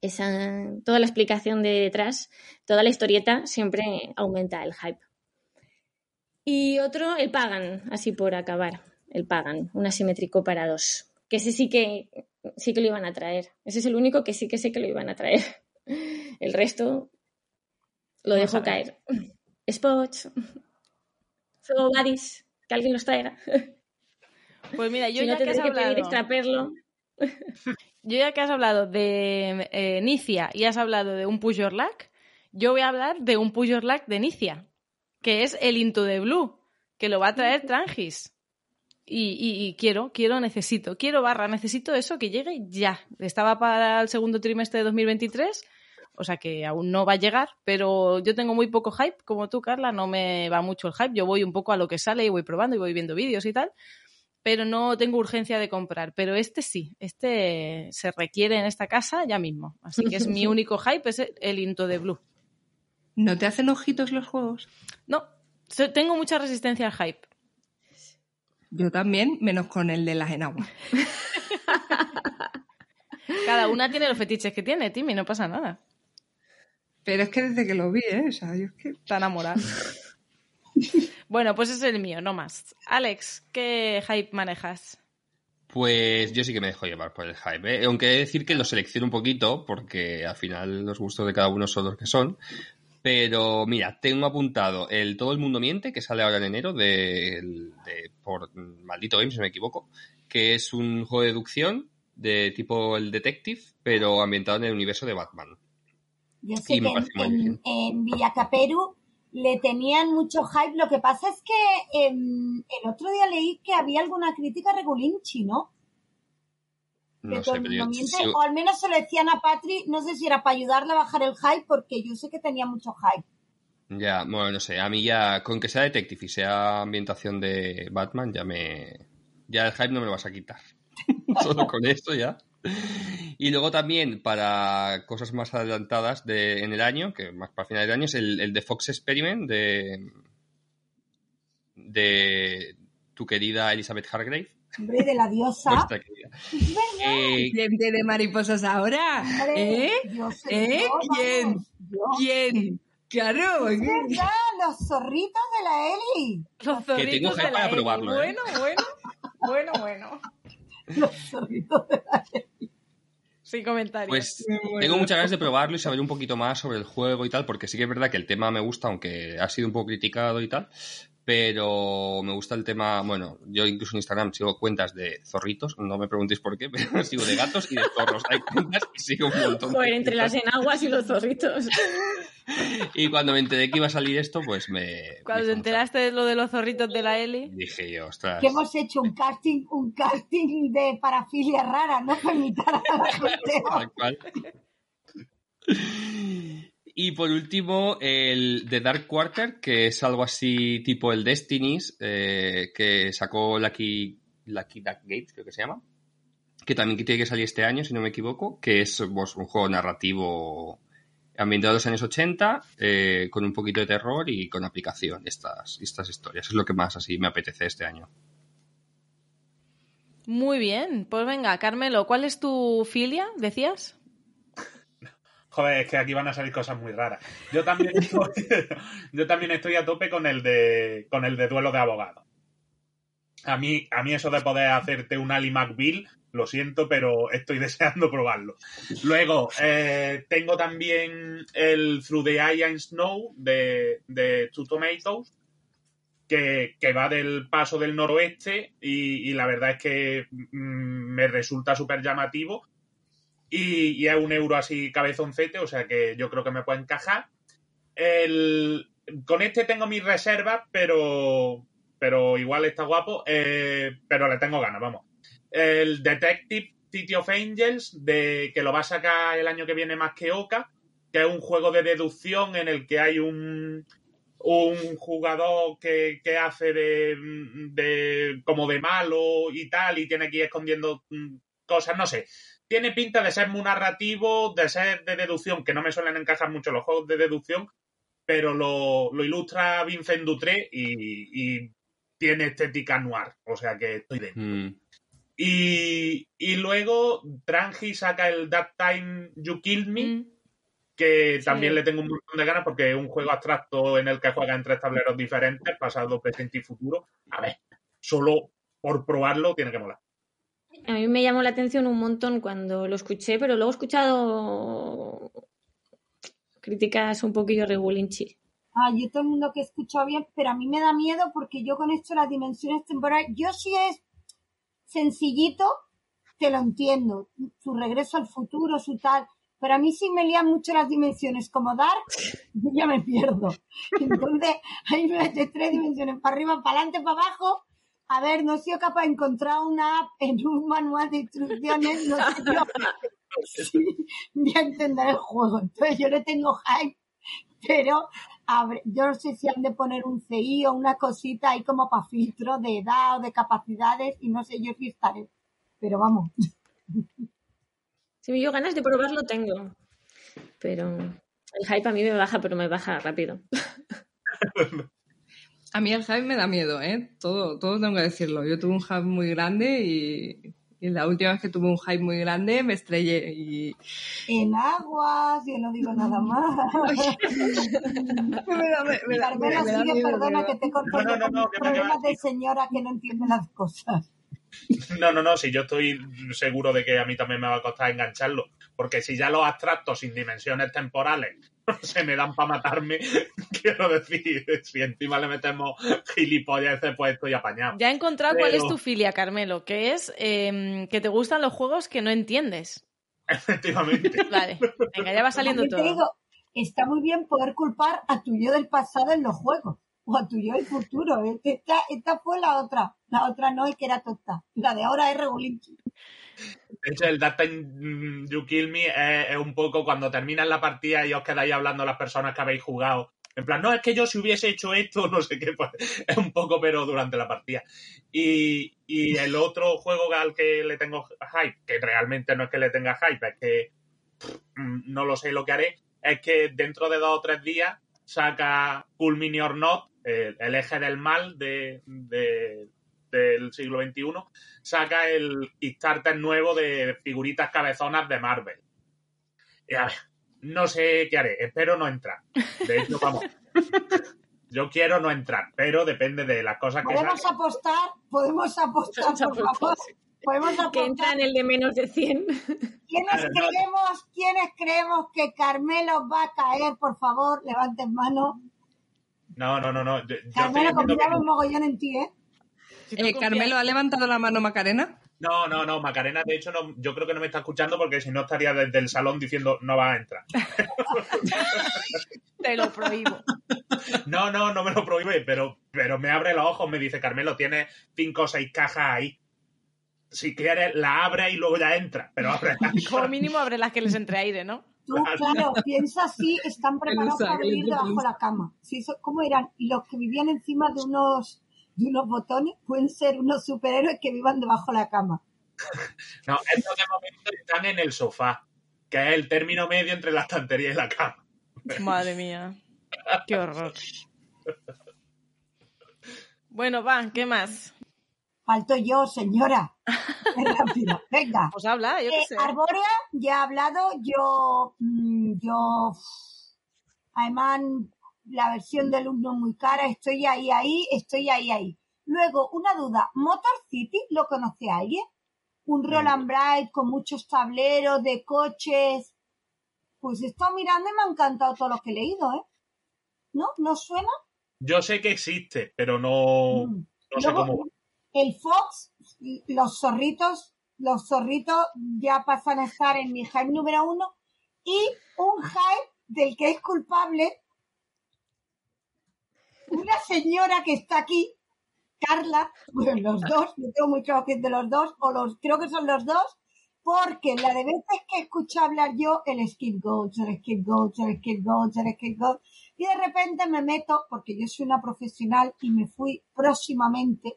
esa, toda la explicación de detrás, toda la historieta, siempre aumenta el hype. Y otro, el Pagan, así por acabar. El Pagan, un asimétrico para dos. Que ese sí que sí que lo iban a traer. Ese es el único que sí que sé que lo iban a traer. *laughs* El resto lo Vamos dejo caer. Spots, Buddies, que alguien los traiga. *laughs* Pues mira, yo *laughs* si no ya que tendré has que pedir extraperlo. yo ya que has hablado de eh, Nicia y has hablado de un Luck, yo voy a hablar de un Luck de Nicia, que es el Into the Blue, que lo va a traer Trangis. Y, y- y quiero, quiero, necesito, quiero barra, necesito eso que llegue ya. Estaba para el segundo trimestre de 2023, o sea que aún no va a llegar, pero yo tengo muy poco hype, como tú, Carla, no me va mucho el hype. Yo voy un poco a lo que sale y voy probando y voy viendo vídeos y tal, pero no tengo urgencia de comprar. Pero este sí, este se requiere en esta casa ya mismo. Así que es mi *laughs* único hype, es el Into the Blue. ¿No te hacen ojitos los juegos? No, tengo mucha resistencia al hype. Yo también, menos con el de las enaguas. *laughs* Cada una tiene los fetiches que tiene, Timmy, no pasa nada. Pero es que desde que lo vi, ¿eh? O sea, yo es que... Está enamorada. *laughs* bueno, pues es el mío, no más. Alex, ¿qué hype manejas? Pues yo sí que me dejo llevar por el hype, ¿eh? aunque he de decir que lo selecciono un poquito porque al final los gustos de cada uno son los que son. Pero mira, tengo apuntado el Todo el Mundo Miente, que sale ahora en enero de, de- por Maldito Game, si me equivoco, que es un juego de deducción de tipo el Detective, pero ambientado en el universo de Batman. Yo sé Y que en, bien. en Villacaperu le tenían mucho hype. Lo que pasa es que em, el otro día leí que había alguna crítica regulinchi, ¿no? No De sé, todo el pero yo- mundo miente, sí- O al menos se lo decían a Patri, no sé si era para ayudarle a bajar el hype, porque yo sé que tenía mucho hype. Ya, bueno, no sé, a mí ya, con que sea Detective y sea ambientación de Batman, ya me... Ya el hype no me lo vas a quitar. *laughs* Solo con esto ya. Y luego también para cosas más adelantadas de, en el año, que más para final del año, es el, el de Fox Experiment de, de tu querida Elizabeth Hargrave. Hombre, de la diosa. Eh, ¿Quién tiene mariposas ahora? Hombre, ¿Eh? Dios, ¿Eh? Dios, ¿Quién? Dios. ¿Quién? Claro. Es verdad, los zorritos de la Eli. Los tengo zorritos hype de la para Eli. probarlo, ¿eh? Bueno, bueno, bueno, bueno. Los zorritos de la Eli. Sin comentarios. Pues tengo muchas ganas de probarlo y saber un poquito más sobre el juego y tal, porque sí que es verdad que el tema me gusta, aunque ha sido un poco criticado y tal. Pero me gusta el tema, bueno, yo incluso en Instagram sigo cuentas de zorritos, no me preguntéis por qué, *laughs* pero sigo de gatos y de zorros. Hay cuentas y sigo un montón. de Joder, entre las enaguas y los zorritos. *laughs* Y cuando me enteré que iba a salir esto, pues me... Cuando me te enteraste de lo de los zorritos de la Eli, Dije yo, ostras. Que hemos hecho un casting, un casting de parafilia rara, ¿no? Para imitar a la *laughs* gente. Y por último, el The Dark Quarter, que es algo así tipo el Destinies, eh, que sacó Lucky, Lucky Duck Gates, creo que se llama. Que también tiene que salir este año, si no me equivoco, que es pues, un juego narrativo ambientado en los años 80, eh, con un poquito de terror y con aplicación, estas, estas historias. Es lo que más así me apetece este año. muy bien. Pues venga, Carmelo, ¿cuál es tu filia? ¿Decías? Joder, es que aquí van a salir cosas muy raras. Yo también estoy, *laughs* yo también estoy a tope con el de con el de duelo de abogados. A mí, a mí eso de poder hacerte un Ali McBeal, lo siento, pero estoy *laughs* deseando probarlo. Luego, eh, tengo también el Through the Eye and Snow de, de Two Tomatoes, que, que va del paso del noroeste y, y la verdad es que mm, me resulta súper llamativo y, y es un euro así cabezoncete, o sea que yo creo que me puede encajar. El, con este tengo mis reservas, pero, pero igual está guapo, eh, pero le tengo ganas, vamos. El Detective City of Angels, de, que lo va a sacar el año que viene más que Oca, que es un juego de deducción en el que hay un, un jugador que, que hace de, de como de malo y tal, y tiene que ir escondiendo mm, cosas, no sé. Tiene pinta de ser muy narrativo, de ser de deducción, que no me suelen encajar mucho los juegos de deducción, pero lo, lo ilustra Vincent Dutré y, y tiene estética noir, o sea que estoy dentro. Mm. Y, y luego Trangi saca el That Time You Kill Me, Mm. que Sí. también le tengo un montón de ganas porque es un juego abstracto en el que juega en tres tableros diferentes, pasado, presente y futuro. A ver, solo por probarlo tiene que molar. A mí me llamó la atención un montón cuando lo escuché, pero luego he escuchado críticas un poquillo regulinchi. Ah, yo todo el mundo que he escuchado bien, pero a mí me da miedo porque yo con esto las dimensiones temporales, yo si es sencillito, te lo entiendo, su regreso al futuro, su tal, pero a mí sí me lían mucho las dimensiones como Dark, *laughs* yo ya me pierdo. Entonces, ahí me mete tres dimensiones, para arriba, para adelante, para abajo. A ver, no he sido capaz de encontrar una app en un manual de instrucciones, no sé yo si voy a entender el juego. Entonces yo le tengo hype, pero a ver, yo no sé si han de poner un CI o una cosita ahí como para filtro de edad o de capacidades y no sé yo si estaré. Pero vamos, Si yo ganas de probarlo tengo, pero el hype a mí me baja, pero me baja rápido. *laughs* A mí el hype me da miedo, ¿eh? Todo, todo tengo que decirlo. Yo tuve un hype muy grande y, y la última vez que tuve un hype muy grande me estrellé y en aguas, yo no digo nada más. *laughs* me da, me, me da- Carmela, sigue, miedo, perdona que te corto No, no, no, problemas de señora que no entiende las cosas. No, no, no, si yo estoy seguro de que a mí también me va a costar engancharlo, porque si ya los abstractos sin dimensiones temporales *laughs* se me dan para matarme, *laughs* quiero decir, si encima le metemos gilipollas, pues estoy apañado. Ya he encontrado cuál es tu filia, Carmelo, que es em, que te gustan los juegos que no entiendes. *laughs* Efectivamente. Vale, venga, ya va saliendo todo. digo, está muy bien poder culpar a tu yo del pasado en los juegos o a tu yo del futuro. ¿eh? Esta, esta fue la otra, la otra no, y que era tonta. La de ahora es regulinchi. De hecho, el That Time You Kill Me es, es un poco cuando terminas la partida y os quedáis hablando las personas que habéis jugado En plan, no, es que yo si hubiese hecho esto, *laughs* no sé qué, pues, es un poco pero durante la partida. Y, y el otro juego al que le tengo hype, que realmente no es que le tenga hype, es que mm, no lo sé lo que haré, es que dentro de dos o tres días saca Cool or Not, el, el eje del mal de- del siglo XXI, saca el Kickstarter nuevo de figuritas cabezonas de Marvel. Y a ver, no sé qué haré, espero no entrar. De hecho, vamos. Yo quiero no entrar, pero depende de las cosas que Podemos apostar, podemos apostar, por favor. apostar. Podemos Que entra en el de menos de 100. ¿Quiénes no. creemos, quiénes creemos que Carmelo va a caer? Por favor, levanten mano. No, no, no, no. Yo, yo Carmelo, confiamos que- mogollón en ti, ¿eh? Si Eh, Carmelo, ¿ha levantado la mano Macarena? No, no, no, Macarena, de hecho, no, yo creo que no me está escuchando porque si no estaría desde el salón diciendo no va a entrar. *laughs* Te lo prohíbo. No, no, no me lo prohíbe, pero, pero me abre los ojos, me dice Carmelo, tienes cinco o seis cajas ahí. Si quieres, la abre y luego ya entra, pero abre. *laughs* Como mínimo abre las que les entre aire, ¿no? Tú, claro, piensa así, están *laughs* preparados para vivir debajo de la cama. Sí, ¿Cómo eran? Los que vivían encima de unos, de unos botones pueden ser unos superhéroes que vivan debajo de la cama. *laughs* No, estos de momento están en el sofá, que es el término medio entre la estantería y la cama. *laughs* Madre mía. Qué horror. Bueno, va, ¿qué más? Falto yo, señora. *laughs* Rápido. Venga. Pues habla, yo qué Eh, sé. Arbórea, ya he hablado, yo, mm, yo, además, la versión del uno es muy cara, estoy ahí, ahí, estoy ahí, ahí. Luego, una duda, ¿Motor City lo conoce alguien? Un Roll and Bright con muchos tableros de coches. Pues he estado mirando y me ha encantado todo lo que he leído, ¿eh? ¿No? ¿No suena? Yo sé que existe, pero no, Mm. no sé Luego, cómo el Fox, los zorritos, los zorritos ya pasan a estar en mi hype número uno y un hype del que es culpable una señora que está aquí, Carla, bueno, los dos, no tengo muy claro que de los dos, o los, creo que son los dos, porque la de veces que escucho hablar yo, el Skip Goats, el Skip Goats, el Skip Goats, el Skip Goats, y de repente me meto, porque yo soy una profesional y me fui próximamente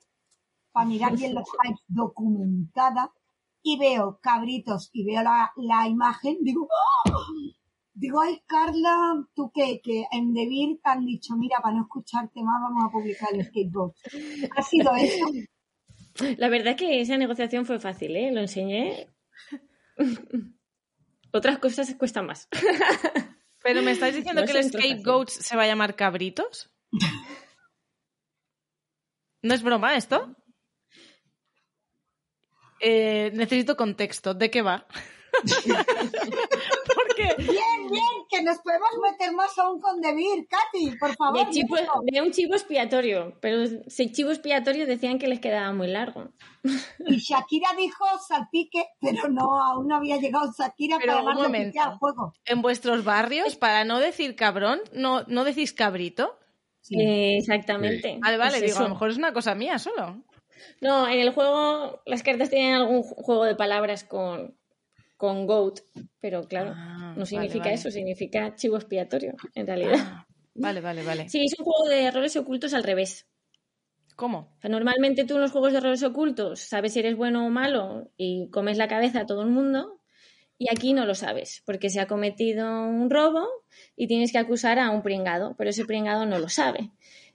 para mirar bien los hypes documentada y veo cabritos y veo la, la imagen, digo, ¡ah! Digo, ay Carla, tú que, que en Debir te han dicho, mira, para no escucharte más vamos a publicar el skateboard. Ha sido eso. *laughs* La verdad es que esa negociación fue fácil, ¿eh? Lo enseñé. Otras cosas cuestan más. *laughs* Pero me estáis diciendo No que el. Scapegoats se va a llamar Cabritos. ¿No es broma esto? *laughs* Eh, necesito contexto. ¿De qué va? Porque Bien, bien, que nos podemos meter más aún con Debir, Katy, por favor. De, chivo- digo. de un chivo expiatorio, pero si chivo expiatorio decían que les quedaba muy largo. Y Shakira dijo salpique, pero no, aún no había llegado Shakira Pero para pique al juego. en vuestros barrios, para no decir cabrón, no, no decís cabrito. Sí. Eh, exactamente. Vale, vale, Pues digo, a lo mejor es una cosa mía solo. No, en el juego las cartas tienen algún ju- juego de palabras con, con goat, pero claro, Ah, no significa vale, vale. eso, significa chivo expiatorio, en realidad. Ah, vale, vale, vale. Sí, es un juego de roles ocultos al revés. ¿Cómo? O sea, normalmente tú en los juegos de roles ocultos sabes si eres bueno o malo y comes la cabeza a todo el mundo. Y aquí no lo sabes, porque se ha cometido un robo y tienes que acusar a un pringado, pero ese pringado no lo sabe.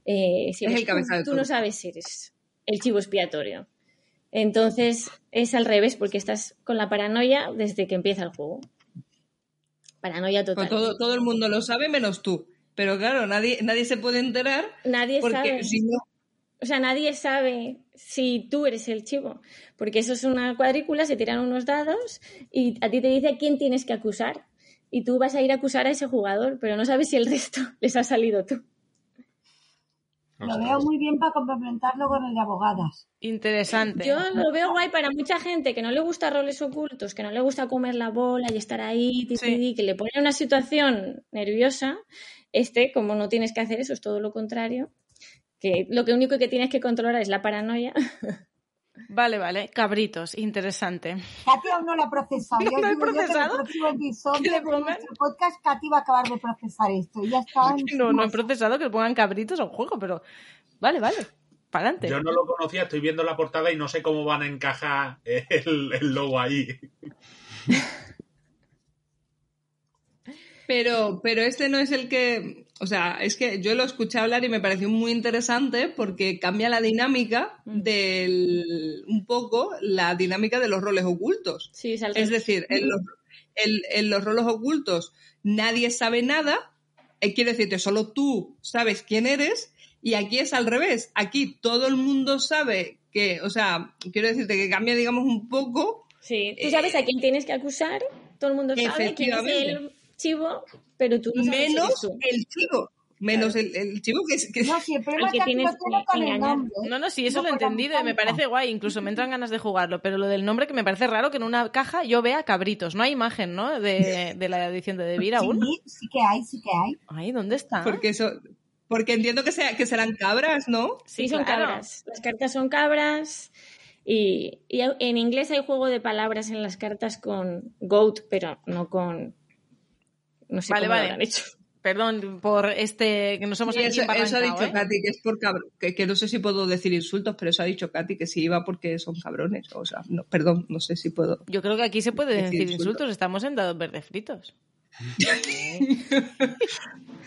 Eh, si Es el tú, tú no sabes si eres el chivo expiatorio. Entonces es al revés, porque estás con la paranoia desde que empieza el juego. Paranoia total. Pues todo, todo el mundo lo sabe menos tú. Pero claro, nadie, nadie se puede enterar Nadie porque sabe. si no, O sea, nadie sabe si tú eres el chivo, porque eso es una cuadrícula, se tiran unos dados y a ti te dice a quién tienes que acusar. Y tú vas a ir a acusar a ese jugador, pero no sabes si el resto *laughs* les ha salido tú. Lo veo muy bien para complementarlo con el de abogadas. Interesante. Yo lo veo guay para mucha gente que no le gusta roles ocultos, que no le gusta comer la bola y estar ahí, Sí. que le pone en una situación nerviosa. Este, como no tienes que hacer eso, es todo lo contrario. Que lo que único que tienes que controlar es la paranoia. *laughs* Vale, vale. Cabritos, interesante. Katy aún no lo ha procesado. *laughs* No yo que en el procesado. próximo episodio de nuestro podcast, Katy va a acabar de procesar esto. Y ya está. No, no he procesado que le pongan cabritos a un juego, pero vale, vale. Para adelante. Yo no lo conocía, estoy viendo la portada y no sé cómo van a encajar el, el logo ahí. Pero, pero este no es el que. O sea, es que yo lo escuché hablar y me pareció muy interesante porque cambia la dinámica del. un poco la dinámica de los roles ocultos. Sí, es decir, en los, en- en los roles ocultos nadie sabe nada. eh, quiero decirte, solo tú sabes quién eres. Y aquí es al revés. Aquí todo el mundo sabe que, o sea, quiero decirte que cambia, digamos, un poco. Sí, tú sabes a quién tienes que acusar, todo el mundo sabe quién es el chivo, pero tú no sabes menos el chivo. Menos el, el chivo que es. Que, No, si el problema Al que es que tienes con el nombre. No, no, sí, eso No lo he entendido y me parece guay. Incluso me entran ganas de jugarlo. Pero lo del nombre que me parece raro que en una caja yo vea cabritos. No hay imagen, ¿no? De, *laughs* de la edición de Devir aún. Sí, sí que hay, sí que hay. Ay, ¿dónde está? Porque eso. Porque entiendo que, sea, que serán cabras, ¿no? Sí, son claro. cabras. Las cartas son cabras. Y, y en inglés hay juego de palabras en las cartas con goat, pero no con. No sé Vale, cómo vale. lo han hecho. Perdón por este, que nos hemos Sí, aquí eso, eso ha dicho ¿eh? Katy, que es por cabr- que, que no sé si puedo decir insultos, pero eso ha dicho Katy que sí iba porque son cabrones. O sea, no, perdón, no sé si puedo. Yo creo que aquí se puede Decir decir insultos. insultos. Estamos en dados verdes fritos.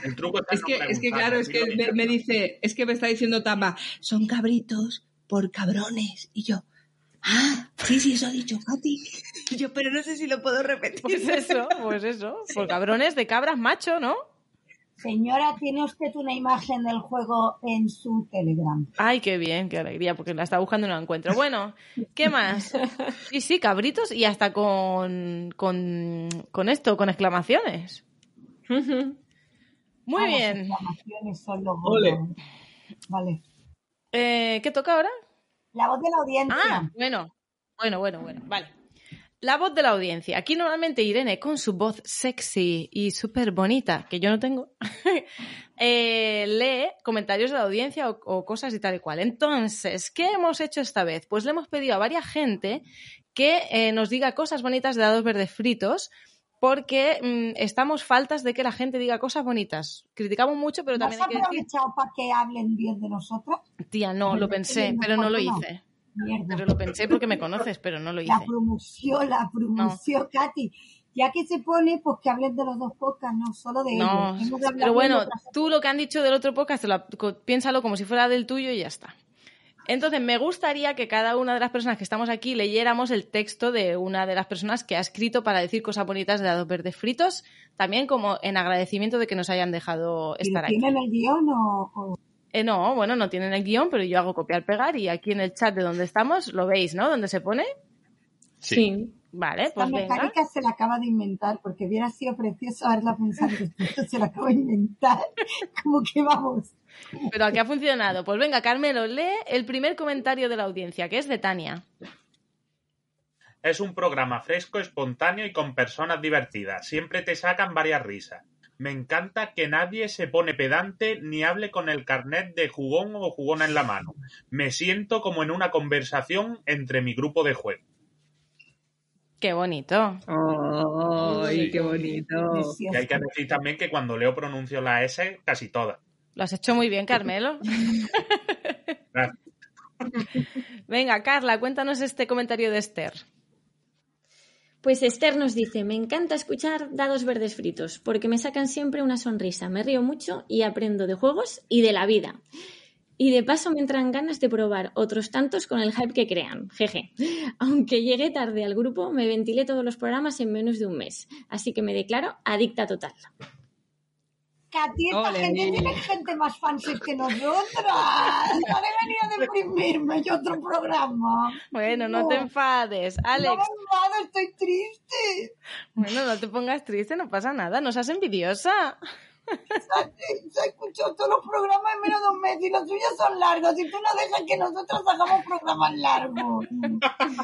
El truco está Es que, no es que claro, es que me, me dice, es que me está diciendo Tama, son cabritos por cabrones. Y yo, ah, sí, sí, eso ha dicho Katy. *laughs* Yo, pero no sé si lo puedo repetir. Pues eso, pues eso. *laughs* Por cabrones de cabras macho, ¿no? Señora, tiene usted una imagen del juego en su Telegram. Ay, qué bien, qué alegría, porque la estaba buscando y no la encuentro. Bueno, ¿qué más? *laughs* Sí, sí, cabritos y hasta con, con, con esto, con exclamaciones. Muy Ah, las bien. exclamaciones son lo Ole. bueno. Vale. Eh, ¿Qué toca ahora? La voz de la audiencia. Ah, bueno, bueno, bueno, bueno, vale. La voz de la audiencia. Aquí normalmente Irene, con su voz sexy y súper bonita, que yo no tengo, *laughs* eh, lee comentarios de la audiencia o, cosas y tal y cual. Entonces, ¿qué hemos hecho esta vez? Pues le hemos pedido a varias gente que eh, nos diga cosas bonitas de dados verdes fritos, porque mm, estamos faltas de que la gente diga cosas bonitas. Criticamos mucho, pero ¿No también hay que decir, aprovechado para que hablen bien de nosotros? tía, no, lo pensé, pero no lo hice. Mierda. Pero lo pensé porque me conoces, pero no lo hice. La promoción, la promoción, Katy. Ya que se pone, pues que hablen de los dos podcasts, no solo de No, ellos. Pero bueno, tú lo que han dicho del otro podcast, lo- piénsalo como si fuera del tuyo y ya está. Entonces, me gustaría que cada una de las personas que estamos aquí leyéramos el texto de una de las personas que ha escrito para decir cosas bonitas de dados verdes fritos, también como en agradecimiento de que nos hayan dejado ¿Y estar aquí. ¿Tienen el guion o...? Eh, no, bueno, no tienen el guion, pero yo hago copiar-pegar y aquí en el chat de donde estamos lo veis, ¿no? Donde se pone. Sí. Vale, pues venga. mecánica se la acaba de inventar, porque hubiera sido precioso haberla pensado que esto se la acaba de inventar. *laughs* Como que vamos. Pero aquí ha funcionado. Pues venga, Carmelo, lee el primer comentario de la audiencia, que es de Tania. Es un programa fresco, espontáneo y con personas divertidas. Siempre te sacan varias risas. Me encanta que nadie se pone pedante ni hable con el carnet de jugón o jugona en la mano. Me siento como en una conversación entre mi grupo de juego. Qué bonito. ¡Ay, qué bonito! Y hay que decir también que cuando leo pronuncio la S casi todas. Lo has hecho muy bien, Carmelo. Gracias. Venga, Carla, cuéntanos este comentario de Esther. Pues Esther nos dice, me encanta escuchar dados verdes fritos, porque me sacan siempre una sonrisa, me río mucho y aprendo de juegos y de la vida. Y de paso me entran ganas de probar otros tantos con el hype que crean. Jeje. Aunque llegué tarde al grupo, me ventilé todos los programas en menos de un mes. Así que me declaro adicta total. Katy, esta Ole. gente tiene gente más fans que nosotras. No debería deprimirme yo otro programa. Bueno, no te enfades. No Alex, me enfado, estoy triste. bueno, no te pongas triste, no pasa nada, no seas envidiosa. Se ha escuchado todos los programas en menos de un mes y los suyos son largos. Y tú no dejas que nosotros hagamos programas largos.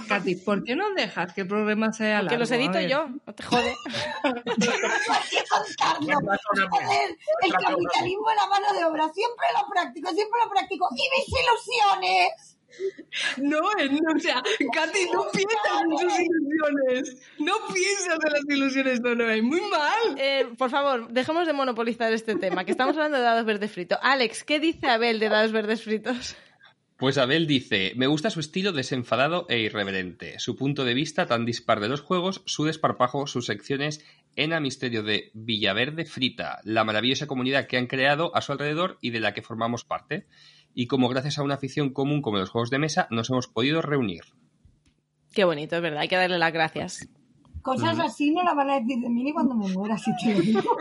Katy, ¿por qué no dejas que el programa sea largo? Que los edito ver. yo, no te jode. hay que contarlo. Venga, con hambre. Joder, el capitalismo es la mano de obra. Siempre lo práctico, siempre lo práctico. Y mis ilusiones. No, no, o sea, Katy, no piensas en sus ilusiones. No piensas en las ilusiones de Noé. Muy mal. Eh, por favor, dejemos de monopolizar este tema, que estamos hablando de dados verdes fritos. Alex, ¿qué dice Abel de dados verdes fritos? Pues Abel dice, me gusta su estilo desenfadado e irreverente, su punto de vista tan dispar de los juegos, su desparpajo, sus secciones en a misterio de Villaverde Frita, la maravillosa comunidad que han creado a su alrededor y de la que formamos parte, y como gracias a una afición común como los juegos de mesa nos hemos podido reunir. Qué bonito, es verdad, hay que darle las gracias. Cosas así no la van a decir de mí ni cuando me muera, si te lo digo. *laughs*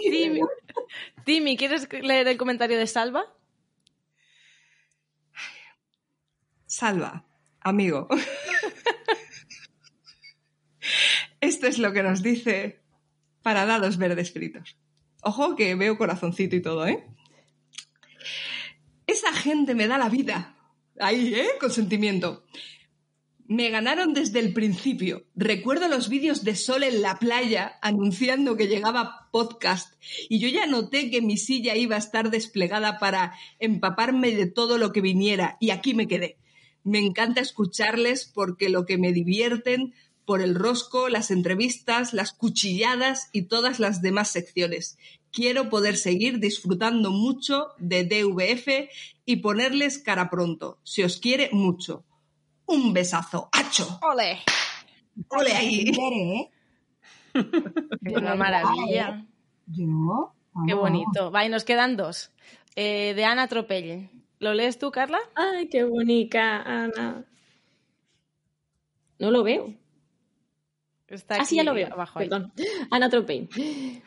Timmy, Timmy, ¿quieres leer el comentario de Salva? Salva, amigo. *laughs* Esto es lo que nos dice para dados verdes fritos. Ojo que veo corazoncito y todo, ¿eh? Esa gente me da la vida. Ahí, ¿eh? Con sentimiento. Me ganaron desde el principio. Recuerdo los vídeos de Sol en la playa anunciando que llegaba podcast y yo ya noté que mi silla iba a estar desplegada para empaparme de todo lo que viniera y aquí me quedé. Me encanta escucharles porque lo que me divierten por el rosco, las entrevistas, las cuchilladas y todas las demás secciones. Quiero poder seguir disfrutando mucho de DVF y ponerles cara pronto. Se os quiere mucho. Un besazo. ¡Hacho! ¡Ole! ¡Ole ahí! ¿eh? *laughs* Una maravilla. Yo. Qué bonito. Va, y nos quedan dos. Eh, de Ana Tropelle. ¿Lo lees tú, Carla? Ay, qué bonita, Ana. No lo veo. Está Ah, sí, ya aquí lo veo. abajo. Perdón. *laughs* Ana Tropey.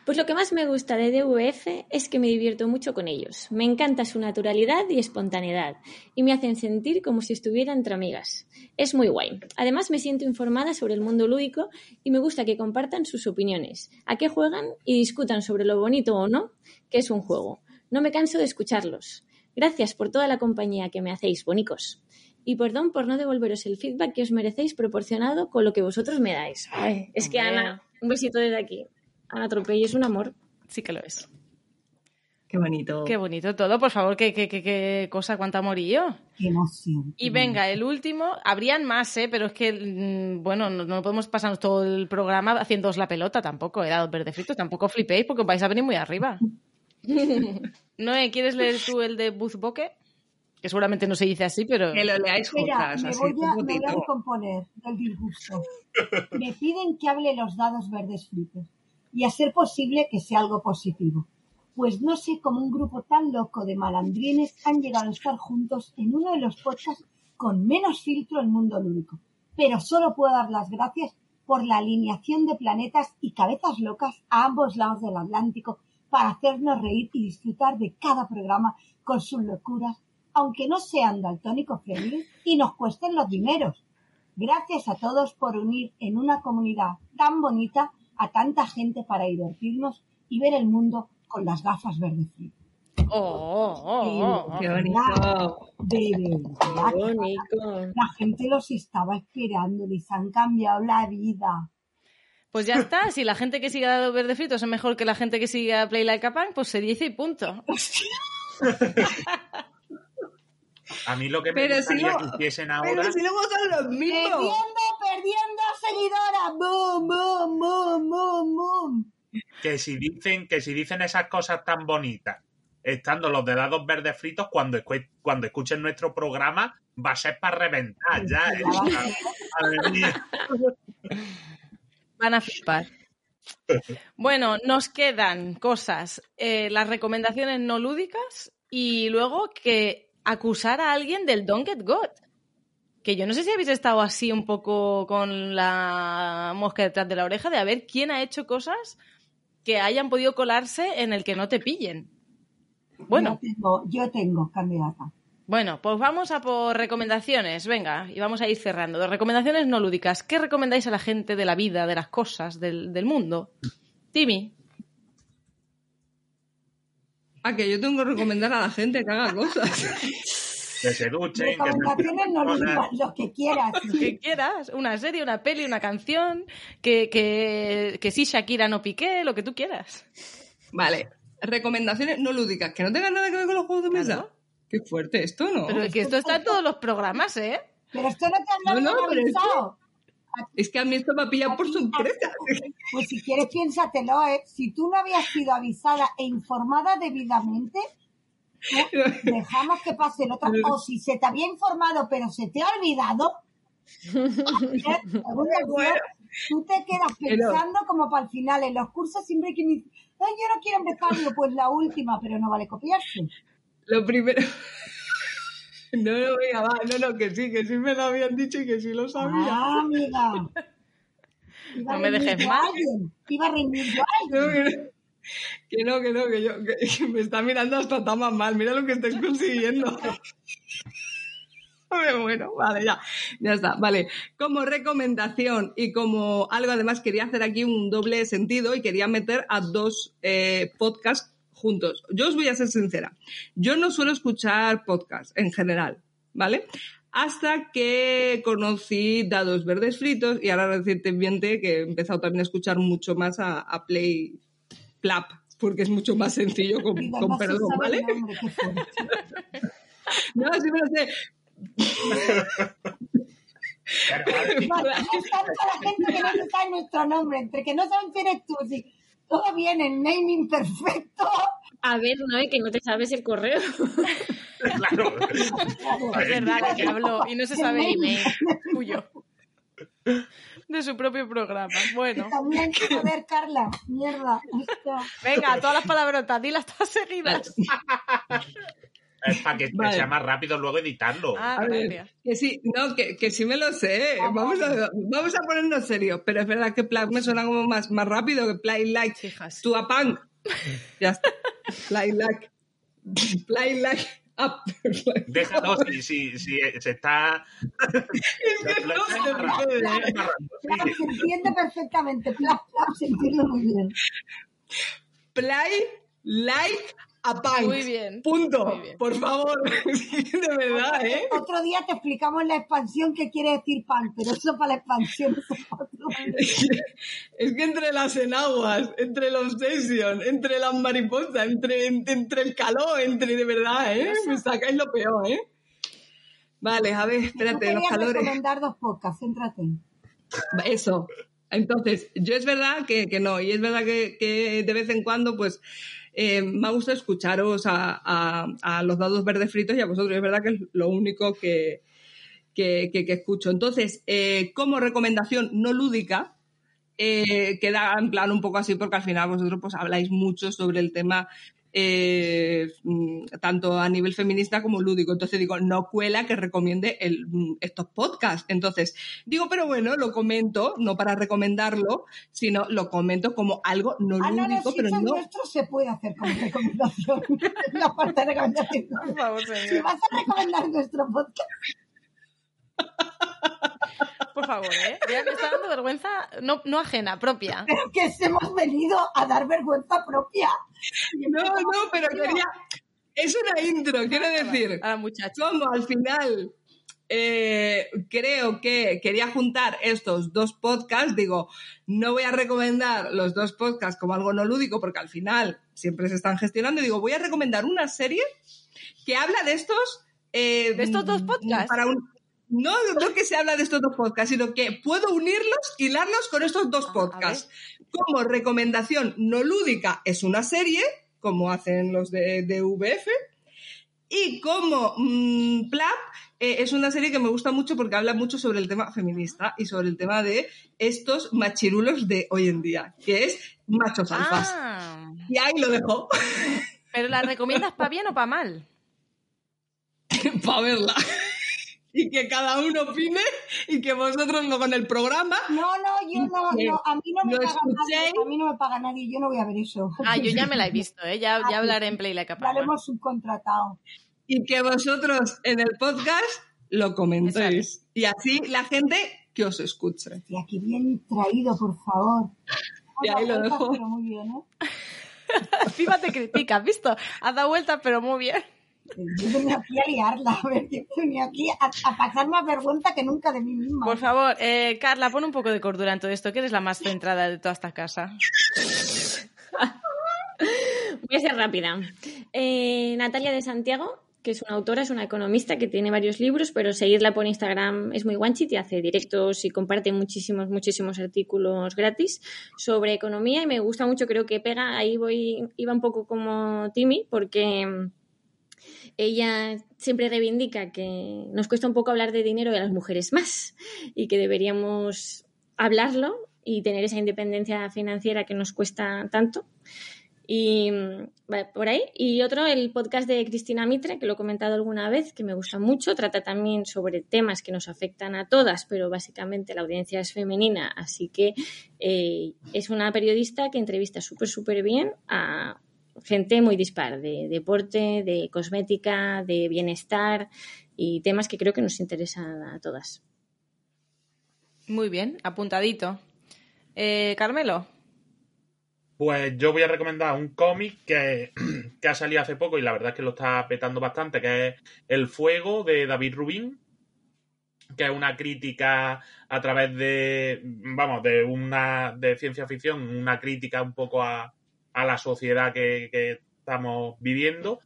Pues lo que más me gusta de DVF es que me divierto mucho con ellos. Me encanta su naturalidad y espontaneidad y me hacen sentir como si estuviera entre amigas. Es muy guay. Además me siento informada sobre el mundo lúdico y me gusta que compartan sus opiniones, a qué juegan y discutan sobre lo bonito o no que es un juego. No me canso de escucharlos. Gracias por toda la compañía que me hacéis, bonicos. Y perdón por no devolveros el feedback que os merecéis proporcionado con lo que vosotros me dais. Ay, es que. Ana, un besito desde aquí. Ana Tropey es un amor. Sí que lo es. Qué bonito. Qué bonito todo, por favor, qué, qué, qué, qué cosa, cuánto amorillo. Qué emoción. Y venga, el último, habrían más, ¿eh? pero es que, mm, bueno, no, no podemos pasarnos todo el programa haciéndoos la pelota tampoco, era verde fritos, tampoco flipéis porque vais a venir muy arriba. *laughs* Noé, ¿quieres leer tú el de Buzboque? Que seguramente no se dice así, pero... Que lo leáis juntas, me así, voy, a, un me voy a recomponer del disgusto. Me piden que hable los dados verdes fritos y a ser posible que sea algo positivo. Pues no sé cómo un grupo tan loco de malandrines han llegado a estar juntos en uno de los podcasts con menos filtro del mundo lúdico. Pero solo puedo dar las gracias por la alineación de planetas y cabezas locas a ambos lados del Atlántico para hacernos reír y disfrutar de cada programa con sus locuras, aunque no sean daltónicos friendly y nos cuesten los dineros. Gracias a todos por unir en una comunidad tan bonita a tanta gente para divertirnos y ver el mundo con las gafas verde frío. Oh, oh, oh, oh. Qué bonito. De verdad, Qué bonito. la gente los estaba esperando, les han cambiado la vida. Pues ya está, si la gente que siga dado verde fritos es mejor que la gente que siga Play Like a Punk, pues se dice y punto. *laughs* *laughs* A mí lo que me Pero si gustaría que hiciesen ahora... Pero si luego son los mismos. Perdiendo, perdiendo seguidoras. Boom, boom, boom, boom, boom. que si dicen que si dicen esas cosas tan bonitas estando los de dados verdes fritos cuando escu- cuando escuchen nuestro programa va a ser para reventar ya ¿eh? *laughs* Madre mía. Van a flipar. Bueno, nos quedan cosas, eh, las recomendaciones no lúdicas y luego que acusar a alguien del Don't Get Got. Que yo no sé si habéis estado así un poco con la mosca detrás de la oreja de a ver quién ha hecho cosas que hayan podido colarse en el que no te pillen. Bueno, Yo tengo, yo tengo candidata. bueno, pues vamos a por recomendaciones, venga, y vamos a ir cerrando. De recomendaciones no lúdicas, ¿qué recomendáis a la gente de la vida, de las cosas, del, del mundo? Timmy, Ah, que yo tengo que recomendar a la gente que haga cosas. que se duchen que se Recomendaciones no lúdicas, lo que quieras. lo que quieras, una serie, una peli, una canción, que, que, que sí Shakira no piqué, lo que tú quieras. Vale. recomendaciones no lúdicas, que no tengan nada que ver con los juegos de mesa. Claro. Qué fuerte esto, ¿no? Pero es que esto está en todos los programas, ¿eh? Pero esto no te han No, no, pero que-. Es que a mí esto me ha pillado por sorpresa. Pues si quieres, piénsatelo, ¿eh? Si tú no habías sido avisada e informada debidamente, ¿eh? *laughs* dejamos que pase el otro. O si se te había informado, pero se te ha olvidado, *laughs* ¿eh? Guión, tú te quedas Pero- pensando como para el final. En los cursos siempre hay dice, ay, yo no quiero empezar, pues la última, pero no vale copiarse. Lo primero. *laughs* No, no, venga, va, no, no, que sí, que sí me lo habían dicho y que sí lo sabía. Ah, amiga. *laughs* Iba No me dejes mal. Iba a reñir yo que no, que no, que no, que yo, que, que me está mirando hasta tan más mal. Mira lo que estáis consiguiendo. *laughs* Muero, vale, ya, ya está, vale. Como recomendación y como algo, además quería hacer aquí un doble sentido y quería meter a dos eh, podcasts juntos. Yo os voy a ser sincera, yo no suelo escuchar podcasts en general, ¿vale? Hasta que conocí Dados Verdes Fritos y ahora recientemente que he empezado también a escuchar mucho más a, a Play Plap, porque es mucho más sencillo con, con perdón, ¿vale? *laughs* No, sí me lo sé. La gente que no se sabe nuestro nombre, entre que no saben quién eres tú, sí. Todo bien, el naming perfecto. A ver, no, es que no te sabes el correo. claro. Es verdad, la que habló y no se sabe el email tuyo. De su propio programa. Bueno, También, joder, Carla, mierda. venga, todas las palabrotas, dilas todas seguidas. *laughs* Es para que Vale. sea más rápido luego editarlo. Ah, A ver, que sí, no, que, que sí me lo sé. Vamos a, vamos a ponernos serios. Pero es verdad que Play me suena como más, más rápido que Play Like Hijas. to a Punk. Ya está. Play Like. Play Like up. Déjalo si, si, si se está. Es que no se puede. Claro, se entiende perfectamente. Plan, plan, se entiende muy bien. Play Like a Punk. Muy bien, Punto. muy bien. Por favor. *laughs* de verdad, ¿eh? Otro día te explicamos la expansión que quiere decir pan, pero eso para la expansión. Es *laughs* que entre las enaguas, entre los Obsession, entre las mariposas, entre, entre el calor, entre de verdad, ¿eh? Me sacáis lo peor, ¿eh? Vale, a ver, Yo espérate, los calores. recomendar dos podcasts, céntrate. Eso. Entonces, yo es verdad que, que no, y es verdad que, que de vez en cuando, pues, eh, me ha gustado escucharos a, los dados verdes fritos y a vosotros. Es verdad que es lo único que- que escucho. Entonces, eh, como recomendación no lúdica, eh, queda en plan un poco así porque al final vosotros pues habláis mucho sobre el tema eh, mm, tanto a nivel feminista como lúdico. Entonces digo, no cuela que recomiende el- mm, estos podcasts. Entonces digo, pero bueno, lo comento, no para recomendarlo, sino lo comento como algo no Ah, lúdico, si pero no. nuestros se puede hacer como recomendación. la parte de recomendación. Por favor, Si vas a recomendar nuestro podcast, *laughs* Por favor, ¿eh? Ya me está dando vergüenza, no, no ajena, propia. pero que se hemos venido a dar vergüenza propia. No, no, pero quería. Es una intro, quiero decir. A la muchacha. como al final eh, creo que quería juntar estos dos podcasts, digo, no voy a recomendar los dos podcasts como algo no lúdico porque al final siempre se están gestionando, y digo, voy a recomendar una serie que habla de estos... eh, ¿De estos dos podcasts? Para un, no, no que se habla de estos dos podcasts, sino que puedo unirlos, hilarlos con estos dos Ah, podcasts. Como recomendación no lúdica es una serie, como hacen los de, de VF, y como mm, Plap eh, es una serie que me gusta mucho porque habla mucho sobre el tema feminista y sobre el tema de estos machirulos de hoy en día, que es machos alfas. Ah, Y ahí lo dejo pero la recomiendas para bien o para mal. *laughs* para verla. Y que cada uno opine y que vosotros no con el programa. No, no, yo no, no, a mí no me paga nadie, a mí no me paga nadie, yo no voy a ver eso. Ah, yo ya me la he visto, ¿eh? Ya, ya hablaré en Play Like a Ya lo hemos subcontratado. Y que vosotros en el podcast lo comentéis. Y así la gente que os escuche. Y aquí bien traído, por favor. Y ahí lo dejo. Pero muy bien, ¿eh? *laughs* Encima te critica, ¿has visto? Has dado vueltas, pero muy bien. Yo venía aquí a liarla, *laughs* a ver, yo venía aquí a, a pasar más vergüenza que nunca de mí misma. Por favor, eh, Carla, pon un poco de cordura en todo esto, que eres la más centrada de toda esta casa. *laughs* Voy a ser rápida. Eh, Natalia de Santiago, que es una autora, es una economista que tiene varios libros, pero seguirla por Instagram es muy guanchi, te hace directos y comparte muchísimos, muchísimos artículos gratis sobre economía y me gusta mucho, creo que pega, ahí voy, iba un poco como Timmy, porque ella siempre reivindica que nos cuesta un poco hablar de dinero y a las mujeres más y que deberíamos hablarlo y tener esa independencia financiera que nos cuesta tanto. Y por ahí. Y otro, el podcast de Cristina Mitre, que lo he comentado alguna vez, que me gusta mucho. Trata también sobre temas que nos afectan a todas, pero básicamente la audiencia es femenina. Así que eh, es una periodista que entrevista súper, súper bien a gente muy dispar, de deporte, de cosmética, de bienestar y temas que creo que nos interesan a todas. Muy bien, apuntadito. Eh, Carmelo. Pues yo voy a recomendar un cómic que, *clears throat* que, ha salido hace poco y la verdad es que lo está petando bastante, que es El Fuego de David Rubin, que es una crítica a través de, vamos, de una de ciencia ficción, una crítica un poco a, a la sociedad que, estamos viviendo.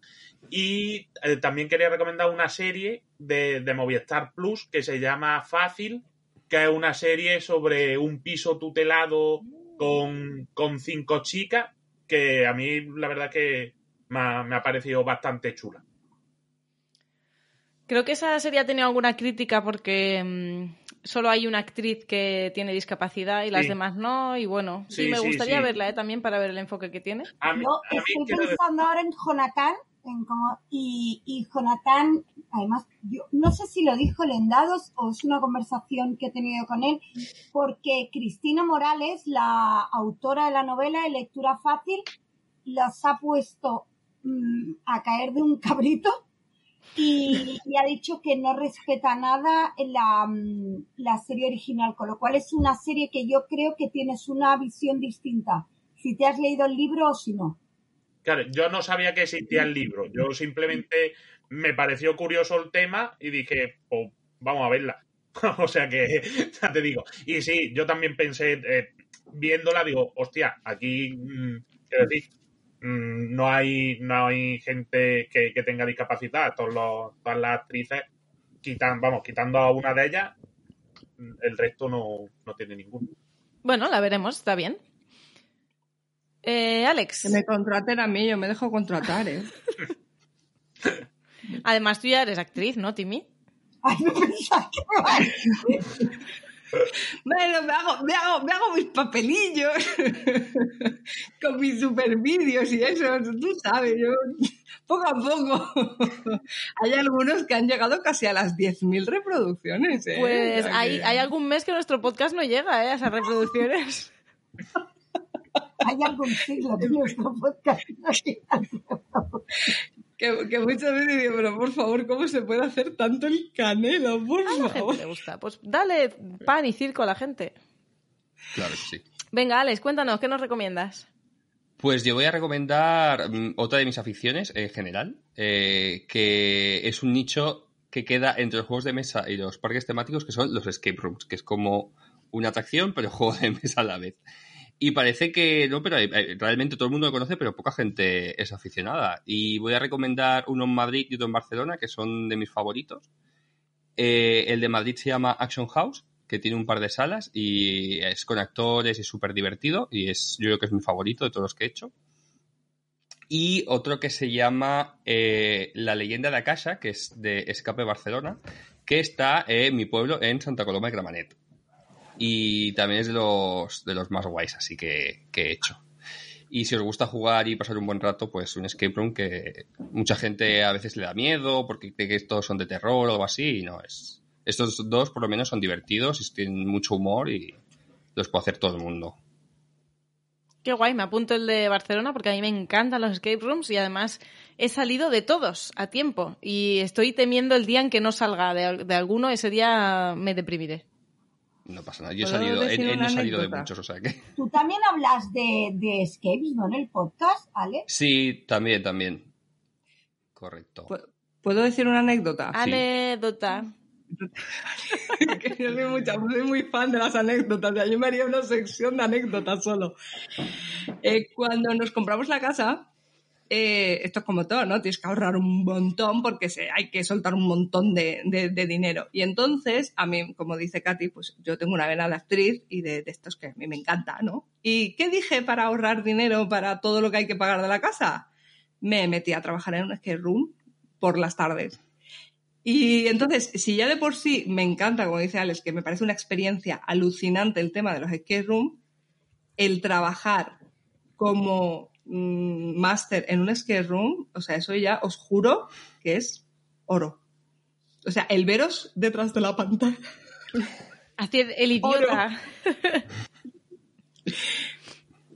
Y eh, también quería recomendar una serie de, de Movistar Plus que se llama Fácil, que es una serie sobre un piso tutelado con, con cinco chicas, que a mí la verdad que me ha, parecido bastante chula. Creo que esa serie ha tenido alguna crítica porque mmm, solo hay una actriz que tiene discapacidad y las demás no, y bueno, sí, sí me gustaría sí, verla ¿eh? también para ver el enfoque que tiene. A mí, Yo a estoy pensando ahora en Jonathan, en como, y, y Jonathan, además, yo no sé si lo dijo Lendados o es una conversación que he tenido con él, porque Cristina Morales, la autora de la novela de lectura fácil, los ha puesto mmm, a caer de un cabrito y, ha dicho que no respeta nada la, la serie original, con lo cual es una serie que yo creo que tienes una visión distinta, si te has leído el libro o si no. Claro, yo no sabía que existía el libro, yo simplemente me pareció curioso el tema y dije, pues vamos a verla. *laughs* o sea que, *laughs* ya te digo. Y sí, yo también pensé, eh, viéndola, digo, hostia, aquí, decir, no hay no hay gente que, que tenga discapacidad. Todos los, todas las actrices quitan vamos quitando a una de ellas el resto no, no tiene ninguno. Bueno la veremos está bien. Eh, Alex. Que me contraten a mí yo me dejo contratar eh *laughs* además tú ya eres actriz no Timmy Ay, no pensaba que bueno, me hago, me hago, me hago mis papelillos *laughs* con mis super vídeos y eso, tú sabes, yo poco a poco. *laughs* hay algunos que han llegado casi a las 10.000 reproducciones. ¿eh? Pues hay, hay algún mes que nuestro podcast no llega ¿eh? a esas reproducciones. *laughs* hay algún siglo que nuestro podcast no llega que, que, muchas veces digo, pero por favor, ¿cómo se puede hacer tanto el canelo? Por a favor. la gente le gusta. Pues dale pan y circo a la gente. Claro que sí. Venga, Alex, cuéntanos, ¿qué nos recomiendas? Pues yo voy a recomendar um, otra de mis aficiones en general, eh, que es un nicho que queda entre los juegos de mesa y los parques temáticos, que son los escape rooms, que es como una atracción, pero *laughs* juego de mesa a la vez. Y parece que no, pero realmente todo el mundo lo conoce, pero poca gente es aficionada. Y voy a recomendar uno en Madrid y otro en Barcelona, que son de mis favoritos. Eh, el de Madrid se llama Action House, que tiene un par de salas y es con actores y es súper divertido. Y es, yo creo que es mi favorito de todos los que he hecho. Y otro que se llama eh, La leyenda de la casa, que es de Escape Barcelona, que está en mi pueblo, en Santa Coloma de Gramenet y también es de los, de los más guays, así que, que, he hecho. Y si os gusta jugar y pasar un buen rato, pues un escape room que mucha gente a veces le da miedo porque cree que estos son de terror o algo así, y no, es... Estos dos por lo menos son divertidos y tienen mucho humor y los puede hacer todo el mundo. Qué guay, me apunto el de Barcelona porque a mí me encantan los escape rooms y además he salido de todos a tiempo y estoy temiendo el día en que no salga de, de alguno, ese día me deprimiré. No pasa nada. Yo he salido, he, he no salido de muchos, o sea que. Tú también hablas de, de escapes, ¿no? En el podcast, ¿Alex? Sí, también, también. Correcto. ¿Puedo decir una anécdota? Anécdota. que *laughs* yo soy, mucha, soy, muy fan de las anécdotas. O sea, yo me haría una sección de anécdotas solo. Eh, cuando nos compramos la casa, eh, esto es como todo, ¿no? Tienes que ahorrar un montón porque se, hay que soltar un montón de, de- dinero. Y entonces, a mí, como dice Katy, pues yo tengo una vena de actriz y de, de estos que a mí me encanta, ¿no? ¿Y qué dije para ahorrar dinero para todo lo que hay que pagar de la casa? Me metí a trabajar en un escape room por las tardes. Y entonces, si ya de por sí me encanta, como dice Alex, que me parece una experiencia alucinante el tema de los escape room, el trabajar como mm, máster en un escape room, o sea, eso ya os juro que es oro. O sea, el veros detrás de la pantalla. *laughs* Así es, el idiota.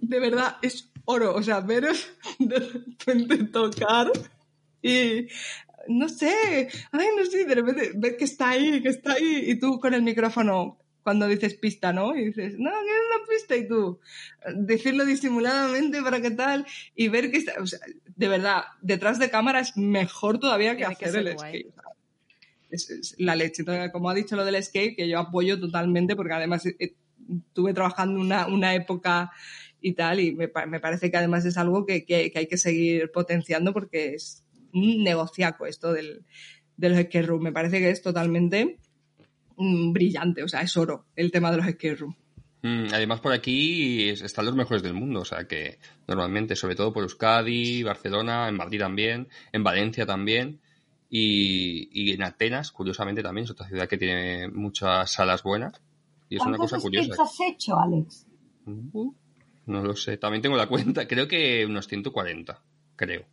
De verdad, es oro. O sea, veros de repente tocar y no sé, ay, no sé, de repente ves que está ahí, que está ahí, y tú con el micrófono cuando dices pista, ¿no? Y dices, no, quiero una pista, y tú decirlo disimuladamente para qué tal, y ver que está, o sea, de verdad, detrás de cámara es mejor todavía que Tiene que hacer el guay. skate. Es, es la leche. Entonces, como ha dicho lo del skate, que yo apoyo totalmente, porque además eh, estuve trabajando una, una época y tal, y me, me parece que además es algo que, que- que hay que seguir potenciando porque es un negociaco esto del, de los skate room. Me parece que es totalmente brillante, o sea, es oro el tema de los room. Mm, además, por aquí es- están los mejores del mundo, o sea que normalmente, sobre todo por Euskadi, Barcelona, en Madrid también, en Valencia también, y, y en Atenas, curiosamente también, es otra ciudad que tiene muchas salas buenas, y es una ¿Cuántos cosa curiosa. skates has hecho, Alex? Uh, no lo sé, también tengo la cuenta, creo que unos 140, creo,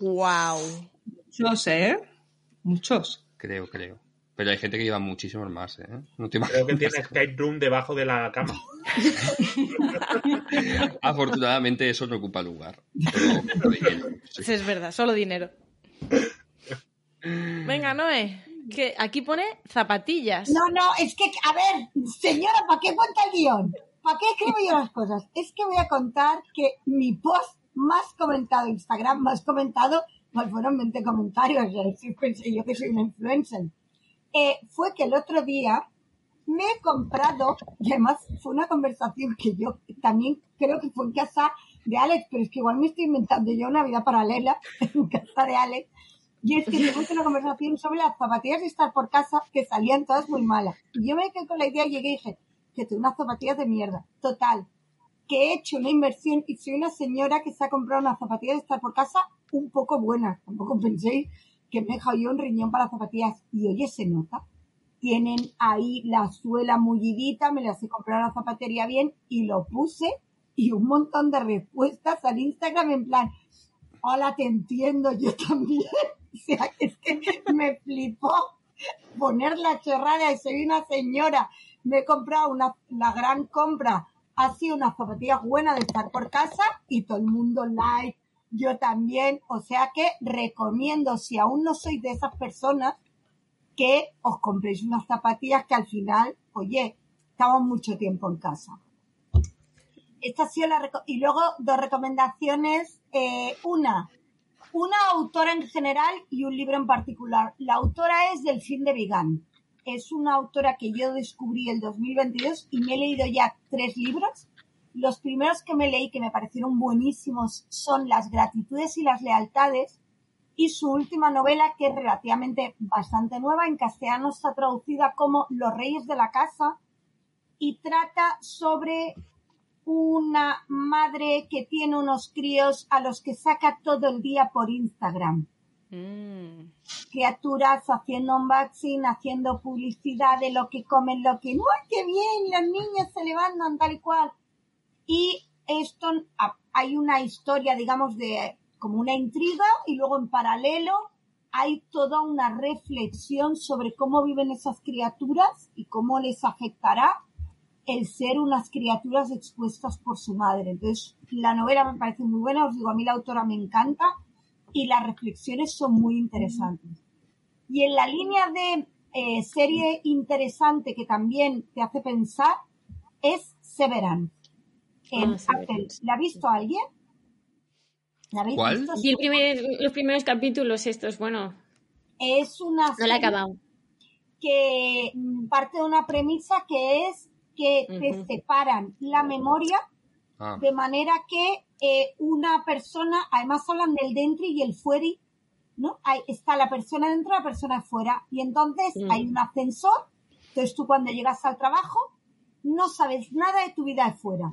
¡Wow! Muchos, ¿eh? Muchos. creo, creo. Pero hay gente que lleva muchísimos más, ¿eh? No te Creo que tiene escape room debajo de la cama. *laughs* Afortunadamente eso no ocupa lugar. Pero- pero bien, sí. Sí, es verdad, solo dinero. Venga, Noé, que aquí pone zapatillas. No, no, es que, a ver, señora, ¿para qué cuenta el guion? ¿Para qué escribo yo las cosas? Es que voy a contar que mi post más comentado en Instagram, más comentado, pues fueron 20 comentarios, pensé yo que soy una influencer. Eh, fue que el otro día me he comprado, y además fue una conversación que yo también creo que fue en casa de Alex, pero es que igual me estoy inventando yo una vida paralela *laughs* en casa de Alex. Y es que *laughs* tuvimos una conversación sobre las zapatillas de estar por casa que salían todas muy malas. Y yo me quedé con la idea y llegué y dije, que tengo unas zapatillas de mierda. Total. Que he hecho una inversión y soy una señora que se ha comprado unas zapatillas de estar por casa un poco buenas. Tampoco penséis que me he dejado yo un riñón para zapatillas. Y oye, se nota. Tienen ahí la suela mullidita, me las he comprado en la zapatería bien y lo puse y un montón de respuestas al Instagram en plan, hola, te entiendo, yo también. *laughs* O sea, es que me flipó poner la chorrada y soy una señora. Me he comprado una, la gran compra, ha sido unas zapatillas buenas de estar por casa y todo el mundo like, yo también. O sea que recomiendo, si aún no sois de esas personas, que os compréis unas zapatillas que al final, oye, estamos mucho tiempo en casa. Esta ha sido la y luego dos recomendaciones, eh, una, una autora en general y un libro en particular. La autora es Delfín de Vigan. Es una autora que yo descubrí el 2022 y me he leído ya tres libros. Los primeros que me leí que me parecieron buenísimos son Las gratitudes y las lealtades y su última novela que es relativamente bastante nueva, en castellano está traducida como Los Reyes de la Casa y trata sobre una madre que tiene unos críos a los que saca todo el día por Instagram. Mm. Criaturas haciendo unboxing, haciendo publicidad de lo que comen, lo que no, ¡ay, qué bien! Los niños se levantan tal y cual. Y esto, a- hay una historia, digamos, de como una intriga y luego en paralelo hay toda una reflexión sobre cómo viven esas criaturas y cómo les afectará el ser unas criaturas expuestas por su madre. Entonces, la novela me parece muy buena, os digo, a mí la autora me encanta y las reflexiones son muy interesantes. Y en la línea de eh, serie interesante que también te hace pensar es Severance. En Ah. Apple. ¿La ha visto alguien? ¿La habéis ¿Cuál? visto? Y el primer, los primeros capítulos estos, bueno, Es una no la he acabado. que mm, parte de una premisa que es que te separan la memoria Ah, de manera que eh, una persona, además hablan del dentro y el fuera, ¿no? Ahí está la persona dentro y la persona fuera. Y entonces Mm. hay un ascensor, entonces tú cuando llegas al trabajo no sabes nada de tu vida de fuera.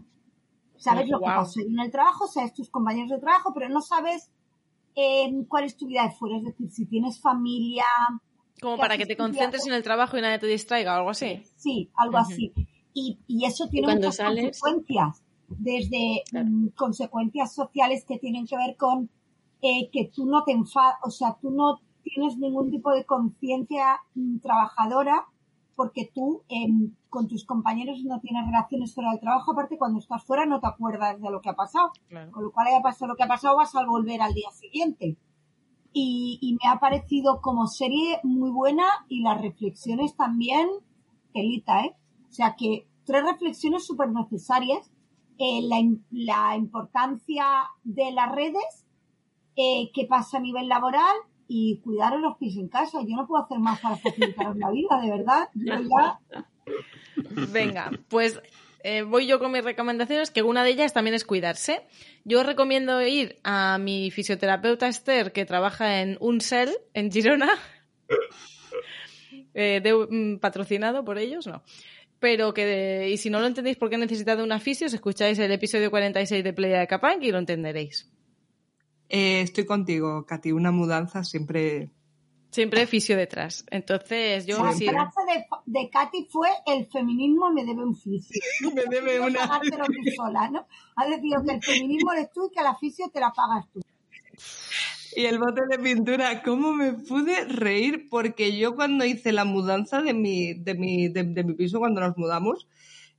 Sabes lo que pasó en el trabajo, sabes tus compañeros de trabajo, pero no sabes eh, cuál es tu vida de fuera. Es decir, si tienes familia, Como ¿Qué para que te concentres en el trabajo y nadie te distraiga o algo así. Sí, algo así. Y, y eso tiene muchas sales- consecuencias, desde Claro. mm, consecuencias sociales que tienen que ver con eh, que tú no te enfadas, o sea, tú no tienes ningún tipo de conciencia mm, trabajadora porque tú em, con tus compañeros no tienes relaciones fuera del trabajo, aparte cuando estás fuera no te acuerdas de lo que ha pasado. Claro. Con lo cual haya pasado lo que ha pasado, vas a volver al día siguiente. Y, y me ha parecido como serie muy buena y las reflexiones también, elita, ¿eh? O sea que tres reflexiones súper necesarias. Eh, la importancia de las redes, eh, qué pasa a nivel laboral y cuidaros los pies en casa. Yo no puedo hacer más para facilitaros la vida, de verdad. Yo *laughs* ya Venga, pues eh, voy yo con mis recomendaciones, que una de ellas también es cuidarse. Yo os recomiendo ir a mi fisioterapeuta Esther, que trabaja en Unsel, en Girona. *laughs* Eh, de- mm, patrocinado por ellos, no. Pero que, y si no lo entendéis por qué necesitáis de una fisio, os escucháis el episodio 46 de Playa de Capang y lo entenderéis. Eh, estoy contigo, Katy. Una mudanza siempre. Siempre fisio detrás. Entonces, yo la sí. frase de, de Katy fue el feminismo me debe un fisio. *laughs* Me debe No una. tú sola, ¿no? Ha decidido que el feminismo eres tú y que la fisio te la pagas tú. Y el bote de pintura, ¿cómo me pude reír? Porque yo cuando hice la mudanza de mi, de mi, de, de mi piso, cuando nos mudamos,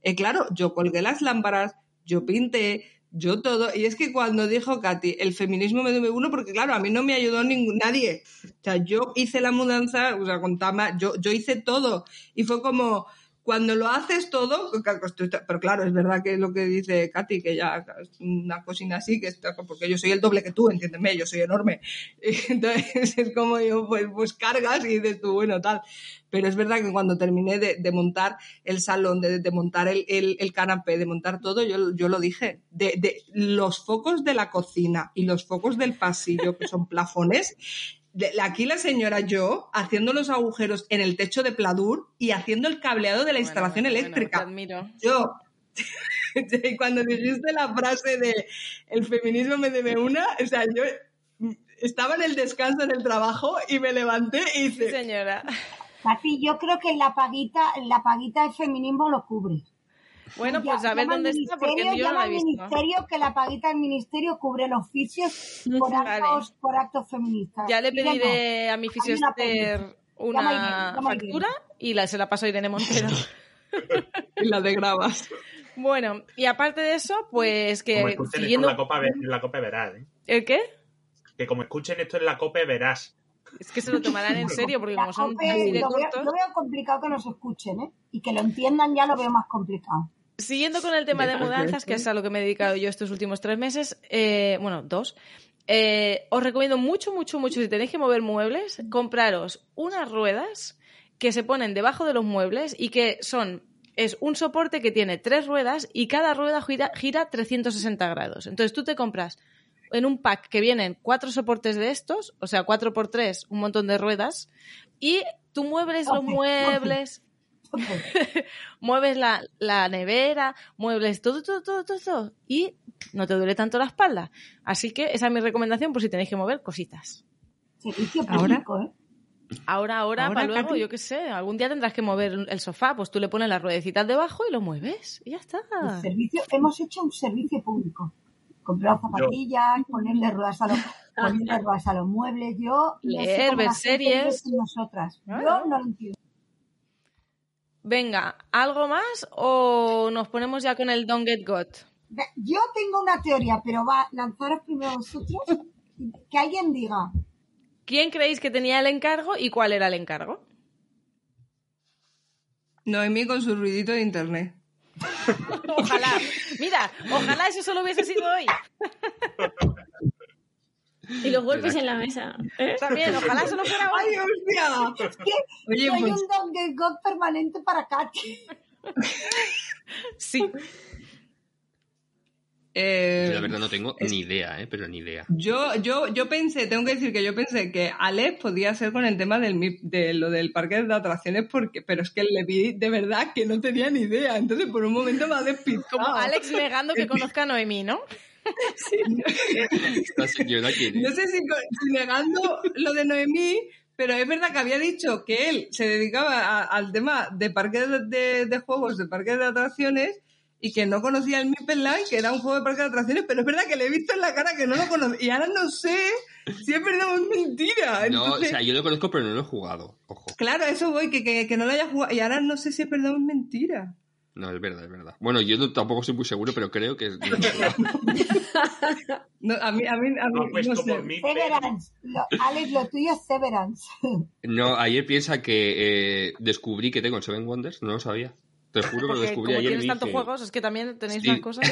eh, claro, yo colgué las lámparas, yo pinté, yo todo. Y es que cuando dijo Katy, el feminismo me debe uno, porque claro, a mí no me ayudó ningún, nadie. O sea, yo hice la mudanza, o sea, con Tama, yo, yo hice todo. Y fue como, cuando lo haces todo, pero claro, es verdad que es lo que dice Katy, que ya es una cocina así, que está, porque yo soy el doble que tú, entiéndeme, yo soy enorme. *laughs* Entonces es como yo, pues, pues cargas y dices tú, bueno, tal. Pero es verdad que cuando terminé de, montar el salón, de, de montar el, el, el, canapé, de montar todo, yo, yo lo dije, de, de los focos de la cocina y los focos del pasillo, que son *laughs* plafones, aquí la señora yo haciendo los agujeros en el techo de Pladur y haciendo el cableado de la Bueno, instalación bueno, eléctrica. bueno, te admiro. Yo, *laughs* cuando dijiste la frase de el feminismo me debe una, o sea, yo estaba en el descanso del trabajo y me levanté y Sí, hice, señora. Katy, yo creo que la paguita, la paguita del feminismo lo cubre. Bueno, pues Ya- a ver dónde está, porque ministerio, yo no la he al visto. ministerio que la paguita del ministerio cubre los oficios *laughs* por Vale. actos, por actos feministas. Ya le pediré a mi una pendiente. una Llama a Irene, llama a Irene. factura y la, se la paso a Irene Montero. *laughs* y la de grabas. bueno, y aparte de eso, pues Como que escuchen siguiendo... esto en la, copa, en la copa verás, ¿eh? ¿El qué? Que como escuchen esto en la copa verás. Es que se lo tomarán en serio, porque como son COPE así de lo veo, yo veo complicado que nos escuchen, ¿eh? Y que lo entiendan ya lo veo más complicado. Siguiendo con el tema de mudanzas, que es a lo que me he dedicado yo estos últimos tres meses, eh, bueno, dos, eh, os recomiendo mucho, mucho, mucho, si tenéis que mover muebles, compraros unas ruedas que se ponen debajo de los muebles y que son, es un soporte que tiene tres ruedas y cada rueda gira, gira 360 grados. Entonces tú te compras en un pack que vienen cuatro soportes de estos, o sea, cuatro por tres, un montón de ruedas, y tú muebles los muebles, *laughs* mueves la, la nevera, muebles todo, todo, todo, todo, todo, y no te duele tanto la espalda. Así que esa es mi recomendación por si tenéis que mover cositas. Servicio Ahora- público, ¿eh? Ahora, ahora, Ahora, para luego, Katy. yo qué sé, algún día tendrás que mover el sofá, pues tú le pones las ruedecitas debajo y lo mueves, y ya está. El servicio, hemos hecho un servicio público. Comprar zapatillas, ponerle ruedas a los, *laughs* ponerle ruedas a los muebles. Yo no sé Leer, ver series. nosotras. Ah. Yo no lo entiendo. Venga, ¿algo más o nos ponemos ya con el Don't Get Got? Yo tengo una teoría, pero va, lanzaros primero vosotros. Que alguien diga. ¿Quién creéis que tenía el encargo y cuál era el encargo? Noemí con su ruidito de internet. *laughs* Ojalá. Mira, ojalá eso solo hubiese sido hoy. Y los golpes en la mesa. ¿eh? También, ojalá solo fuera hoy. ¡Ay, hostia! Es que Oye, soy pues- un Don Get God permanente para Katy. Sí. Eh, Yo la verdad no tengo es- ni idea, ¿eh? Pero ni idea. Yo, yo, yo pensé, tengo que decir que yo pensé que Alex podía ser con el tema del, de lo del parque de atracciones, porque, pero es que le vi de verdad que no tenía ni idea. Entonces, por un momento me ha despistado. Como Alex negando que conozca a Noemí, ¿no? *laughs* Esta señora quién No sé si, negando lo de Noemí, pero es verdad que había dicho que él se dedicaba a- al tema de parques de, de- de juegos, de parques de atracciones, y que no conocía el Line, que era un juego de parques de atracciones, pero es verdad que le he visto en la cara que no lo conocía. Y ahora no sé si es verdad o es mentira. No, o sea, yo lo conozco, pero no lo he jugado. Ojo. Claro, eso voy, que, que, que no lo haya jugado. Y ahora no sé si es verdad o es mentira. No, es verdad, es verdad. Bueno, yo no- tampoco soy muy seguro, pero creo que es. no es verdad. No, a mí, a mí, a mí No no sé. por mí, pero... Severance. Lo- Alex, lo tuyo es Severance. No, ayer piensa que eh, descubrí que tengo el Seven Wonders, no lo sabía. Te juro que lo descubrí como ayer. tienes tantos dije, juegos, es que también tenéis Sí. unas cosas.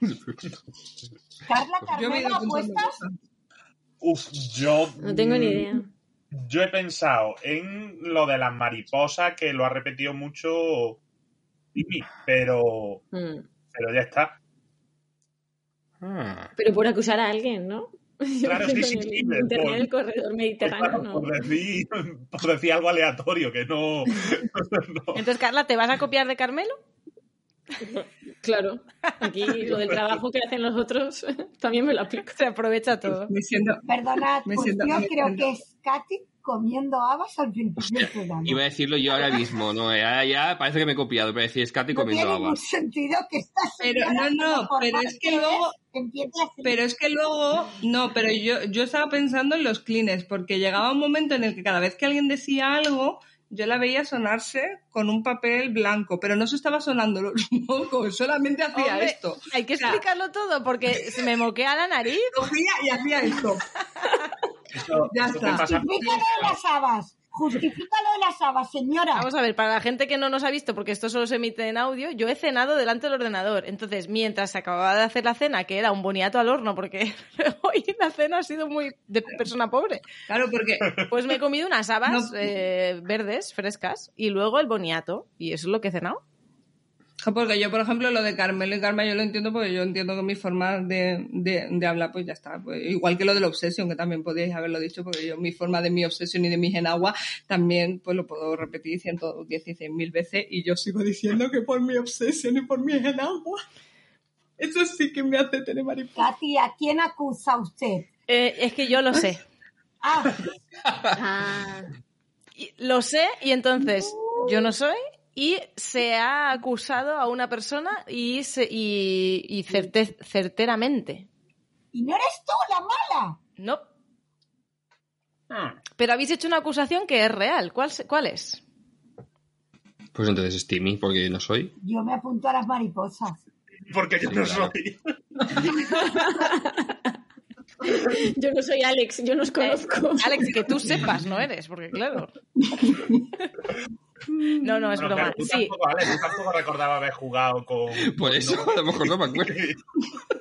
*laughs* Carla Carmelo, ¿apuestas? Uf, yo... No tengo ni idea. Yo he pensado en lo de las mariposas, que lo ha repetido mucho Timmy, pero, Mm. pero ya está. "Ah". Pero por acusar a alguien, ¿no? *laughs* Yo Claro, sí, sí, en sí, el por- del corredor mediterráneo, Claro, no. por, decir, por decir algo aleatorio, que no... *laughs* no. Entonces, Carla, ¿te vas a copiar de Carmelo? *laughs* Claro, aquí lo del trabajo que hacen los otros también me lo aplico. Se aprovecha todo. Me siento, Perdonad, Me pues siento- yo me creo siento- que es Katy comiendo habas al principio del programa. Iba a decirlo yo ahora mismo, ¿no? Ya, ya parece que me he copiado, pero decir, es Katy no comiendo tiene habas. sentido que esta Pero, no, no, pero es que luego- Pero es que luego, no, pero yo, yo estaba pensando en los clines, porque llegaba un momento en el que cada vez que alguien decía algo, yo la veía sonarse con un papel blanco, pero no se estaba sonando los *laughs* mocos, solamente hacía Hombre, esto. Hay que O sea, explicarlo todo porque se me moquea la nariz. *laughs* Cogía y hacía esto. *laughs* Eso- Ya eso te está. pasa- Justifica lo de las habas. Justifica lo de las habas, señora. Vamos a ver, para la gente que no nos ha visto, porque esto solo se emite en audio, yo he cenado delante del ordenador. Entonces, mientras se acababa de hacer la cena, que era un boniato al horno, porque *laughs* hoy la cena ha sido muy de persona pobre, Claro, porque pues me he comido unas habas No. eh, verdes, frescas, y luego el boniato. Y eso es lo que he cenado. Porque yo, por ejemplo, lo de Carmelo y Karma yo lo entiendo porque yo entiendo que mi forma de, de, de hablar, pues ya está. Pues, igual que lo de la obsesión, que también podéis haberlo dicho, porque yo mi forma de mi obsesión y de mi genagua también pues lo puedo repetir 116 mil veces y yo sigo diciendo que por mi obsesión y por mi genagua. Eso sí que me hace tener mariposa. Katy, ¿a quién acusa usted? Eh, es que yo lo sé. Ah, *laughs* Ah, Y- lo sé y entonces yo no soy y se ha acusado a una persona y, se- y, y certe- certeramente. y no eres tú la mala. No. Hmm. Pero habéis hecho una acusación que es real. ¿Cuál, se- cuál es? Pues entonces es Timmy, porque yo no soy. Yo me apunto a las mariposas. Porque yo no soy. *laughs* yo no soy Alex, yo no os conozco. Alex, que tú sepas, no eres, porque claro. *laughs* No, no, es Bueno, broma. tú Sí, tampoco, Alex, tú tampoco recordaba haber jugado con... Por eso, a lo mejor no me acuerdo.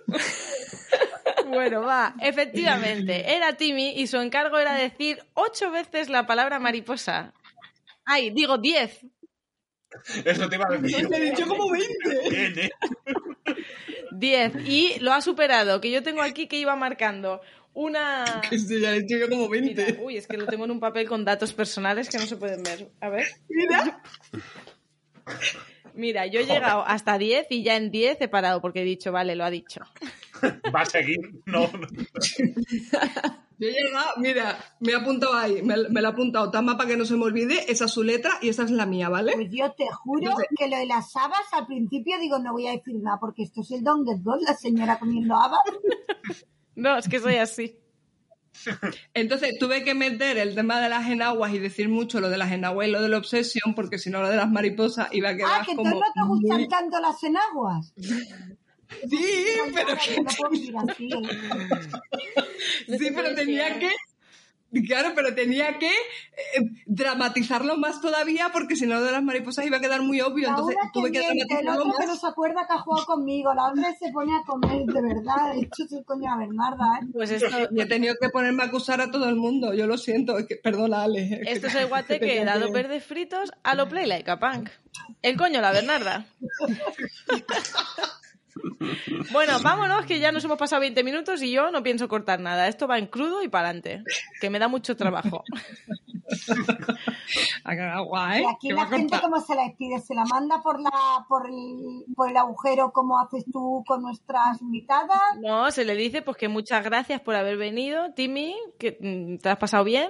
*laughs* bueno, va. Efectivamente, era Timmy y su encargo era decir ocho veces la palabra mariposa. Ay, digo diez. Eso te iba a decir. Te he dicho como 20. *laughs* Bien, ¿eh? Diez. Y lo ha superado, que yo tengo aquí que iba marcando una... *laughs* Que sí, ya he dicho yo como 20. Mira, uy, es que lo tengo en un papel con datos personales que no se pueden ver. A ver. Mira. *laughs* Mira, yo he llegado hasta 10 y ya en 10 he parado porque he dicho, vale, lo ha dicho. *laughs* Va a seguir. No, no. Yo he llegado, mira, me he apuntado ahí, me, me lo he apuntado Tama para que no se me olvide, esa es su letra y esta es la mía, ¿vale? Pues yo te juro Entonces- que lo de las habas al principio digo no voy a decir nada porque esto es el Don God, la señora comiendo habas. No, es que soy así. *laughs* Entonces tuve que meter el tema de las enaguas y decir mucho lo de las enaguas y lo de la obsesión, porque si no lo de las mariposas iba a quedar Ah, que como no te gustan muy- tanto las enaguas. Sí, pero Ay, no puedo *laughs* vivir así. Sí, pero tenía que. Claro, pero tenía que eh, dramatizarlo más todavía porque si no lo de las mariposas iba a quedar muy obvio. La Entonces que tuve que miente, el dramatizarlo otro que no más. se acuerda que ha jugado conmigo, la otra se pone a comer, de verdad, de hecho soy coño a Bernarda, ¿eh? Pues esto, *laughs* Y he tenido que ponerme a acusar a todo el mundo. Yo lo siento. es que- perdona, Ale. es que- esto es *laughs* el guate que he tenía dado verdes fritos a lo play like a punk. El coño, la Bernarda. *laughs* Bueno, vámonos, que ya nos hemos pasado 20 minutos y yo no pienso cortar nada. Esto va en crudo y para adelante, que me da mucho trabajo. Guay. Y aquí ¿Qué la gente? ¿cómo se la despide? ¿Se la manda por, la, por, el, por el agujero como haces tú con nuestras invitadas? No, se le dice pues que muchas gracias por haber venido, Timmy, que mm, te has pasado bien.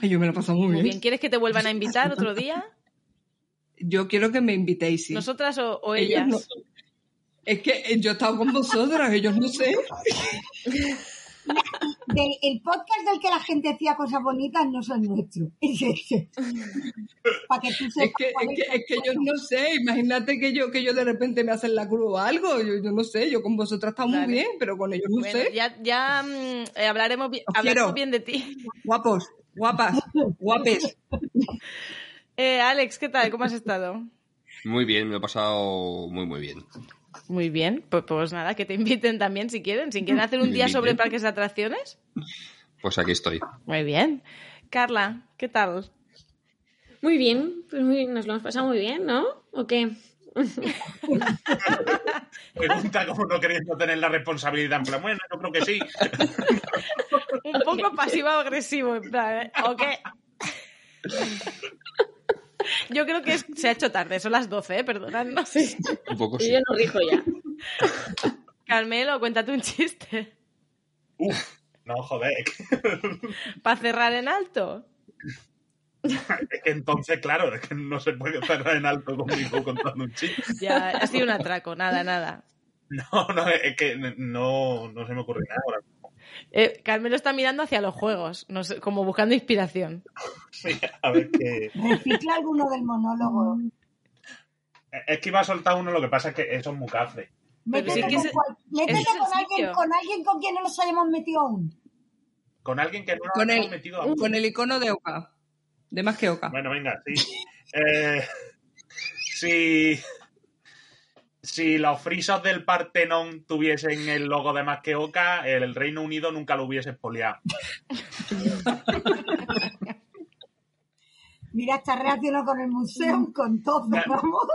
Ay, yo me lo he pasado muy Muy bien. bien. ¿Quieres que te vuelvan a invitar otro día? *laughs* Yo quiero que me invitéis, sí. ¿Nosotras o, o Ellos ellas? no. Es que eh, yo he estado con vosotras, ellos no sé. Del, el podcast del que la gente decía cosas bonitas no *laughs* es el nuestro. Es. Para que tú Es sepas que, es que, es que yo no sé, imagínate que yo, que yo de repente me hacen la cruz o algo, yo, yo no sé, yo con vosotras está muy bien, pero con ellos no Bueno, sé. ya, ya mm, eh, hablaremos, bi- Os hablaremos bien de ti. Guapos, guapas, guapes. Eh, Alex, ¿qué tal? ¿Cómo has estado? Muy bien, me lo he pasado muy, muy bien. Muy bien, pues, pues nada, que te inviten también si quieren. Si quieren hacer un día sobre parques de atracciones. Pues aquí estoy. Muy bien. Carla, ¿qué tal? Muy bien, pues muy bien, nos lo hemos pasado muy bien, ¿no? ¿O qué? *laughs* Pregunta como no queriendo tener la responsabilidad. En plan, bueno, yo creo que sí. Un poco pasivo-agresivo, en plan, ¿eh? ¿o qué? *laughs* Yo creo que es- se ha hecho tarde, son las 12, ¿eh? perdonadnos. Un poco Y sí. yo no rijo ya. Carmelo, cuéntate un chiste. Uf, no, joder. Para cerrar en alto. Es que entonces, claro, es que no se puede cerrar en alto conmigo contando un chiste. Ya, ha sido un atraco, nada, nada. No, no, es que no, no se me ocurre nada ahora. Eh, Carmelo está mirando hacia los juegos, no sé, como buscando inspiración. *laughs* Sí, a ver qué. Recicla alguno del monólogo. Es que iba a soltar uno, lo que pasa es que eso es muy cafre. Sí Métete, que con, ese- cual- métete ese es el con, alguien, con alguien con quien no nos hayamos metido aún. Con alguien que no nos Con hemos el, metido aún. con el icono de Oka. De más que Oka. Bueno, venga, sí. Eh, *laughs* si, si los frisos del Partenón tuviesen el logo de más que Oca, el Reino Unido nunca lo hubiese expoliado. *laughs* Mira, está relacionado con el museo, con todo, vamos.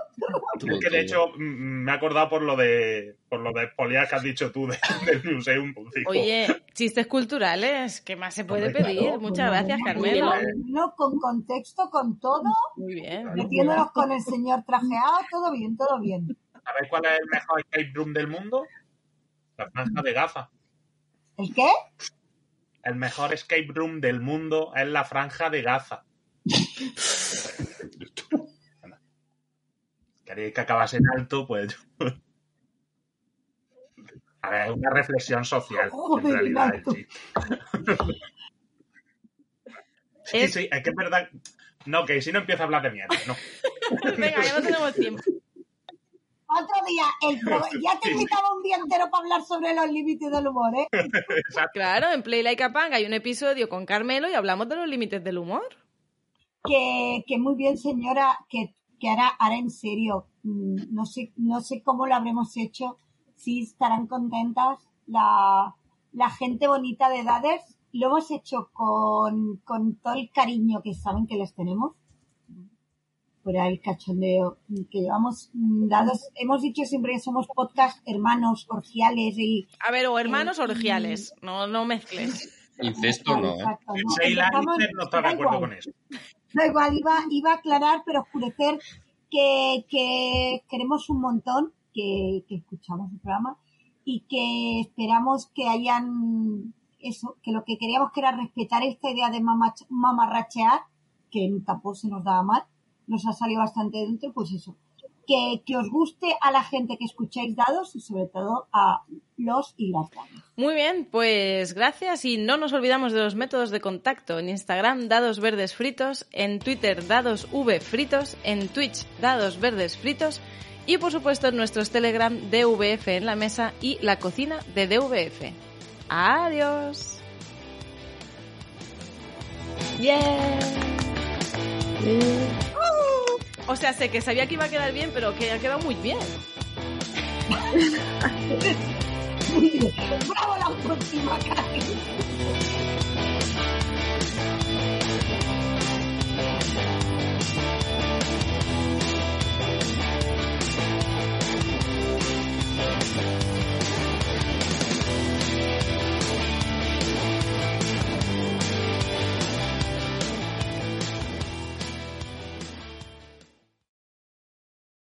Es que de hecho mm, me he acordado por lo de por lo de expoliar que has dicho tú de- *laughs* del digo, Oye, chistes culturales, ¿qué más se puede Hombre, pedir? claro. Muchas gracias, Carmelo. No, con contexto, con todo, Muy bien. metiéndonos con el señor trajeado, todo bien, todo bien. ¿Sabéis cuál es el mejor escape room del mundo? La franja de Gaza. ¿El qué? El mejor escape room del mundo es la franja de Gaza. Queréis que acabase en alto, pues. A ver, es una reflexión social, en Joder, realidad. en alto. Sí. Sí, Es- sí, es que es verdad. No, que si no empieza a hablar de mierda, no. *laughs* Venga, ya no tenemos tiempo. Otro día, el *laughs* pro- ya te invitaba un día entero para hablar sobre los límites del humor, ¿eh? *laughs* Exacto. Claro, en Play Like a Punk hay un episodio con Carmelo y hablamos de los límites del humor. Que, que muy bien, señora, que, que hará, hará en serio. Mm, No sé, no sé cómo lo habremos hecho, si estarán contentas la, la gente bonita de edades. Lo hemos hecho con, con todo el cariño que saben que les tenemos. Fuera el cachondeo que llevamos dados. Hemos dicho siempre que somos podcast hermanos, orgiales y A ver, o hermanos Eh, orgiales, no, no mezcles. Incesto no, ¿eh? Exacto, no. Está de acuerdo con eso. Da igual, iba, iba a aclarar, pero oscurecer que, que queremos un montón, que, que escuchamos el programa y que esperamos que hayan eso, que lo que queríamos que era respetar esta idea de mamarrachear, que tampoco se nos daba mal, nos ha salido bastante dentro, pues eso. Que, que os guste a la gente que escucháis dados y sobre todo a los y las damas. Muy bien, pues gracias y no nos olvidamos de los métodos de contacto. En Instagram, dados verdes fritos, en Twitter, dados v fritos, en Twitch, dados verdes fritos y por supuesto en nuestros Telegram, DVF en la mesa y la cocina de DVF. Adiós. Yeah. O sea, sé que sabía que iba a quedar bien, pero que ha quedado muy bien. *laughs* ¡Bravo la próxima, Cari!